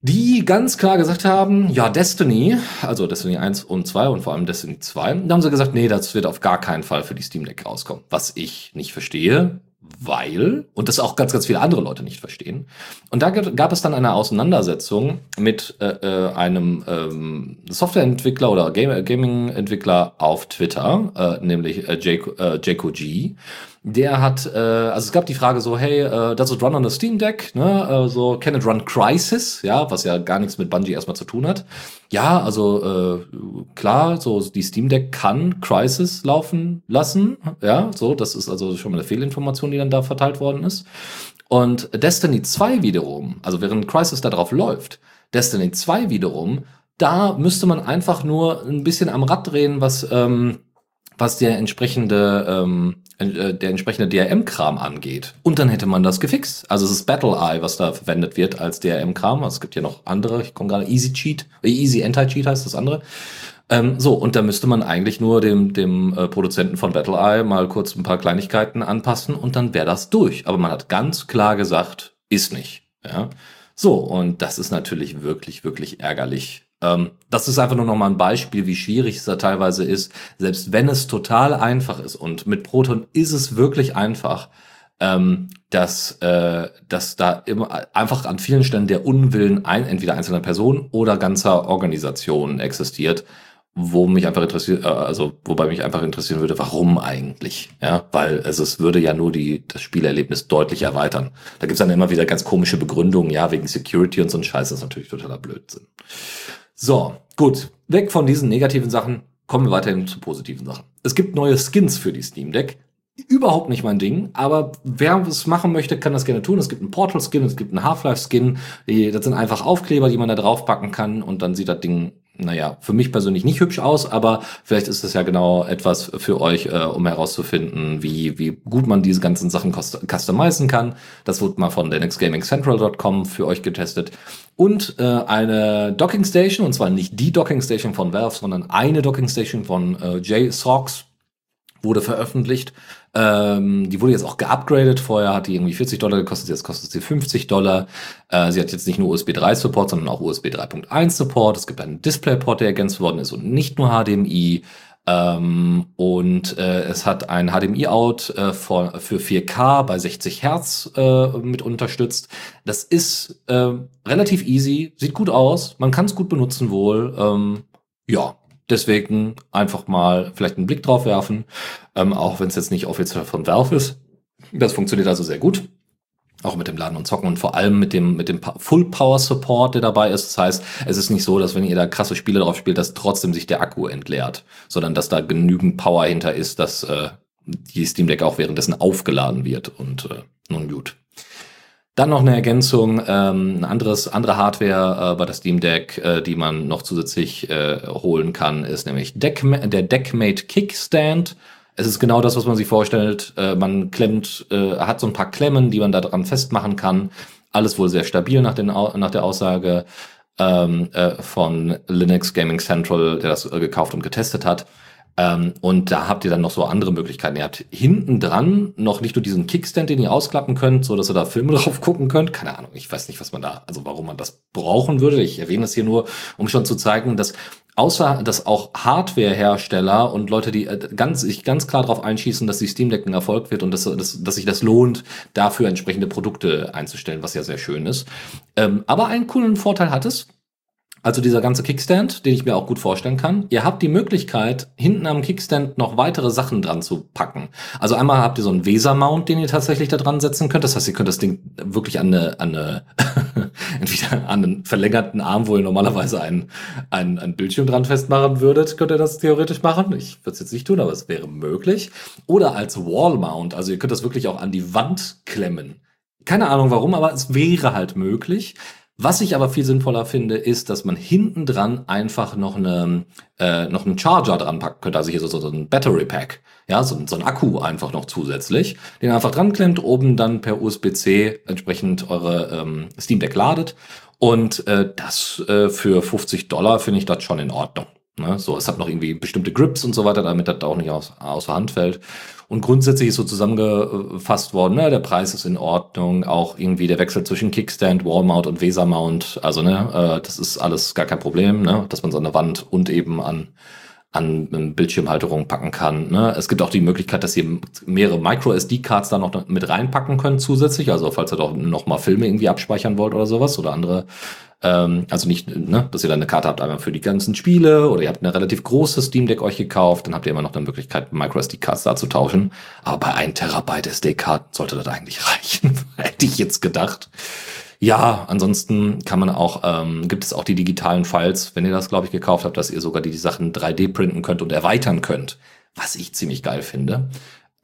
die ganz klar gesagt haben, ja, Destiny, also Destiny 1 und 2 und vor allem Destiny 2, da haben sie gesagt, nee, das wird auf gar keinen Fall für die Steam Deck rauskommen. Was ich nicht verstehe, weil, und das auch ganz, ganz viele andere Leute nicht verstehen. Und da gab es dann eine Auseinandersetzung mit äh, äh, einem ähm, Softwareentwickler oder Gaming-Entwickler auf Twitter, äh, nämlich äh, Jayco, äh. Der hat, äh, also es gab die Frage so, hey, äh, does it run on a Steam Deck? Ne? Äh, so, can it run Crisis? Ja, was ja gar nichts mit Bungie erstmal zu tun hat. Ja, also äh, klar, so die Steam Deck kann Crisis laufen lassen. Ja, so, das ist also schon mal eine Fehlinformation, die dann da verteilt worden ist. Und Destiny 2 wiederum, also während Crisis da drauf läuft, Destiny 2 wiederum, da müsste man einfach nur ein bisschen am Rad drehen, was ähm, was der entsprechende, ähm, äh, der entsprechende DRM-Kram angeht. Und dann hätte man das gefixt. Also es ist Battle Eye, was da verwendet wird als DRM-Kram. Es gibt ja noch andere. Ich komme gerade Easy Cheat, äh, Easy Anti-Cheat heißt das andere. Ähm, so, und da müsste man eigentlich nur dem, dem äh, Produzenten von Battle Eye mal kurz ein paar Kleinigkeiten anpassen und dann wäre das durch. Aber man hat ganz klar gesagt, ist nicht. Ja. So, und das ist natürlich wirklich, wirklich ärgerlich. Ähm, das ist einfach nur noch mal ein Beispiel, wie schwierig es da teilweise ist, selbst wenn es total einfach ist. Und mit Proton ist es wirklich einfach, ähm, dass, äh, dass da immer einfach an vielen Stellen der Unwillen ein, entweder einzelner Personen oder ganzer Organisationen existiert, wo mich einfach interessiert, äh, also wobei mich einfach interessieren würde, warum eigentlich? Ja, weil also es würde ja nur die das Spielerlebnis deutlich erweitern. Da gibt's dann immer wieder ganz komische Begründungen, ja, wegen Security und so ein Scheiß, das ist natürlich totaler Blödsinn. So, gut. Weg von diesen negativen Sachen, kommen wir weiterhin zu positiven Sachen. Es gibt neue Skins für die Steam Deck. Überhaupt nicht mein Ding, aber wer es machen möchte, kann das gerne tun. Es gibt einen Portal-Skin, es gibt einen Half-Life-Skin. Das sind einfach Aufkleber, die man da draufpacken kann und dann sieht das Ding naja, für mich persönlich nicht hübsch aus, aber vielleicht ist es ja genau etwas für euch, äh, um herauszufinden, wie, wie gut man diese ganzen Sachen customizen kann. Das wurde mal von linuxgamingcentral.com für euch getestet. Und äh, eine Docking Station, und zwar nicht die Docking Station von Valve, sondern eine Docking Station von äh, JSOX wurde veröffentlicht. Ähm, die wurde jetzt auch geupgradet. Vorher hat die irgendwie 40 Dollar gekostet, jetzt kostet sie 50 Dollar. Äh, sie hat jetzt nicht nur USB 3 Support, sondern auch USB 3.1 Support. Es gibt einen DisplayPort, der ergänzt worden ist und nicht nur HDMI. Ähm, und äh, es hat ein HDMI-Out äh, für 4K bei 60 Hertz äh, mit unterstützt. Das ist äh, relativ easy, sieht gut aus, man kann es gut benutzen wohl. Ähm, ja, Deswegen einfach mal vielleicht einen Blick drauf werfen, ähm, auch wenn es jetzt nicht offiziell von Valve ist. Das funktioniert also sehr gut. Auch mit dem Laden und Zocken und vor allem mit dem, mit dem Full Power Support, der dabei ist. Das heißt, es ist nicht so, dass wenn ihr da krasse Spiele drauf spielt, dass trotzdem sich der Akku entleert, sondern dass da genügend Power hinter ist, dass äh, die Steam Deck auch währenddessen aufgeladen wird. Und äh, nun gut. Dann noch eine Ergänzung, ähm, ein anderes, andere Hardware äh, bei der Steam Deck, äh, die man noch zusätzlich äh, holen kann, ist nämlich Deck, der Deckmate Kickstand. Es ist genau das, was man sich vorstellt. Äh, man klemmt, äh, hat so ein paar Klemmen, die man da dran festmachen kann. Alles wohl sehr stabil nach, den, nach der Aussage. ähm, äh, von Linux Gaming Central, der das äh, gekauft und getestet hat. Ähm, und da habt ihr dann noch so andere Möglichkeiten. Ihr habt hinten dran noch nicht nur diesen Kickstand, den ihr ausklappen könnt, so dass ihr da Filme drauf gucken könnt. Keine Ahnung, ich weiß nicht, was man da, also warum man das brauchen würde. Ich erwähne das hier nur, um schon zu zeigen, dass außer dass auch Hardware-Hersteller und Leute, die äh, ganz, sich ganz klar darauf einschießen, dass die Steam Deck ein Erfolg wird und dass, dass, dass sich das lohnt, dafür entsprechende Produkte einzustellen, was ja sehr schön ist. Ähm, aber einen coolen Vorteil hat es, also dieser ganze Kickstand, den ich mir auch gut vorstellen kann. Ihr habt die Möglichkeit, hinten am Kickstand noch weitere Sachen dran zu packen. Also einmal habt ihr so einen Weser-Mount, den ihr tatsächlich da dran setzen könnt. Das heißt, ihr könnt das Ding wirklich an eine, an eine entweder an einen verlängerten Arm, wo ihr normalerweise einen, einen, einen Bildschirm dran festmachen würdet, könnt ihr das theoretisch machen. Ich würde es jetzt nicht tun, aber es wäre möglich. Oder als Wall-Mount. Also ihr könnt das wirklich auch an die Wand klemmen. Keine Ahnung warum, aber es wäre halt möglich. Was ich aber viel sinnvoller finde, ist, dass man hinten dran einfach noch eine äh, noch einen Charger dran packen könnte, also hier so, so ein Battery Pack, ja, so, so ein Akku einfach noch zusätzlich, den einfach dran klemmt, oben dann per USB-C entsprechend eure ähm, Steam Deck ladet und äh, das äh, für 50 Dollar finde ich das schon in Ordnung. Ne? So, es hat noch irgendwie bestimmte Grips und so weiter, damit das auch nicht aus, außer Hand fällt. Und grundsätzlich ist so zusammengefasst worden, ne, der Preis ist in Ordnung, auch irgendwie der Wechsel zwischen Kickstand, Wallmount und Weser-Mount, also ne, äh, das ist alles gar kein Problem, ne, dass man so eine Wand und eben an an Bildschirmhalterung packen kann. Ne? Es gibt auch die Möglichkeit, dass ihr mehrere Micro-SD-Cards da noch mit reinpacken könnt zusätzlich. Also falls ihr doch noch mal Filme irgendwie abspeichern wollt oder sowas oder andere ähm, also nicht, ne, dass ihr dann eine Karte habt einmal für die ganzen Spiele oder ihr habt eine relativ große Steam Deck euch gekauft, dann habt ihr immer noch eine Möglichkeit, MicroSD-Cards da zu tauschen. Aber bei 1 Terabyte SD-Karten sollte das eigentlich reichen, hätte ich jetzt gedacht. Ja, ansonsten kann man auch, ähm, gibt es auch die digitalen Files, wenn ihr das, glaube ich, gekauft habt, dass ihr sogar die, die Sachen 3D printen könnt und erweitern könnt, was ich ziemlich geil finde.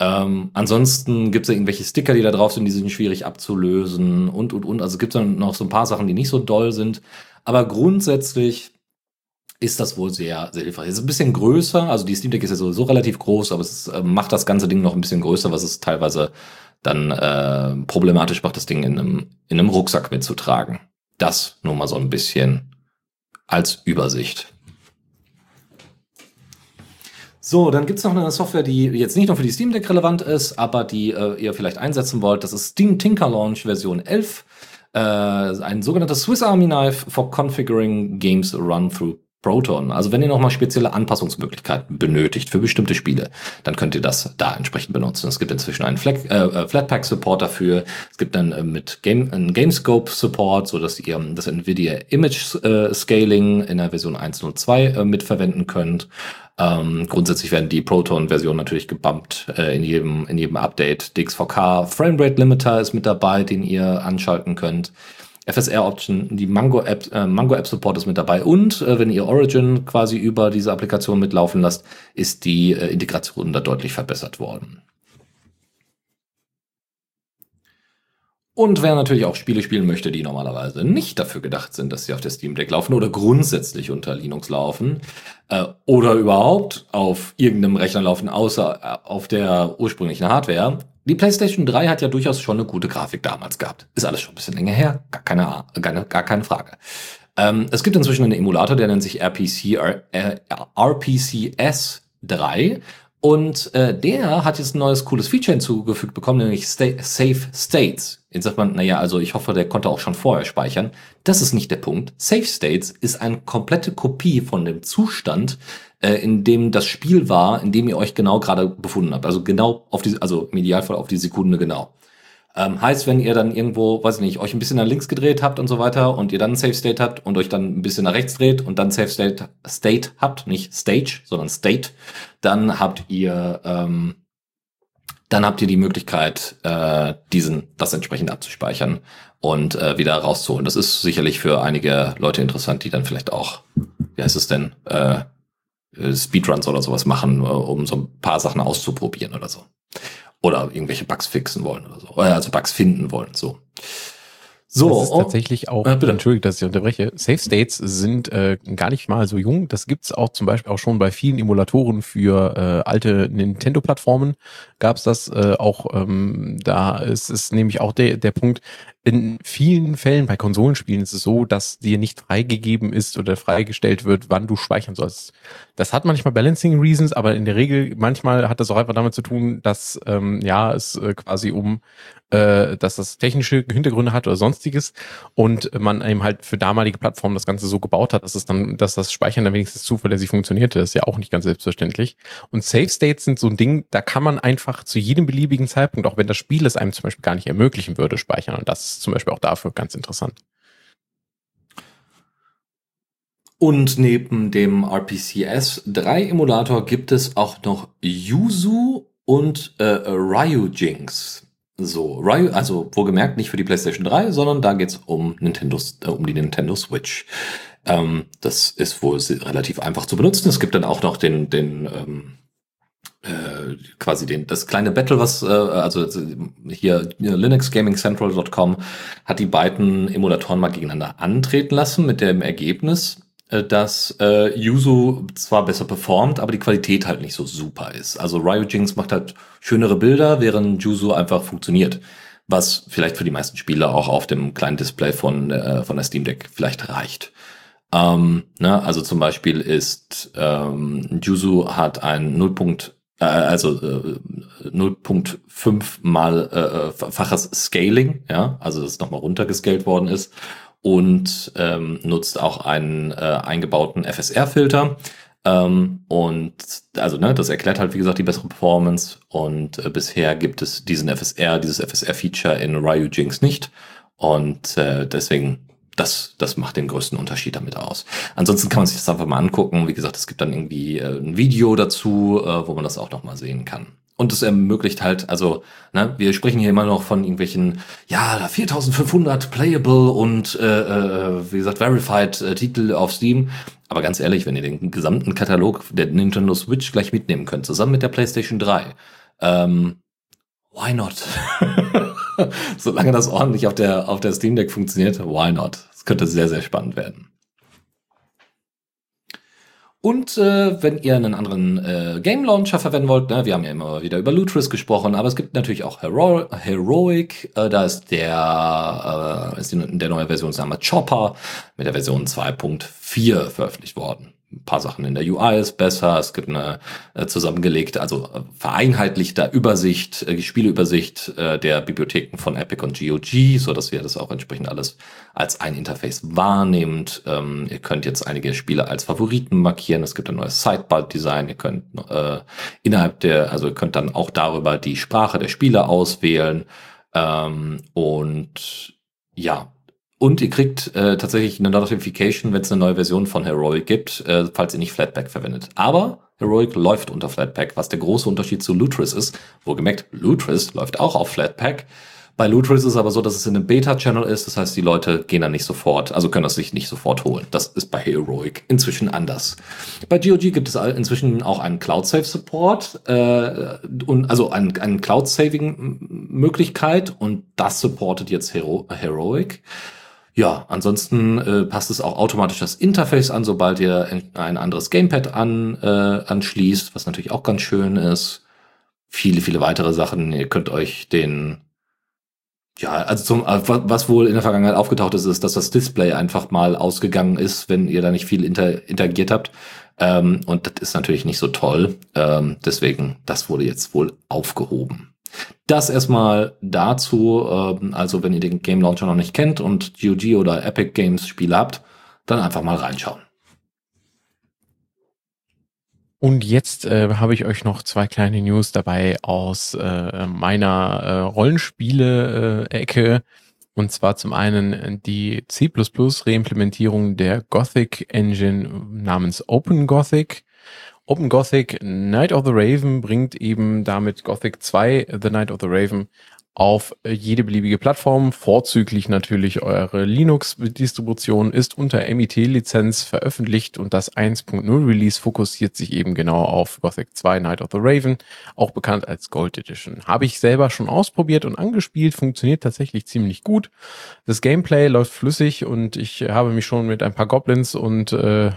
Ähm, ansonsten gibt es ja irgendwelche Sticker, die da drauf sind, die sind schwierig abzulösen und, und, und. Also gibt es dann noch so ein paar Sachen, die nicht so doll sind. Aber grundsätzlich ist das wohl sehr, sehr hilfreich. Es ist ein bisschen größer, also die Steam Deck ist ja sowieso relativ groß, aber es äh, macht das ganze Ding noch ein bisschen größer, was es teilweise dann äh, problematisch macht, das Ding in einem, in einem Rucksack mitzutragen. Das nur mal so ein bisschen als Übersicht. So, dann gibt's noch eine Software, die jetzt nicht nur für die Steam Deck relevant ist, aber die äh, ihr vielleicht einsetzen wollt. Das ist Steam Tinker Launch Version 11. Äh, ein sogenanntes Swiss Army Knife for Configuring Games Run Through Proton. Also wenn ihr nochmal spezielle Anpassungsmöglichkeiten benötigt für bestimmte Spiele, dann könnt ihr das da entsprechend benutzen. Es gibt inzwischen einen Flat, äh, äh Flatpak Support dafür. Es gibt dann äh, mit Game, einen Gamescope Support, so dass ihr das Nvidia Image äh, Scaling in der Version 1.02 äh, mitverwenden könnt. Ähm, grundsätzlich werden die Proton-Versionen natürlich gebumpt äh, in jedem in jedem Update. DXVK Framerate Limiter ist mit dabei, den ihr anschalten könnt. FSR Option, die Mango App, äh, Mango App Support ist mit dabei und äh, wenn ihr Origin quasi über diese Applikation mitlaufen lasst, ist die äh, Integration da deutlich verbessert worden. Und wer natürlich auch Spiele spielen möchte, die normalerweise nicht dafür gedacht sind, dass sie auf der Steam Deck laufen oder grundsätzlich unter Linux laufen äh, oder überhaupt auf irgendeinem Rechner laufen, außer äh, auf der ursprünglichen Hardware. Die PlayStation 3 hat ja durchaus schon eine gute Grafik damals gehabt. Ist alles schon ein bisschen länger her, gar keine, gar, gar keine Frage. Ähm, es gibt inzwischen einen Emulator, der nennt sich RPC, äh, RPCS 3 und äh, der hat jetzt ein neues cooles Feature hinzugefügt bekommen, nämlich Sta Safe States. Jetzt sagt man, naja, also ich hoffe, der konnte auch schon vorher speichern. Das ist nicht der Punkt. Safe States ist eine komplette Kopie von dem Zustand, äh, in dem das Spiel war, in dem ihr euch genau gerade befunden habt. Also genau auf die, also im Idealfall auf die Sekunde genau. Ähm, heißt, wenn ihr dann irgendwo, weiß ich nicht, euch ein bisschen nach links gedreht habt und so weiter und ihr dann Safe State habt und euch dann ein bisschen nach rechts dreht und dann Safe State, State habt, nicht Stage, sondern State, dann habt ihr, ähm, dann habt ihr die Möglichkeit, äh, diesen, das entsprechend abzuspeichern und äh, wieder rauszuholen. Das ist sicherlich für einige Leute interessant, die dann vielleicht auch, wie heißt es denn, äh, Speedruns oder sowas machen, äh, um so ein paar Sachen auszuprobieren oder so. Oder irgendwelche Bugs fixen wollen oder so. Also Bugs finden wollen, so. So, das ist oh, tatsächlich auch, äh, entschuldige, dass ich unterbreche, Safe States sind äh, gar nicht mal so jung. Das gibt's auch zum Beispiel auch schon bei vielen Emulatoren für äh, alte Nintendo-Plattformen. Gab's das äh, auch, ähm, da ist, ist nämlich auch der, der Punkt, in vielen Fällen bei Konsolenspielen ist es so, dass dir nicht freigegeben ist oder freigestellt wird, wann du speichern sollst. Das hat manchmal Balancing Reasons, aber in der Regel manchmal hat das auch einfach damit zu tun, dass ähm, ja es äh, quasi um äh, dass das technische Hintergründe hat oder sonstiges und man eben halt für damalige Plattformen das Ganze so gebaut hat, dass es dann, dass das Speichern dann wenigstens zuverlässig funktionierte. Das ist ja auch nicht ganz selbstverständlich. Und Save States sind so ein Ding, da kann man einfach zu jedem beliebigen Zeitpunkt, auch wenn das Spiel es einem zum Beispiel gar nicht ermöglichen würde, speichern. Und das ist zum Beispiel auch dafür ganz interessant. Und neben dem RPCS 3 Emulator gibt es auch noch Yuzu und äh, Ryujinx. So, Ryu, also wohlgemerkt nicht für die PlayStation 3, sondern da geht's um Nintendo, äh, um die Nintendo Switch. Ähm, das ist wohl relativ einfach zu benutzen. Es gibt dann auch noch den, den ähm, äh, quasi den, das kleine Battle, was, äh, also hier linuxgamingcentral.com hat die beiden Emulatoren mal gegeneinander antreten lassen mit dem Ergebnis, dass äh, Yuzu zwar besser performt, aber die Qualität halt nicht so super ist. Also Ryujinx macht halt schönere Bilder, während Yuzu einfach funktioniert. Was vielleicht für die meisten Spieler auch auf dem kleinen Display von, äh, von der Steam Deck vielleicht reicht. Ähm, ne, also zum Beispiel ist ähm, Yuzu hat ein 0. Äh, also äh, 0.5 mal äh, faches Scaling, ja, also das nochmal runtergescaled worden ist und ähm, nutzt auch einen äh, eingebauten FSR-Filter. Ähm, und also ne, das erklärt halt, wie gesagt, die bessere Performance. Und äh, bisher gibt es diesen FSR, dieses FSR-Feature in Ryujinx nicht. Und äh, deswegen, das, das macht den größten Unterschied damit aus. Ansonsten kann man sich das einfach mal angucken. Wie gesagt, es gibt dann irgendwie äh, ein Video dazu, äh, wo man das auch nochmal sehen kann. Und es ermöglicht halt, also, ne, wir sprechen hier immer noch von irgendwelchen, ja, 4500 Playable und, äh, äh, wie gesagt, Verified äh, Titel auf Steam. Aber ganz ehrlich, wenn ihr den gesamten Katalog der Nintendo Switch gleich mitnehmen könnt, zusammen mit der PlayStation 3, ähm, why not? Solange das ordentlich auf der, auf der Steam Deck funktioniert, why not? Es könnte sehr, sehr spannend werden. Und äh, wenn ihr einen anderen äh, Game Launcher verwenden wollt, ne, wir haben ja immer wieder über Lutris gesprochen, aber es gibt natürlich auch Hero Heroic, äh, da ist der, äh, ist die, der neue Versionsname Chopper mit der Version 2.4 veröffentlicht worden ein paar Sachen in der UI ist besser, es gibt eine äh, zusammengelegte, also äh, vereinheitlichte Übersicht, äh, Spieleübersicht äh, der Bibliotheken von Epic und GOG, so dass ihr das auch entsprechend alles als ein Interface wahrnehmt. Ähm, ihr könnt jetzt einige Spiele als Favoriten markieren, es gibt ein neues Sidebar-Design, ihr könnt äh, innerhalb der, also ihr könnt dann auch darüber die Sprache der Spiele auswählen ähm, und ja, und ihr kriegt äh, tatsächlich eine Notification, wenn es eine neue Version von Heroic gibt, äh, falls ihr nicht Flatpak verwendet. Aber Heroic läuft unter Flatpak, was der große Unterschied zu Lutris ist. Wohlgemerkt, Lutris läuft auch auf Flatpak. Bei Lutris ist es aber so, dass es in einem Beta-Channel ist. Das heißt, die Leute gehen dann nicht sofort, also können das sich nicht sofort holen. Das ist bei Heroic inzwischen anders. Bei GOG gibt es inzwischen auch einen Cloud-Save-Support, äh, und also einen, einen Cloud-Saving-Möglichkeit und das supportet jetzt Hero Heroic. Ja, ansonsten äh, passt es auch automatisch das Interface an, sobald ihr ein anderes Gamepad an, äh, anschließt, was natürlich auch ganz schön ist. Viele, viele weitere Sachen. Ihr könnt euch den, ja, also zum, äh, was wohl in der Vergangenheit aufgetaucht ist, ist, dass das Display einfach mal ausgegangen ist, wenn ihr da nicht viel inter, interagiert habt. Ähm, und das ist natürlich nicht so toll. Ähm, deswegen, das wurde jetzt wohl aufgehoben. Das erstmal dazu, ähm, also wenn ihr den Game Launcher noch nicht kennt und GOG oder Epic Games Spiele habt, dann einfach mal reinschauen. Und jetzt äh, habe ich euch noch zwei kleine News dabei aus äh, meiner äh, Rollenspiele-Ecke. Und zwar zum einen die C++ Reimplementierung der Gothic Engine namens Open Gothic. Open Gothic Night of the Raven bringt eben damit Gothic 2 The Night of the Raven auf äh, jede beliebige Plattform, vorzüglich natürlich eure Linux-Distribution, ist unter MIT-Lizenz veröffentlicht und das 1.0 Release fokussiert sich eben genau auf Gothic 2 Night of the Raven, auch bekannt als Gold Edition. Habe ich selber schon ausprobiert und angespielt, funktioniert tatsächlich ziemlich gut. Das Gameplay läuft flüssig und ich habe mich schon mit ein paar Goblins und äh,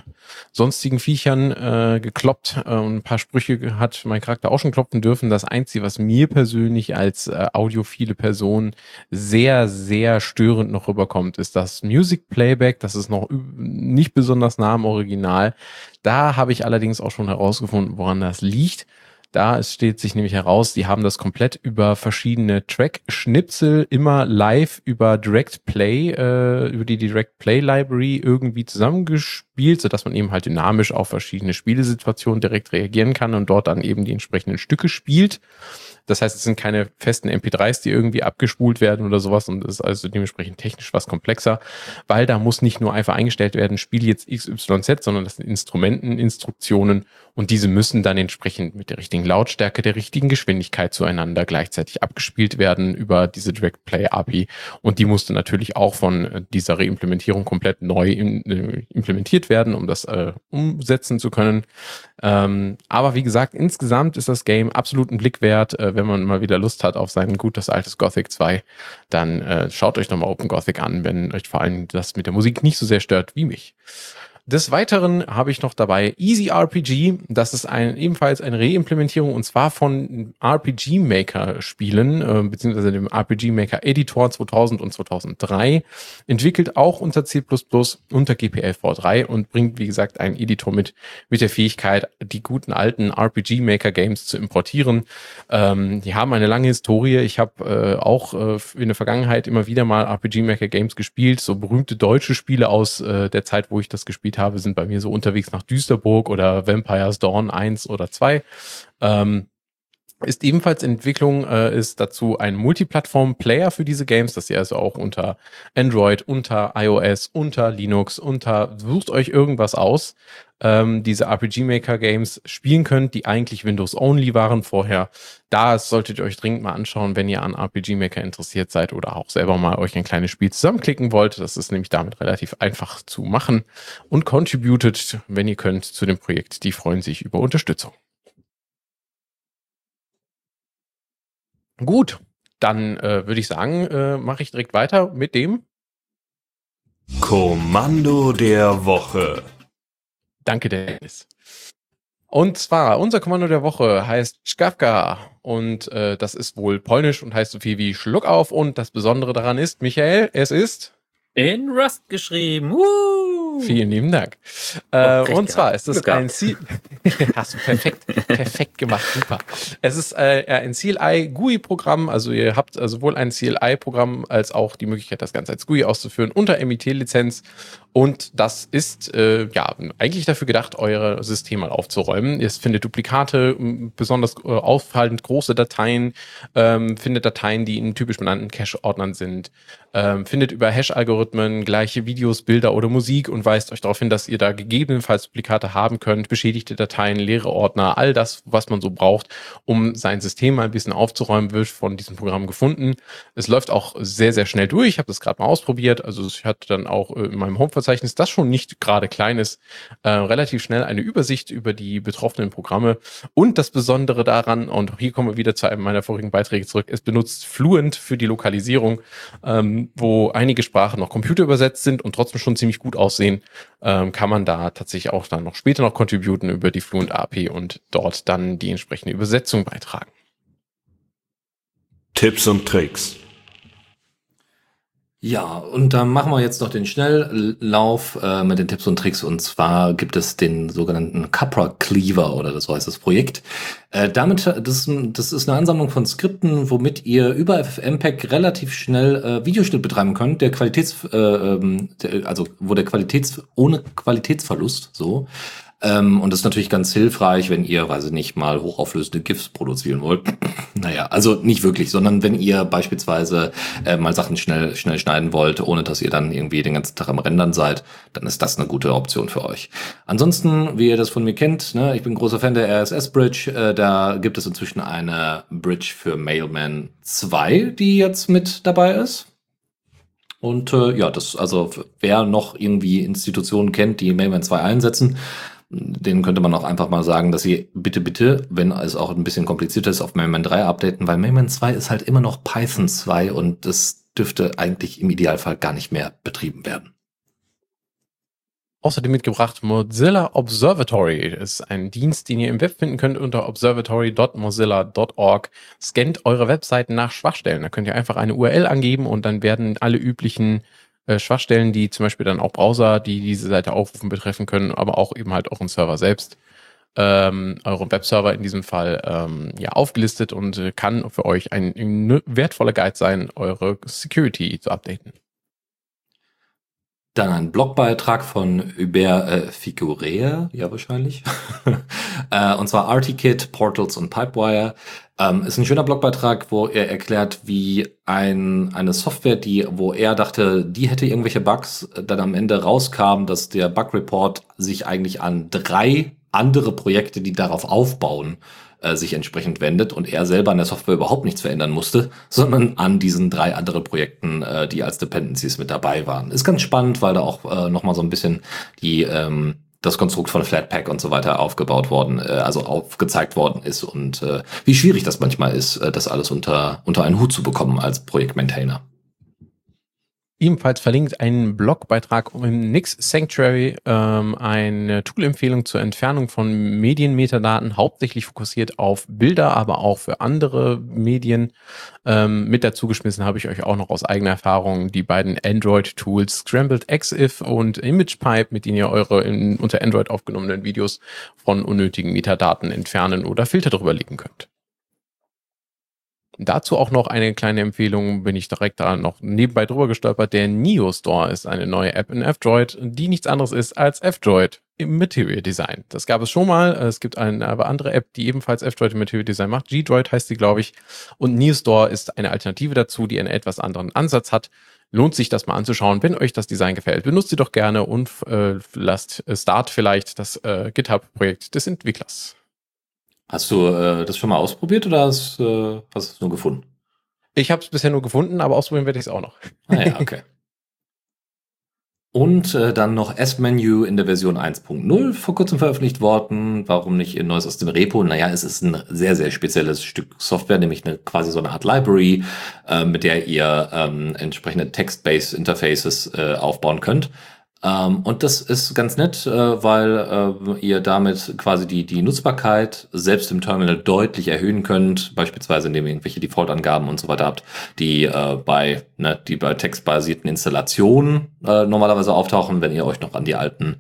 sonstigen Viechern äh, gekloppt äh, ein paar Sprüche hat mein Charakter auch schon klopfen dürfen. Das Einzige, was mir persönlich als äh, Audio viele Personen sehr, sehr störend noch rüberkommt, ist das Music Playback. Das ist noch nicht besonders nah am Original. Da habe ich allerdings auch schon herausgefunden, woran das liegt. Da es steht sich nämlich heraus, die haben das komplett über verschiedene Track-Schnipsel immer live über Direct Play, äh, über die Direct Play Library irgendwie zusammengespielt, sodass man eben halt dynamisch auf verschiedene Spielesituationen direkt reagieren kann und dort dann eben die entsprechenden Stücke spielt. Das heißt, es sind keine festen MP3s, die irgendwie abgespult werden oder sowas und ist also dementsprechend technisch was komplexer, weil da muss nicht nur einfach eingestellt werden, spiel jetzt XYZ, sondern das sind Instrumenten, Instruktionen und diese müssen dann entsprechend mit der richtigen Lautstärke, der richtigen Geschwindigkeit zueinander gleichzeitig abgespielt werden über diese Direct Play API und die musste natürlich auch von dieser Reimplementierung komplett neu in, äh, implementiert werden, um das äh, umsetzen zu können. Ähm, aber wie gesagt, insgesamt ist das Game absolut ein Blick wert. Äh, wenn man mal wieder Lust hat auf sein gutes altes Gothic 2, dann äh, schaut euch nochmal Open Gothic an, wenn euch vor allem das mit der Musik nicht so sehr stört wie mich. Des Weiteren habe ich noch dabei Easy RPG. Das ist ein, ebenfalls eine Reimplementierung und zwar von RPG Maker Spielen, äh, beziehungsweise dem RPG Maker Editor 2000 und 2003. Entwickelt auch unter C++ unter GPL-V3 und bringt, wie gesagt, einen Editor mit, mit der Fähigkeit, die guten alten RPG Maker Games zu importieren. Ähm, die haben eine lange Historie. Ich habe äh, auch äh, in der Vergangenheit immer wieder mal RPG Maker Games gespielt, so berühmte deutsche Spiele aus äh, der Zeit, wo ich das gespielt habe, sind bei mir so unterwegs nach Düsterburg oder Vampires Dawn 1 oder 2. Ähm, ist ebenfalls Entwicklung, äh, ist dazu ein Multiplattform-Player für diese Games, dass ihr also auch unter Android, unter iOS, unter Linux, unter, sucht euch irgendwas aus, ähm, diese RPG Maker Games spielen könnt, die eigentlich Windows Only waren vorher. Da solltet ihr euch dringend mal anschauen, wenn ihr an RPG Maker interessiert seid oder auch selber mal euch ein kleines Spiel zusammenklicken wollt. Das ist nämlich damit relativ einfach zu machen und contributed, wenn ihr könnt, zu dem Projekt. Die freuen sich über Unterstützung. Gut, dann äh, würde ich sagen, äh, mache ich direkt weiter mit dem Kommando der Woche. Danke, Dennis. Und zwar, unser Kommando der Woche heißt Skawka und äh, das ist wohl polnisch und heißt so viel wie Schluck auf und das Besondere daran ist, Michael, es ist in Rust geschrieben. Uh. Vielen lieben Dank. Äh, oh, und zwar ist es ein Ziel. Hast du perfekt, perfekt gemacht, super. Es ist äh, ein CLI GUI Programm, also ihr habt äh, sowohl ein CLI Programm als auch die Möglichkeit, das Ganze als GUI auszuführen unter MIT Lizenz und das ist äh, ja eigentlich dafür gedacht, eure Systeme mal aufzuräumen. Ihr findet Duplikate, besonders äh, auffallend große Dateien, ähm, findet Dateien, die in typisch benannten Cache-Ordnern sind, ähm, findet über Hash-Algorithmen gleiche Videos, Bilder oder Musik und weist euch darauf hin, dass ihr da gegebenenfalls Duplikate haben könnt, beschädigte Dateien, leere Ordner, all das, was man so braucht, um sein System mal ein bisschen aufzuräumen, wird von diesem Programm gefunden. Es läuft auch sehr, sehr schnell durch. Ich habe das gerade mal ausprobiert. Also ich hatte dann auch äh, in meinem Homeverzeichnis Verzeichnis, das schon nicht gerade klein ist, äh, relativ schnell eine Übersicht über die betroffenen Programme. Und das Besondere daran, und hier kommen wir wieder zu einem meiner vorigen Beiträge zurück, es benutzt Fluent für die Lokalisierung, ähm, wo einige Sprachen noch computerübersetzt sind und trotzdem schon ziemlich gut aussehen, ähm, kann man da tatsächlich auch dann noch später noch contributen über die Fluent API und dort dann die entsprechende Übersetzung beitragen. Tipps und Tricks. Ja, und dann machen wir jetzt noch den Schnelllauf äh, mit den Tipps und Tricks. Und zwar gibt es den sogenannten Capra Cleaver oder das heißt das Projekt. Äh, damit, das, das ist eine Ansammlung von Skripten, womit ihr über FFmpeg relativ schnell äh, Videoschnitt betreiben könnt, der Qualitäts, äh, ähm, der, also wo der Qualitäts, ohne Qualitätsverlust, so, ähm, und das ist natürlich ganz hilfreich, wenn ihr, weiß ich nicht, mal hochauflösende GIFs produzieren wollt. naja, also nicht wirklich, sondern wenn ihr beispielsweise äh, mal Sachen schnell, schnell schneiden wollt, ohne dass ihr dann irgendwie den ganzen Tag am Rendern seid, dann ist das eine gute Option für euch. Ansonsten, wie ihr das von mir kennt, ne, ich bin großer Fan der RSS-Bridge. Äh, da gibt es inzwischen eine Bridge für Mailman 2, die jetzt mit dabei ist. Und äh, ja, das, also wer noch irgendwie Institutionen kennt, die Mailman 2 einsetzen, denen könnte man auch einfach mal sagen, dass sie bitte, bitte, wenn es auch ein bisschen komplizierter ist, auf Mailman 3 updaten, weil Mailman 2 ist halt immer noch Python 2 und das dürfte eigentlich im Idealfall gar nicht mehr betrieben werden. außerdem mitgebracht Mozilla Observatory. Ist ein Dienst, den ihr im Web finden könnt unter observatory.mozilla.org. Scannt eure Webseiten nach Schwachstellen. Da könnt ihr einfach eine URL angeben und dann werden alle üblichen äh, Schwachstellen, die zum Beispiel dann auch Browser, die diese Seite aufrufen, betreffen können, aber auch eben halt euren Server selbst, ähm, euren Webserver in diesem Fall, ähm, ja, aufgelistet und äh, kann für euch ein, ein wertvoller Guide sein, eure Security zu updaten. Dann ein Blogbeitrag von Hubert äh, Figurea, ja wahrscheinlich. äh, und zwar RTKit, Portals und Pipewire. Ähm, ist ein schöner Blogbeitrag, wo er erklärt, wie ein, eine Software, die, wo er dachte, die hätte irgendwelche Bugs, dann am Ende rauskam, dass der Bug Report sich eigentlich an drei andere Projekte, die darauf aufbauen, äh, sich entsprechend wendet und er selber an der Software überhaupt nichts verändern musste, sondern an diesen drei anderen Projekten, äh, die als Dependencies mit dabei waren. Ist ganz spannend, weil da auch äh, nochmal so ein bisschen die ähm, das Konstrukt von Flatpak und so weiter aufgebaut worden, äh, also aufgezeigt worden ist und äh, wie schwierig das manchmal ist, äh, das alles unter, unter einen Hut zu bekommen als Projektmaintainer. Ebenfalls verlinkt ein Blogbeitrag im Nix Sanctuary, ähm, eine Tool-Empfehlung zur Entfernung von Medienmetadaten, hauptsächlich fokussiert auf Bilder, aber auch für andere Medien. Ähm, mit dazu geschmissen habe ich euch auch noch aus eigener Erfahrung die beiden Android-Tools Scrambled XIF und ImagePipe, mit denen ihr eure in, unter Android aufgenommenen Videos von unnötigen Metadaten entfernen oder Filter drüber legen könnt. Dazu auch noch eine kleine Empfehlung, bin ich direkt da noch nebenbei drüber gestolpert. Der Neo Store ist eine neue App in F-Droid, die nichts anderes ist als F-Droid im Material Design. Das gab es schon mal. Es gibt eine aber andere App, die ebenfalls F-Droid im Material Design macht. G-Droid heißt sie, glaube ich. Und Neo Store ist eine Alternative dazu, die einen etwas anderen Ansatz hat. Lohnt sich das mal anzuschauen. Wenn euch das Design gefällt, benutzt sie doch gerne und äh, lasst Start vielleicht das äh, GitHub-Projekt des Entwicklers. Hast du äh, das schon mal ausprobiert oder hast, äh, hast du es nur gefunden? Ich habe es bisher nur gefunden, aber ausprobieren werde ich es auch noch. Ah ja, okay. Und äh, dann noch S-Menu in der Version 1.0 vor kurzem veröffentlicht worden. Warum nicht ein neues aus dem Repo? Naja, es ist ein sehr, sehr spezielles Stück Software, nämlich eine, quasi so eine Art Library, äh, mit der ihr ähm, entsprechende Text-Based Interfaces äh, aufbauen könnt. Ähm, und das ist ganz nett, äh, weil äh, ihr damit quasi die, die Nutzbarkeit selbst im Terminal deutlich erhöhen könnt, beispielsweise indem ihr irgendwelche Default-Angaben und so weiter habt, die äh, bei, ne, die bei textbasierten Installationen äh, normalerweise auftauchen, wenn ihr euch noch an die alten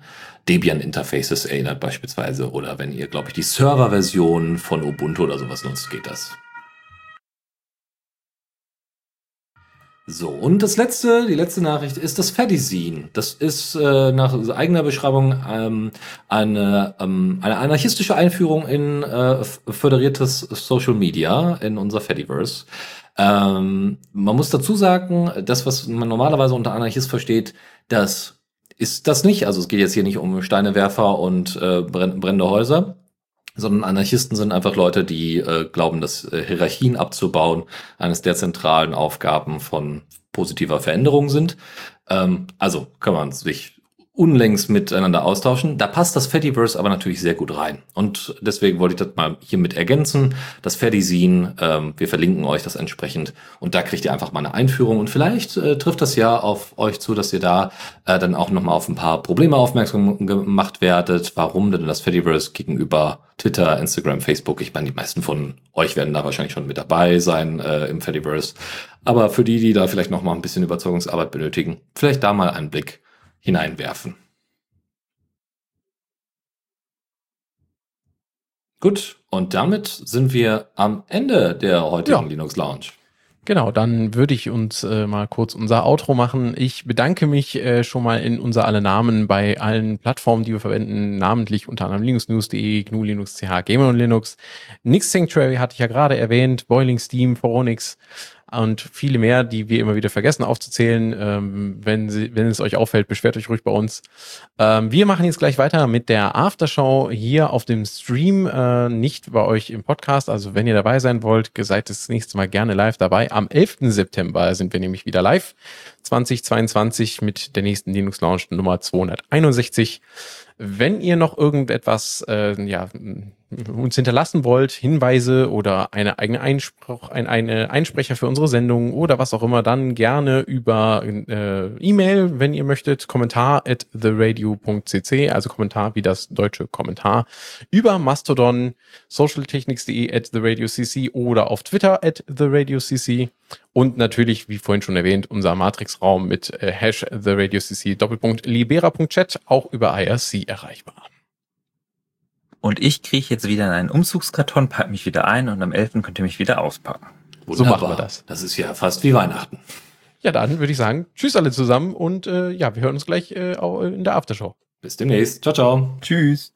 Debian-Interfaces erinnert beispielsweise oder wenn ihr, glaube ich, die Server-Version von Ubuntu oder sowas nutzt, geht das. So, und das letzte, die letzte Nachricht ist das Fedizin. Das ist äh, nach eigener Beschreibung ähm, eine, ähm, eine anarchistische Einführung in äh, föderiertes Social Media in unser Fediverse. Ähm, man muss dazu sagen, das, was man normalerweise unter Anarchist versteht, das ist das nicht. Also es geht jetzt hier nicht um Steinewerfer und äh, brennende Häuser, sondern Anarchisten sind einfach Leute, die äh, glauben, dass äh, Hierarchien abzubauen eines der zentralen Aufgaben von positiver Veränderung sind. Ähm, also kann man sich unlängst miteinander austauschen. Da passt das Fediverse aber natürlich sehr gut rein. Und deswegen wollte ich das mal hiermit ergänzen. Das Fedizin, ähm, wir verlinken euch das entsprechend. Und da kriegt ihr einfach mal eine Einführung. Und vielleicht äh, trifft das ja auf euch zu, dass ihr da äh, dann auch nochmal auf ein paar Probleme aufmerksam gemacht werdet. Warum denn das Fediverse gegenüber Twitter, Instagram, Facebook? Ich meine, die meisten von euch werden da wahrscheinlich schon mit dabei sein äh, im Fediverse. Aber für die, die da vielleicht nochmal ein bisschen Überzeugungsarbeit benötigen, vielleicht da mal einen Blick hineinwerfen. Gut, und damit sind wir am Ende der heutigen ja. Linux Lounge. Genau, dann würde ich uns äh, mal kurz unser Outro machen. Ich bedanke mich äh, schon mal in unser alle Namen bei allen Plattformen, die wir verwenden, namentlich unter anderem linuxnews.de, GNU Linux, CH, Gamer und Linux. Nix Sanctuary hatte ich ja gerade erwähnt, Boiling Steam, Foronix, und viele mehr, die wir immer wieder vergessen aufzuzählen. Ähm, wenn, sie, wenn es euch auffällt, beschwert euch ruhig bei uns. Ähm, wir machen jetzt gleich weiter mit der Aftershow hier auf dem Stream, äh, nicht bei euch im Podcast. Also wenn ihr dabei sein wollt, seid das nächste Mal gerne live dabei. Am 11. September sind wir nämlich wieder live 2022 mit der nächsten Linux Launch Nummer 261. Wenn ihr noch irgendetwas, äh, ja, uns hinterlassen wollt, Hinweise oder eine eigene Einspruch, ein, eine Einsprecher für unsere Sendung oder was auch immer, dann gerne über äh, E-Mail, wenn ihr möchtet, kommentar at theradio.cc, also Kommentar wie das deutsche Kommentar, über Mastodon, socialtechnics.de at theradiocc oder auf Twitter at theradiocc und natürlich, wie vorhin schon erwähnt, unser Matrix-Raum mit äh, Hash theradiocc Doppelpunkt libera.chat auch über IRC erreichbar. Und ich kriege jetzt wieder in einen Umzugskarton, pack mich wieder ein und am 11. könnt ihr mich wieder auspacken. So machen wir das. Das ist ja fast wie Weihnachten. Ja, dann würde ich sagen, tschüss alle zusammen und äh, ja, wir hören uns gleich äh, auch in der Aftershow. Bis demnächst. Ciao, ciao. Tschüss.